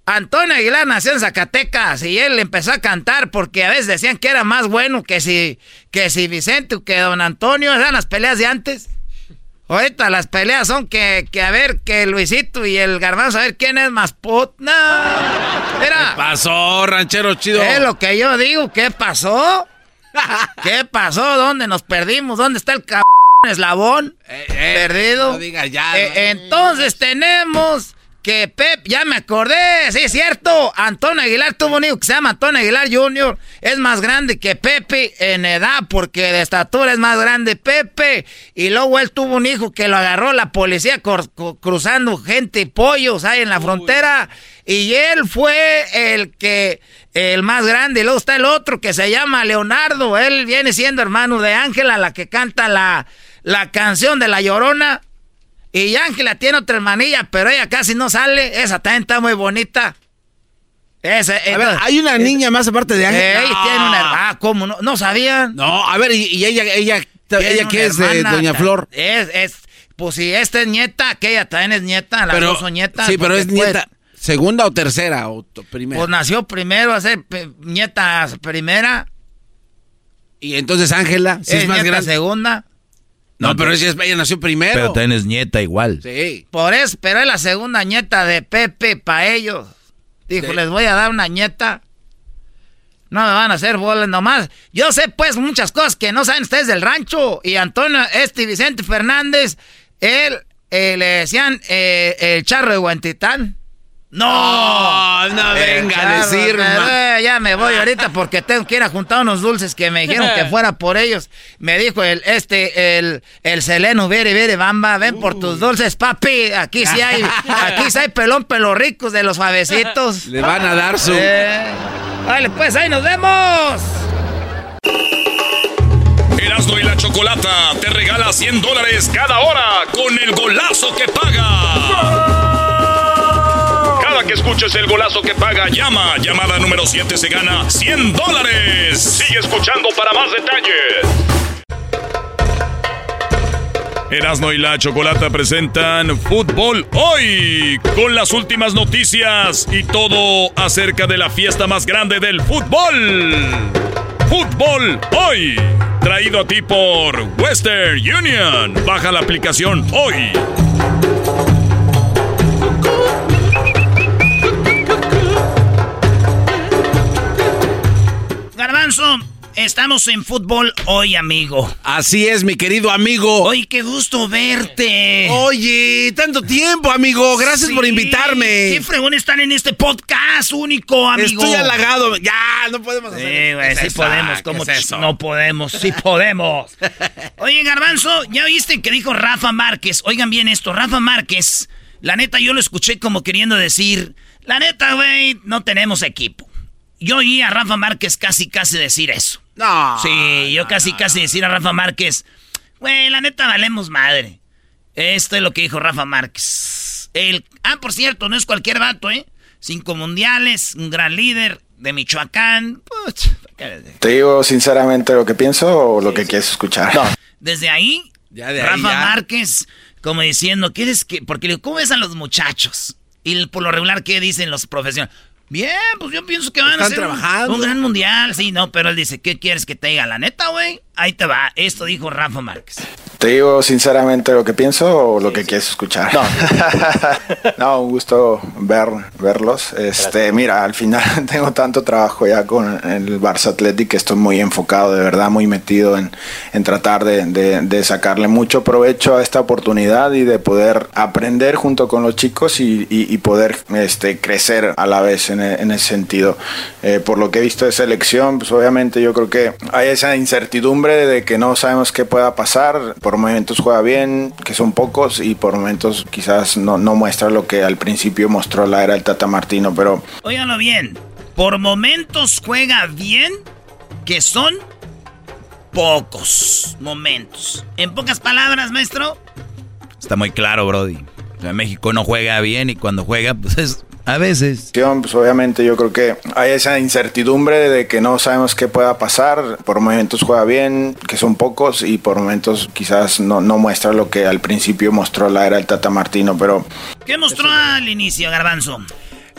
Antonio Aguilar nació en Zacatecas y él empezó a cantar porque a veces decían que era más bueno que si, que si Vicente o que don Antonio. Eran las peleas de antes. Ahorita las peleas son que, que a ver, que Luisito y el Garbanzo, a ver quién es más put. No. ¿Qué pasó, ranchero chido? Es lo que yo digo, ¿qué pasó? ¿Qué pasó? ¿Dónde nos perdimos? ¿Dónde está el cabrón eslabón? Eh, eh, Perdido. No diga ya. Eh, entonces tenemos que Pep, ya me acordé, sí es cierto, Antonio Aguilar tuvo un hijo que se llama Antonio Aguilar Jr., es más grande que Pepe en edad, porque de estatura es más grande Pepe, y luego él tuvo un hijo que lo agarró la policía cruzando gente y pollos ahí en la frontera, y él fue el que, el más grande, y luego está el otro que se llama Leonardo, él viene siendo hermano de Ángela, la que canta la, la canción de La Llorona, y Ángela tiene otra hermanilla, pero ella casi no sale. Esa también está muy bonita. Esa, a ver, hay una niña más aparte de Ángela. Ella tiene una Ah, ¿cómo no? ¿No sabían? No, a ver, y, ella, ella, ella qué es de Doña Flor. Es, es, pues si esta es nieta, aquella también es nieta, las dos son nietas. Sí, pero es nieta. ¿Segunda o tercera o primera? Pues nació primero, a ser nieta primera. Y entonces Ángela, si es, más grande. segunda. No, pero ella, nació primero. Pero también es nieta igual. Sí. Por eso, pero es la segunda nieta de Pepe para ellos. Dijo, les voy a dar una nieta. No me van a hacer bolas nomás. Yo sé pues muchas cosas que no saben ustedes del rancho. Y Antonio, este Vicente Fernández, él eh, le decían eh, el charro de Guantitán. No, no venga a decir, Ya me voy ahorita porque tengo que ir a juntar unos dulces que me dijeron que fuera por ellos. Me dijo el, este, el, el Seleno, vere, vere, bamba, ven por tus dulces, papi. Aquí sí hay, aquí sí hay pelón, pelo ricos de los suavecitos. Le van a dar su... vale, pues ahí nos vemos. Erasmo y la Chocolata te regala 100 dólares cada hora con el golazo que paga que escuches el golazo que paga, llama. Llamada número 7 se gana 100 dólares. Sigue escuchando para más detalles. Erasmo y la Chocolata presentan Fútbol Hoy con las últimas noticias y todo acerca de la fiesta más grande del fútbol. Fútbol Hoy, traído a ti por Western Union. Baja la aplicación hoy. Garbanzo, estamos en fútbol hoy, amigo. Así es, mi querido amigo. Oye, qué gusto verte. Oye, tanto tiempo, amigo. Gracias por invitarme. Qué fregón están en este podcast único, amigo. Estoy halagado. Ya, no podemos hacer Sí, güey, sí podemos. ¿Cómo no podemos? Sí podemos. Oye, Garbanzo, ¿ya oíste que dijo Rafa Márquez? Oigan bien esto, Rafa Márquez. La neta, yo lo escuché como queriendo decir, la neta, güey, no tenemos equipo. Yo oí a Rafa Márquez casi, casi decir eso. No. Sí, yo casi, casi decir a Rafa Márquez, güey, la neta valemos madre. Esto es lo que dijo Rafa Márquez. El, ah, por cierto, no es cualquier vato, ¿eh? Cinco mundiales, un gran líder de Michoacán. ¿Te digo sinceramente lo que pienso o lo que quieres escuchar? No. Desde ahí, Rafa Márquez, como diciendo, ¿quieres que...? Porque, ¿cómo ves a los muchachos? Y por lo regular, ¿qué dicen los profesionales? Bien, pues yo pienso que van a ser un, gran mundial. Sí, no, pero él dice, ¿qué quieres que te diga? La neta, güey. Ahí te va. Esto dijo Rafa Márquez. ¿Te digo sinceramente lo que pienso o lo que quieres escuchar? No. no, un gusto ver, verlos. Este, mira, al final tengo tanto trabajo ya con el Barça Athletic que estoy muy enfocado, de verdad, muy metido en, en tratar de, de, sacarle mucho provecho a esta oportunidad y de poder aprender junto con los chicos y, y, poder este, crecer a la vez en, en ese sentido. Eh, por lo que he visto de selección, pues obviamente yo creo que hay esa incertidumbre de que no sabemos qué pueda pasar. Por momentos juega bien, que son pocos, y por momentos quizás no, no muestra lo que al principio mostró la era el Tata Martino, pero... Óiganlo bien, por momentos juega bien, que son pocos momentos. En pocas palabras, maestro. Está muy claro, Brody. México no juega bien y cuando juega, pues es A veces. Pues obviamente yo creo que hay esa incertidumbre de que no sabemos qué pueda pasar. Por momentos juega bien, que son pocos, y por momentos quizás no, no muestra lo que al principio mostró la era el Tata Martino, pero... ¿Qué mostró al inicio, Garbanzo?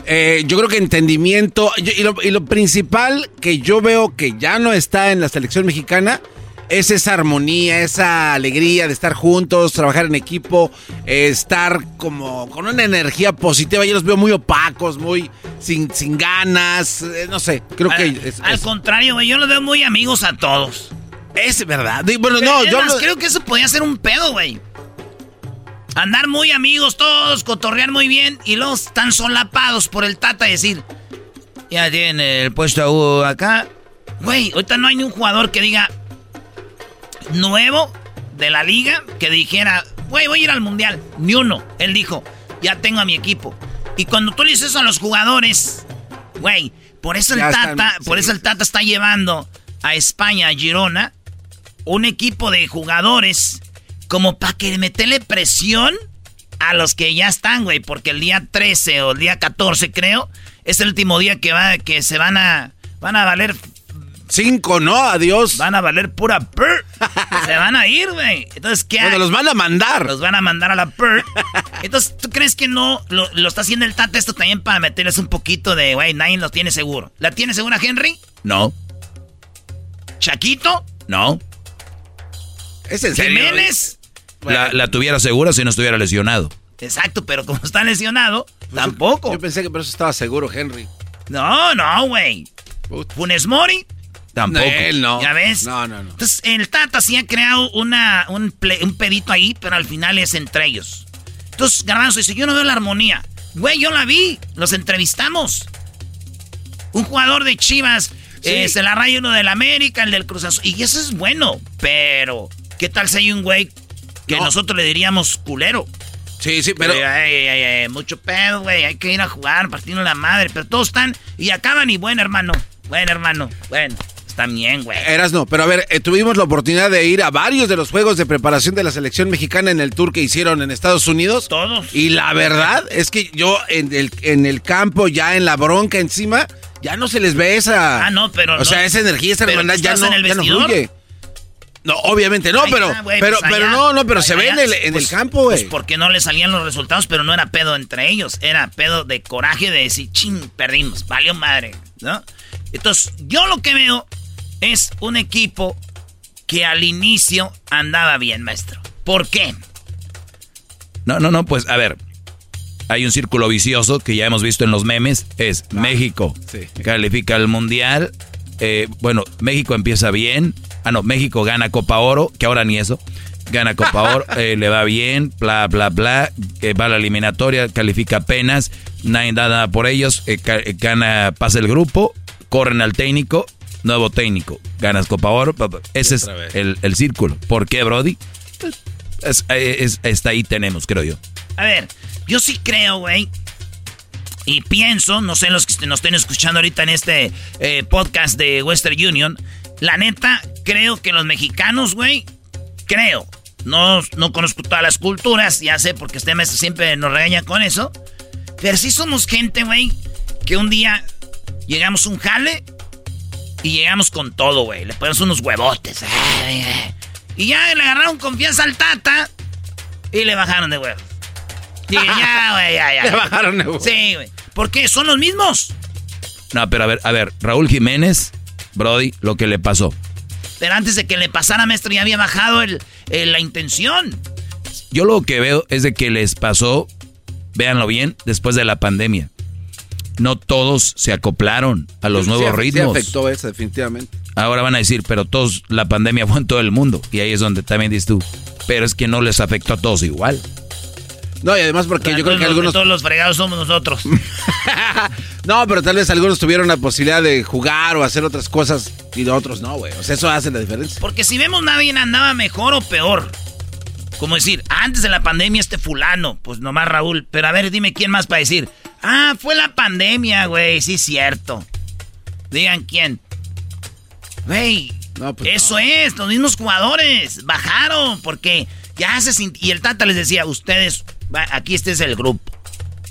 Eh, yo creo que entendimiento y lo, y lo principal que yo veo que ya no está en la selección mexicana es esa armonía, esa alegría de estar juntos, trabajar en equipo, eh, estar como con una energía positiva. Yo los veo muy opacos, muy sin, sin ganas, eh, no sé, creo que... Es, al es- contrario, güey, yo los veo muy amigos a todos. Es verdad. Bueno, no, Es yo... más, no- creo que eso podía ser un pedo, güey. Andar muy amigos todos, cotorrear muy bien y luego están solapados por el tata y decir, ya tiene el puesto acá. Güey, ahorita no hay ni un jugador que diga nuevo de la liga que dijera, güey, voy a ir al mundial. Ni uno. Él dijo, ya tengo a mi equipo. Y cuando tú le dices eso a los jugadores, güey, por eso el Ya Tata, están, por sí. eso el Tata está llevando a España, a Girona, un equipo de jugadores como para que meterle presión a los que ya están, güey, porque el día 13 o el día 14, creo, es el último día que va que se van a van a valer Cinco, ¿no? Adiós. Van a valer pura per. se van a ir, güey. Entonces, ¿qué Bueno, hay? los van a mandar. Los van a mandar a la per. Entonces, ¿tú crees que no lo, lo está haciendo el Tata esto también para meterles un poquito de, güey, nadie lo tiene seguro? ¿La tiene segura Henry? No, ¿Chaquito? no. ¿Es en serio? ¿Jiménez? La, la tuviera segura si no estuviera lesionado. Exacto, pero como está lesionado, tampoco. Yo pensé que por eso estaba seguro, Henry. No, no, güey. Funes Mori. Tampoco. Él no. ¿Ya ves? No, no, no. Entonces, el Tata sí ha creado una, un, ple- un pedito ahí, pero al final es entre ellos. Entonces, Garbanzo dice, yo no veo la armonía. Güey, yo la vi. Los entrevistamos. Un jugador de Chivas eh, se la raya uno del América, el del Cruz Azul. Y eso es bueno. Pero, ¿qué tal si hay un güey que nosotros le diríamos culero? Sí, sí, pero... Ay, ay, ay, ay, mucho pedo, güey. Hay que ir a jugar, partiendo la madre. Pero todos están y acaban y bueno, hermano. Bueno, hermano. Bueno, bien, güey. Eras no, pero a ver, eh, tuvimos la oportunidad de ir a varios de los juegos de preparación de la selección mexicana en el tour que hicieron en Estados Unidos. Todos. Y la verdad es que yo en el, en el campo, ya en la bronca encima, ya no se les ve esa. Ah, no, pero O sea, no- esa energía, esa hermandad ya no, el ya no fluye. No, obviamente no, pero, pero, pues pero no, no, pero se allá ve en el, en pues- el campo, güey. Pues porque no le salían los resultados, pero no era pedo entre ellos. Era pedo de coraje de decir, ching, perdimos, valió madre, ¿no? Entonces, yo lo que veo es un equipo que al inicio andaba bien, maestro. ¿Por qué? No, no, no, pues a ver. Hay un círculo vicioso que ya hemos visto en los memes. Es México. sí. Califica al Mundial. eh, bueno, México empieza bien. Ah, no, México gana Copa Oro, que ahora ni eso. Gana Copa Oro, eh, le va bien, bla, bla, bla. eh, va a la eliminatoria, califica apenas. Nadie da nada por ellos. eh, gana, pasa el grupo. Corren al técnico. Nuevo técnico. Ganas Copa Oro. Ese es el, el círculo. ¿Por qué, Brody? Pues, es- es- hasta ahí tenemos, creo yo. A ver, yo sí creo, güey. Y pienso, no sé los que nos estén escuchando ahorita en este eh, podcast de Western Union. La neta, creo que los mexicanos, güey, creo. No, no conozco todas las culturas, ya sé, porque este mes siempre nos regaña con eso. Pero sí somos gente, güey, que un día llegamos a un jale y llegamos con todo, güey. Le ponemos unos huevotes. Y ya le agarraron confianza al tata y le bajaron de huevos. Dije, ya, güey, ya, ya. Le bajaron de huevos. Sí, güey. ¿Por qué? Son los mismos. No, pero a ver, a ver, Raúl Jiménez, Brody, lo que le pasó. Pero antes de que le pasara, maestro, ya había bajado el, el- la intención. Yo lo que veo es de que les pasó, véanlo bien, después de la pandemia. No todos se acoplaron a los Sí, nuevos sí, ritmos. Sí afectó eso, definitivamente. Ahora van a decir, pero todos, la pandemia fue en todo el mundo. Y ahí es donde también dices tú. Pero es que no les afectó a todos igual. No, y además porque yo creo que algunos... Todos los fregados somos nosotros. No, pero tal vez algunos tuvieron la posibilidad de jugar o hacer otras cosas y otros no, güey. O sea, eso hace la diferencia. Porque si vemos nadie andaba mejor o peor. Como decir, antes de la pandemia este fulano, pues nomás Raúl. Pero a ver, dime quién más para decir. Ah, fue la pandemia, güey, sí es cierto. Digan quién. Güey, pues eso es, los mismos jugadores bajaron porque ya se sint- Y el Tata les decía, ustedes, aquí este es el grupo.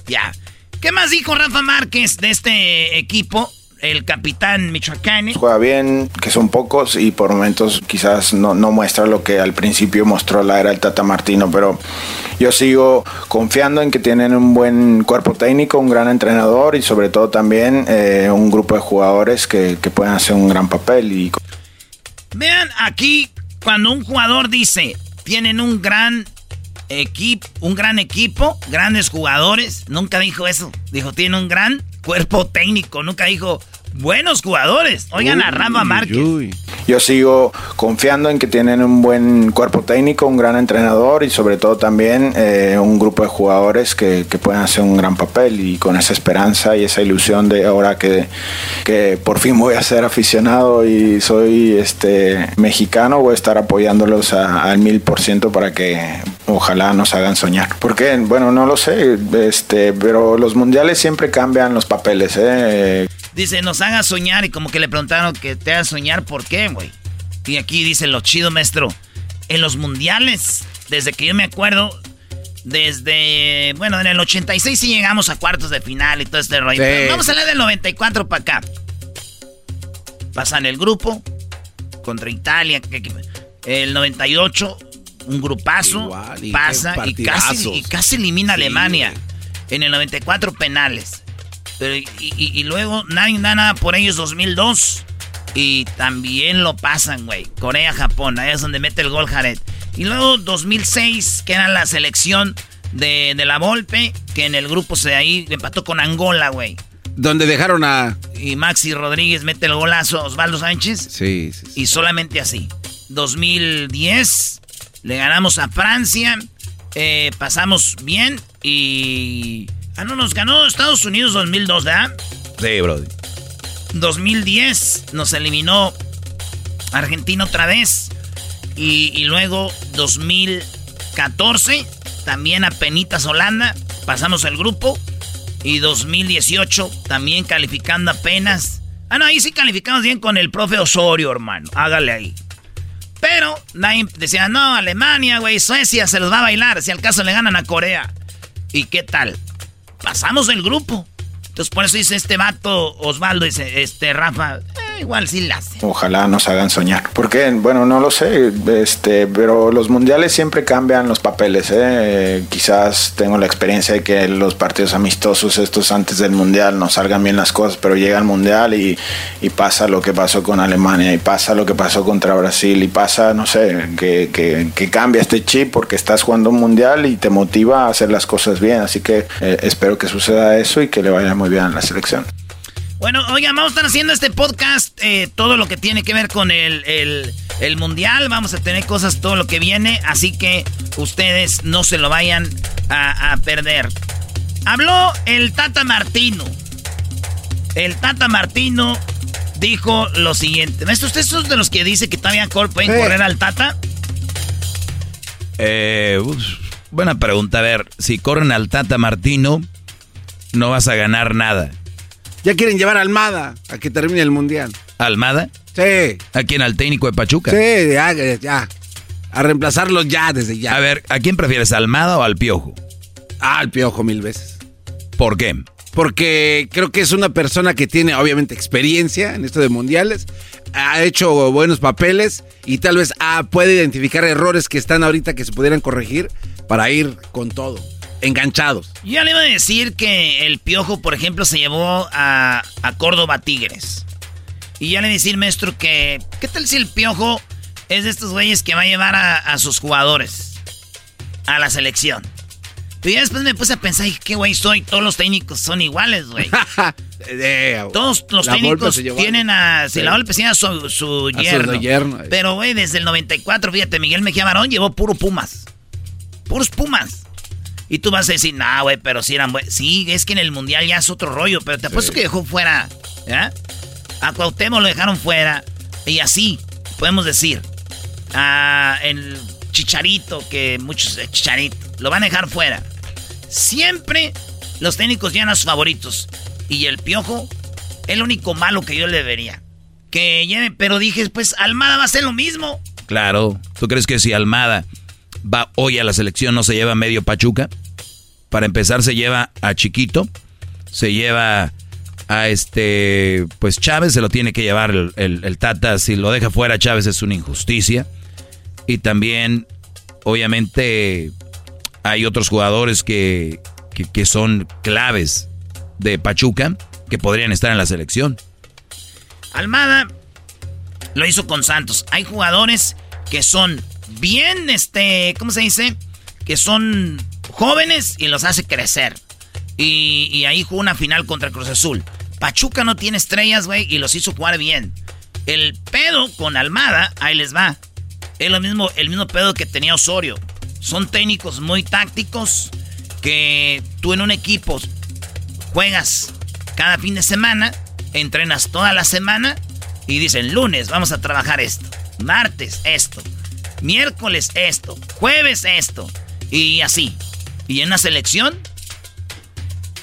Ya. ¿Qué más dijo Rafa Márquez de este equipo? El capitán Michoacán. Juega bien, que son pocos y por momentos quizás no, no, muestra lo que al principio mostró la era el Tata Martino, pero yo sigo confiando en que tienen un buen cuerpo técnico, un gran entrenador y sobre todo también eh, un grupo de jugadores que, que pueden hacer un gran papel. Y... Vean aquí, cuando un jugador dice, tienen un gran equipo, un gran equipo, grandes jugadores, nunca dijo eso, dijo, tiene un gran cuerpo técnico, nunca dijo buenos jugadores. Oigan a Rafa Márquez. Yo sigo confiando en que tienen un buen cuerpo técnico, un gran entrenador y sobre todo también eh, un grupo de jugadores que, que, pueden hacer un gran papel y con esa esperanza y esa ilusión de ahora que, que por fin voy a ser aficionado y soy este mexicano, voy a estar apoyándolos al mil por ciento para que ojalá nos hagan soñar. Porque, bueno, no lo sé, este, pero los mundiales siempre cambian los papeles. ¿eh? Dice, nos haga soñar y como que le preguntaron que te haga soñar, ¿por qué, güey? Y aquí dice lo chido, maestro. En los mundiales, desde que yo me acuerdo, desde, bueno, en el 86 sí llegamos a cuartos de final y todo este rollo. vamos a hablar del 94 para acá. Pasan el grupo contra Italia. El 98, un grupazo, pasa y casi, y casi elimina a Alemania. En el 94 penales. Pero, y, luego nadie da nada por ellos 2002. Y también lo pasan, güey. Corea, Japón. Ahí es donde mete el gol Jared. Y luego 2006, que era la selección de, la Volpe, que en el grupo se ahí empató con Angola, güey. Donde dejaron a... Y Maxi Rodríguez mete el golazo a Osvaldo Sánchez. Sí, sí, Y solamente así. 2010, le ganamos a Francia. Eh, pasamos bien y Ah, no, nos ganó Estados Unidos 2002, ¿verdad? Sí, brody. 2010 nos eliminó Argentina otra vez. Y, luego 2014, también a Penitas Holanda, pasamos el grupo. Y 2018, también calificando apenas. Ah, no, ahí sí calificamos bien con el profe Osorio, hermano. Hágale ahí. Pero nadie decía, no, Alemania, güey, Suecia se los va a bailar. Si al caso le ganan a Corea. ¿Y qué tal? Pasamos el grupo. Entonces por eso dice este vato, Osvaldo, dice, este Rafa, igual sí la hace. Ojalá nos hagan soñar. Porque, bueno, no lo sé, este, pero los mundiales siempre cambian los papeles. ¿eh? Quizás tengo la experiencia de que los partidos amistosos, estos antes del mundial, no salgan bien las cosas, pero llega el mundial y, pasa lo que pasó con Alemania, y pasa lo que pasó contra Brasil, y pasa, no sé, que, que, que cambia este chip porque estás jugando un mundial y te motiva a hacer las cosas bien. Así que eh, espero que suceda eso y que le vaya muy bien a la selección. Bueno, oigan, vamos a estar haciendo este podcast, eh, todo lo que tiene que ver con el, el, mundial. Vamos a tener cosas, todo lo que viene, así que ustedes no se lo vayan a, perder. Habló el Tata Martino. El Tata Martino dijo lo siguiente. ¿Ustedes ¿usted es de los que dice que todavía pueden correr al Tata? Eh, buena pregunta. A ver, si corren al Tata Martino, no vas a ganar nada. Ya quieren llevar a Almada a que termine el mundial. ¿Almada? Sí. ¿A quién? ¿Al técnico de Pachuca? Sí, ya, ya. A reemplazarlo ya desde ya. A ver, ¿a quién prefieres, Almada o al Piojo? Ah, al Piojo mil veces. ¿Por qué? Porque creo que es una persona que tiene obviamente experiencia en esto de mundiales, ha hecho buenos papeles y tal vez ah, puede identificar errores que están ahorita que se pudieran corregir para ir con todo enganchados. Ya le iba a decir que el Piojo, por ejemplo, se llevó a, Córdoba Tigres. Y ya le decir, maestro, que ¿qué tal si el Piojo es de estos güeyes que va a llevar a, sus jugadores a la selección? Pero ya después me puse a pensar, ¿qué güey soy? Todos los técnicos son iguales, güey. Todos los técnicos tienen a... Si la Volpe tiene a su, su yerno. Pero, güey, desde el 94, fíjate, Miguel Mejía Barón llevó puro Pumas. Puros Pumas. Y tú vas a decir, nah, güey, pero si eran buenos. Sí, es que en el mundial ya es otro rollo, pero te apuesto que dejó fuera. ¿Ya? A Cuauhtémoc lo dejaron fuera. Y así, podemos decir. A el Chicharito, que muchos Chicharito, lo van a dejar fuera. Siempre los técnicos llegan a sus favoritos. Y el piojo, el único malo que yo le vería. Que lleve, pero dije, pues Almada va a ser lo mismo. Claro. ¿Tú crees que si Almada va hoy a la selección, no se lleva medio Pachuca. Para empezar, se lleva a Chiquito, se lleva a este, pues Chávez se lo tiene que llevar el, Tata, si lo deja fuera Chávez es una injusticia. Y también, obviamente, hay otros jugadores que, que, son claves de Pachuca que podrían estar en la selección. Almada lo hizo con Santos. Hay jugadores que son bien, este, ¿cómo se dice? Que son jóvenes y los hace crecer. Y, ahí jugó una final contra Cruz Azul. Pachuca no tiene estrellas, güey, y los hizo jugar bien. El pedo con Almada, ahí les va. Es lo mismo, el mismo pedo que tenía Osorio. Son técnicos muy tácticos que tú en un equipo juegas cada fin de semana, entrenas toda la semana y dicen lunes vamos a trabajar esto, martes esto, miércoles esto, jueves esto y así. Y en una selección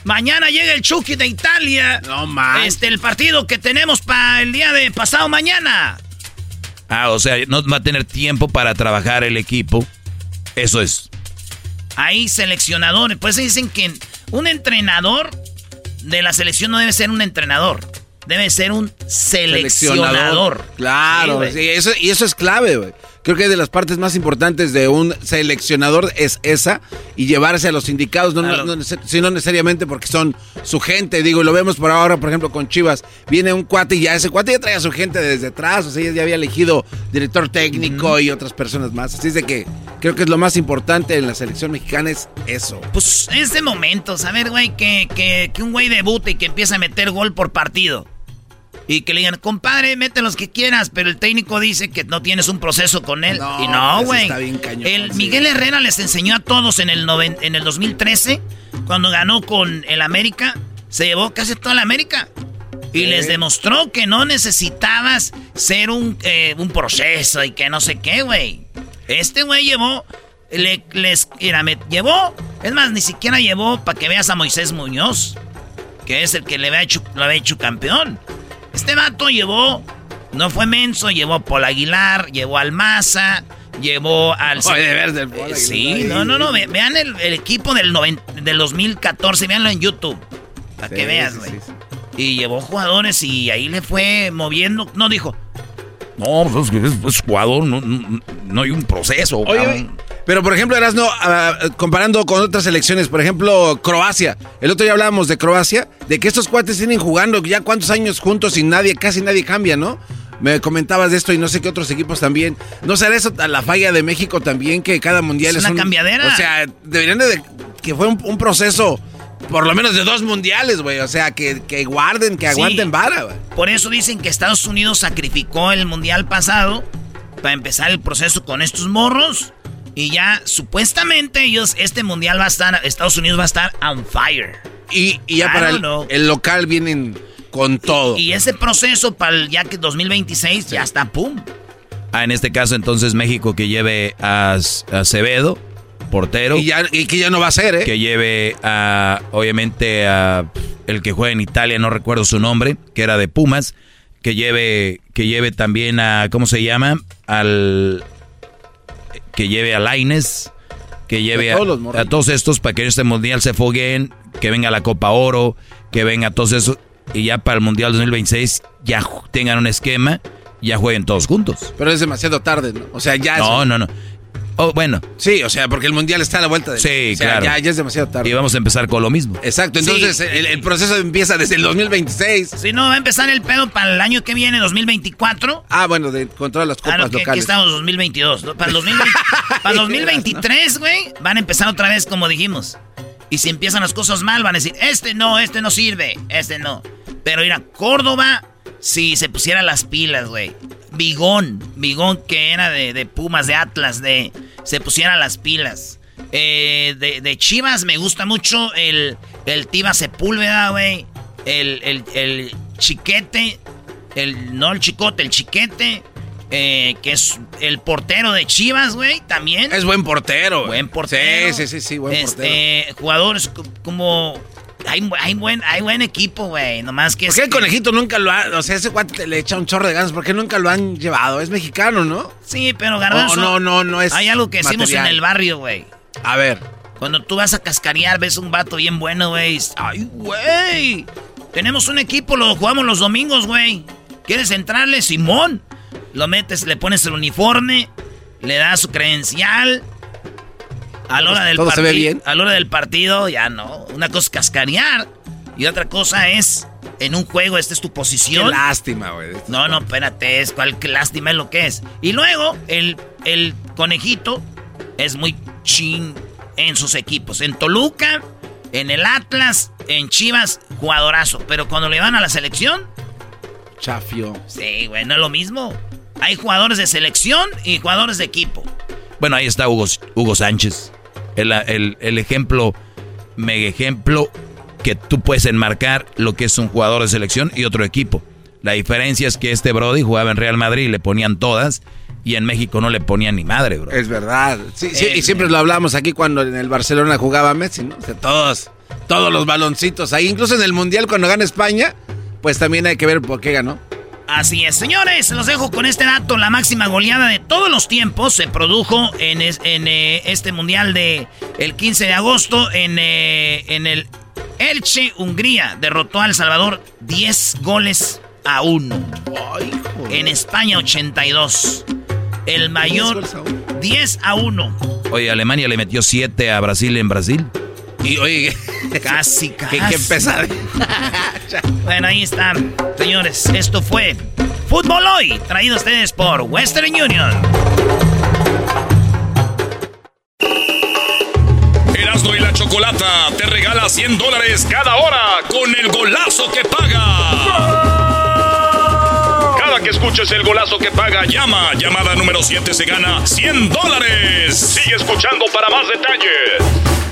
Mañana llega el Chucky de Italia. No más. Este, el partido que tenemos para el día de pasado mañana. Ah, o sea, no va a tener tiempo para trabajar el equipo. Eso es. Hay seleccionadores. Pues dicen que un entrenador de la selección no debe ser un entrenador. Debe ser un seleccionador. Claro, eso, y eso es clave, güey. Creo que de las partes más importantes de un seleccionador es esa y llevarse a los indicados, no, sino necesariamente porque son su gente. Digo, lo vemos por ahora, por ejemplo, con Chivas. Viene un cuate y ya ese cuate ya trae a su gente desde atrás, o sea, ya había elegido director técnico y otras personas más. Así es de que creo que es lo más importante en la selección mexicana es eso. Pues es de momentos, a ver, güey, que, que, que un güey debute y que empieza a meter gol por partido. Y que le digan, compadre, mete los que quieras, pero el técnico dice que no tienes un proceso con él. y no, güey. El Miguel Herrera les enseñó a todos en el, en el 2013, cuando ganó con el América, se llevó casi toda la América. Y les demostró que no necesitabas ser un, eh, un proceso y que no sé qué, güey. Este güey llevó, le, les, me llevó, es más, ni siquiera llevó para que veas a Moisés Muñoz, que es el que le había hecho, lo había hecho campeón. Este vato llevó, no fue menso, llevó a Paul Aguilar, llevó al Maza, llevó al... de Sí, no, no, no, vean el, equipo del, del 2014, veanlo en YouTube, para que veas, güey. y llevó jugadores y ahí le fue moviendo, no dijo... No, pues es, jugador, no, no, hay un proceso. Oye, pero, por ejemplo, Erasno, uh, comparando con otras selecciones, por ejemplo, Croacia. El otro día hablábamos de Croacia, de que estos cuates tienen jugando ya cuántos años juntos y nadie, casi nadie cambia, ¿no? Me comentabas de esto y no sé qué otros equipos también. ¿No será eso la falla de México también, que cada mundial es, una cambiadera? O sea, deberían de... que fue un, proceso por lo menos de dos mundiales, güey. O sea, que, guarden, que aguanten vara, güey. Por eso dicen que Estados Unidos sacrificó el mundial pasado para empezar el proceso con estos morros. Y ya, supuestamente, ellos, este mundial va a estar, Estados Unidos va a estar on fire. Y, ya para el, local vienen con todo. Y ese proceso para el ya que 2026 ya está, pum. Ah, en este caso, entonces México que lleve a, Acevedo, portero. Y, ya, que ya no va a ser, ¿eh? Que lleve a, obviamente, a el que juega en Italia, no recuerdo su nombre, que era de Pumas. Que lleve, que lleve también a, ¿cómo se llama? Al, que lleve a Laines, que lleve a, todos estos para que este mundial se foguen, que venga la Copa Oro, que venga todos esos, y ya para el mundial 2026 ya tengan un esquema, ya jueguen todos juntos. Pero es demasiado tarde, ¿no? O sea, ya. No, no, no. Oh, bueno. Sí, o sea, porque el mundial está a la vuelta de. Sí, claro. Ya, es demasiado tarde. Y vamos a empezar con lo mismo. Exacto, entonces el, proceso empieza desde el 2026. Si no, va a empezar el pedo para el año que viene, 2024. Ah, bueno, de, con todas las copas ah, locales. Aquí estamos 2022. Para el 2023, güey, van a empezar otra vez como dijimos. Y si empiezan las cosas mal, van a decir, este no, este no sirve, este no. Pero ir a Córdoba, si se pusieran las pilas, güey. Bigón, Bigón que era de, Pumas, de Atlas, de se pusiera las pilas. Eh, de, Chivas me gusta mucho el, el Tiva Sepúlveda, güey. El, el, chiquete, el, no el chicote, el chiquete. Eh, que es el portero de Chivas, güey, también. Es buen portero. Buen portero. Sí, sí, sí, sí, buen este, portero. Jugadores como hay, hay, buen, hay buen equipo, güey. Nomás que ¿Por qué el conejito nunca lo ha.? O sea, ese guante le echa un chorro de ganas. ¿Por qué nunca lo han llevado? Es mexicano, ¿no? Sí, pero Garbanzo. no, no, no es. Hay algo que decimos en el barrio, güey. A ver. Cuando tú vas a cascarear, ves un vato bien bueno, güey. ¡Ay, güey! Tenemos un equipo, lo jugamos los domingos, güey. ¿Quieres entrarle, Simón? Lo metes, le pones el uniforme, le das su credencial. A la hora del ¿Todo se ve bien? A la hora del partido, ya no. Una cosa es cascarear. Y otra cosa es, en un juego, esta es tu posición. Qué lástima, güey. No, no, espérate, es cuál qué lástima es lo que es. Y luego, el, el conejito es muy chin en sus equipos. En Toluca, en el Atlas, en Chivas, jugadorazo. Pero cuando le van a la selección, Chafio. sí, güey, no es lo mismo. Hay jugadores de selección y jugadores de equipo. Bueno, ahí está Hugo, Hugo Sánchez. El, el- el ejemplo, mega ejemplo, que tú puedes enmarcar lo que es un jugador de selección y otro equipo. La diferencia es que este Brody jugaba en Real Madrid y le ponían todas, y en México no le ponían ni madre, bro. Es verdad. Sí, sí, y siempre lo hablamos aquí cuando en el Barcelona jugaba Messi, ¿no? O sea, todos, todos los baloncitos ahí. Incluso en el Mundial cuando gana España, pues también hay que ver por qué ganó. Así es, señores, los dejo con este dato. La máxima goleada de todos los tiempos se produjo en, es- en, eh, este mundial de el 15 de agosto en, eh, en el Elche, Hungría. Derrotó a El Salvador 10 goles a 1. En España 82. El mayor 10 a 1. Oye, Alemania le metió 7 a Brasil en Brasil. Y oye, Casi, casi. qué, qué pesada. Bueno, ahí están, señores. Esto fue Fútbol Hoy, traído a ustedes por Western Union. Erasmo y la Chocolata te regala 100 dólares cada hora con el golazo que paga. Cada que escuches el golazo que paga, llama. Llamada número 7 se gana 100 dólares. Sigue escuchando para más detalles.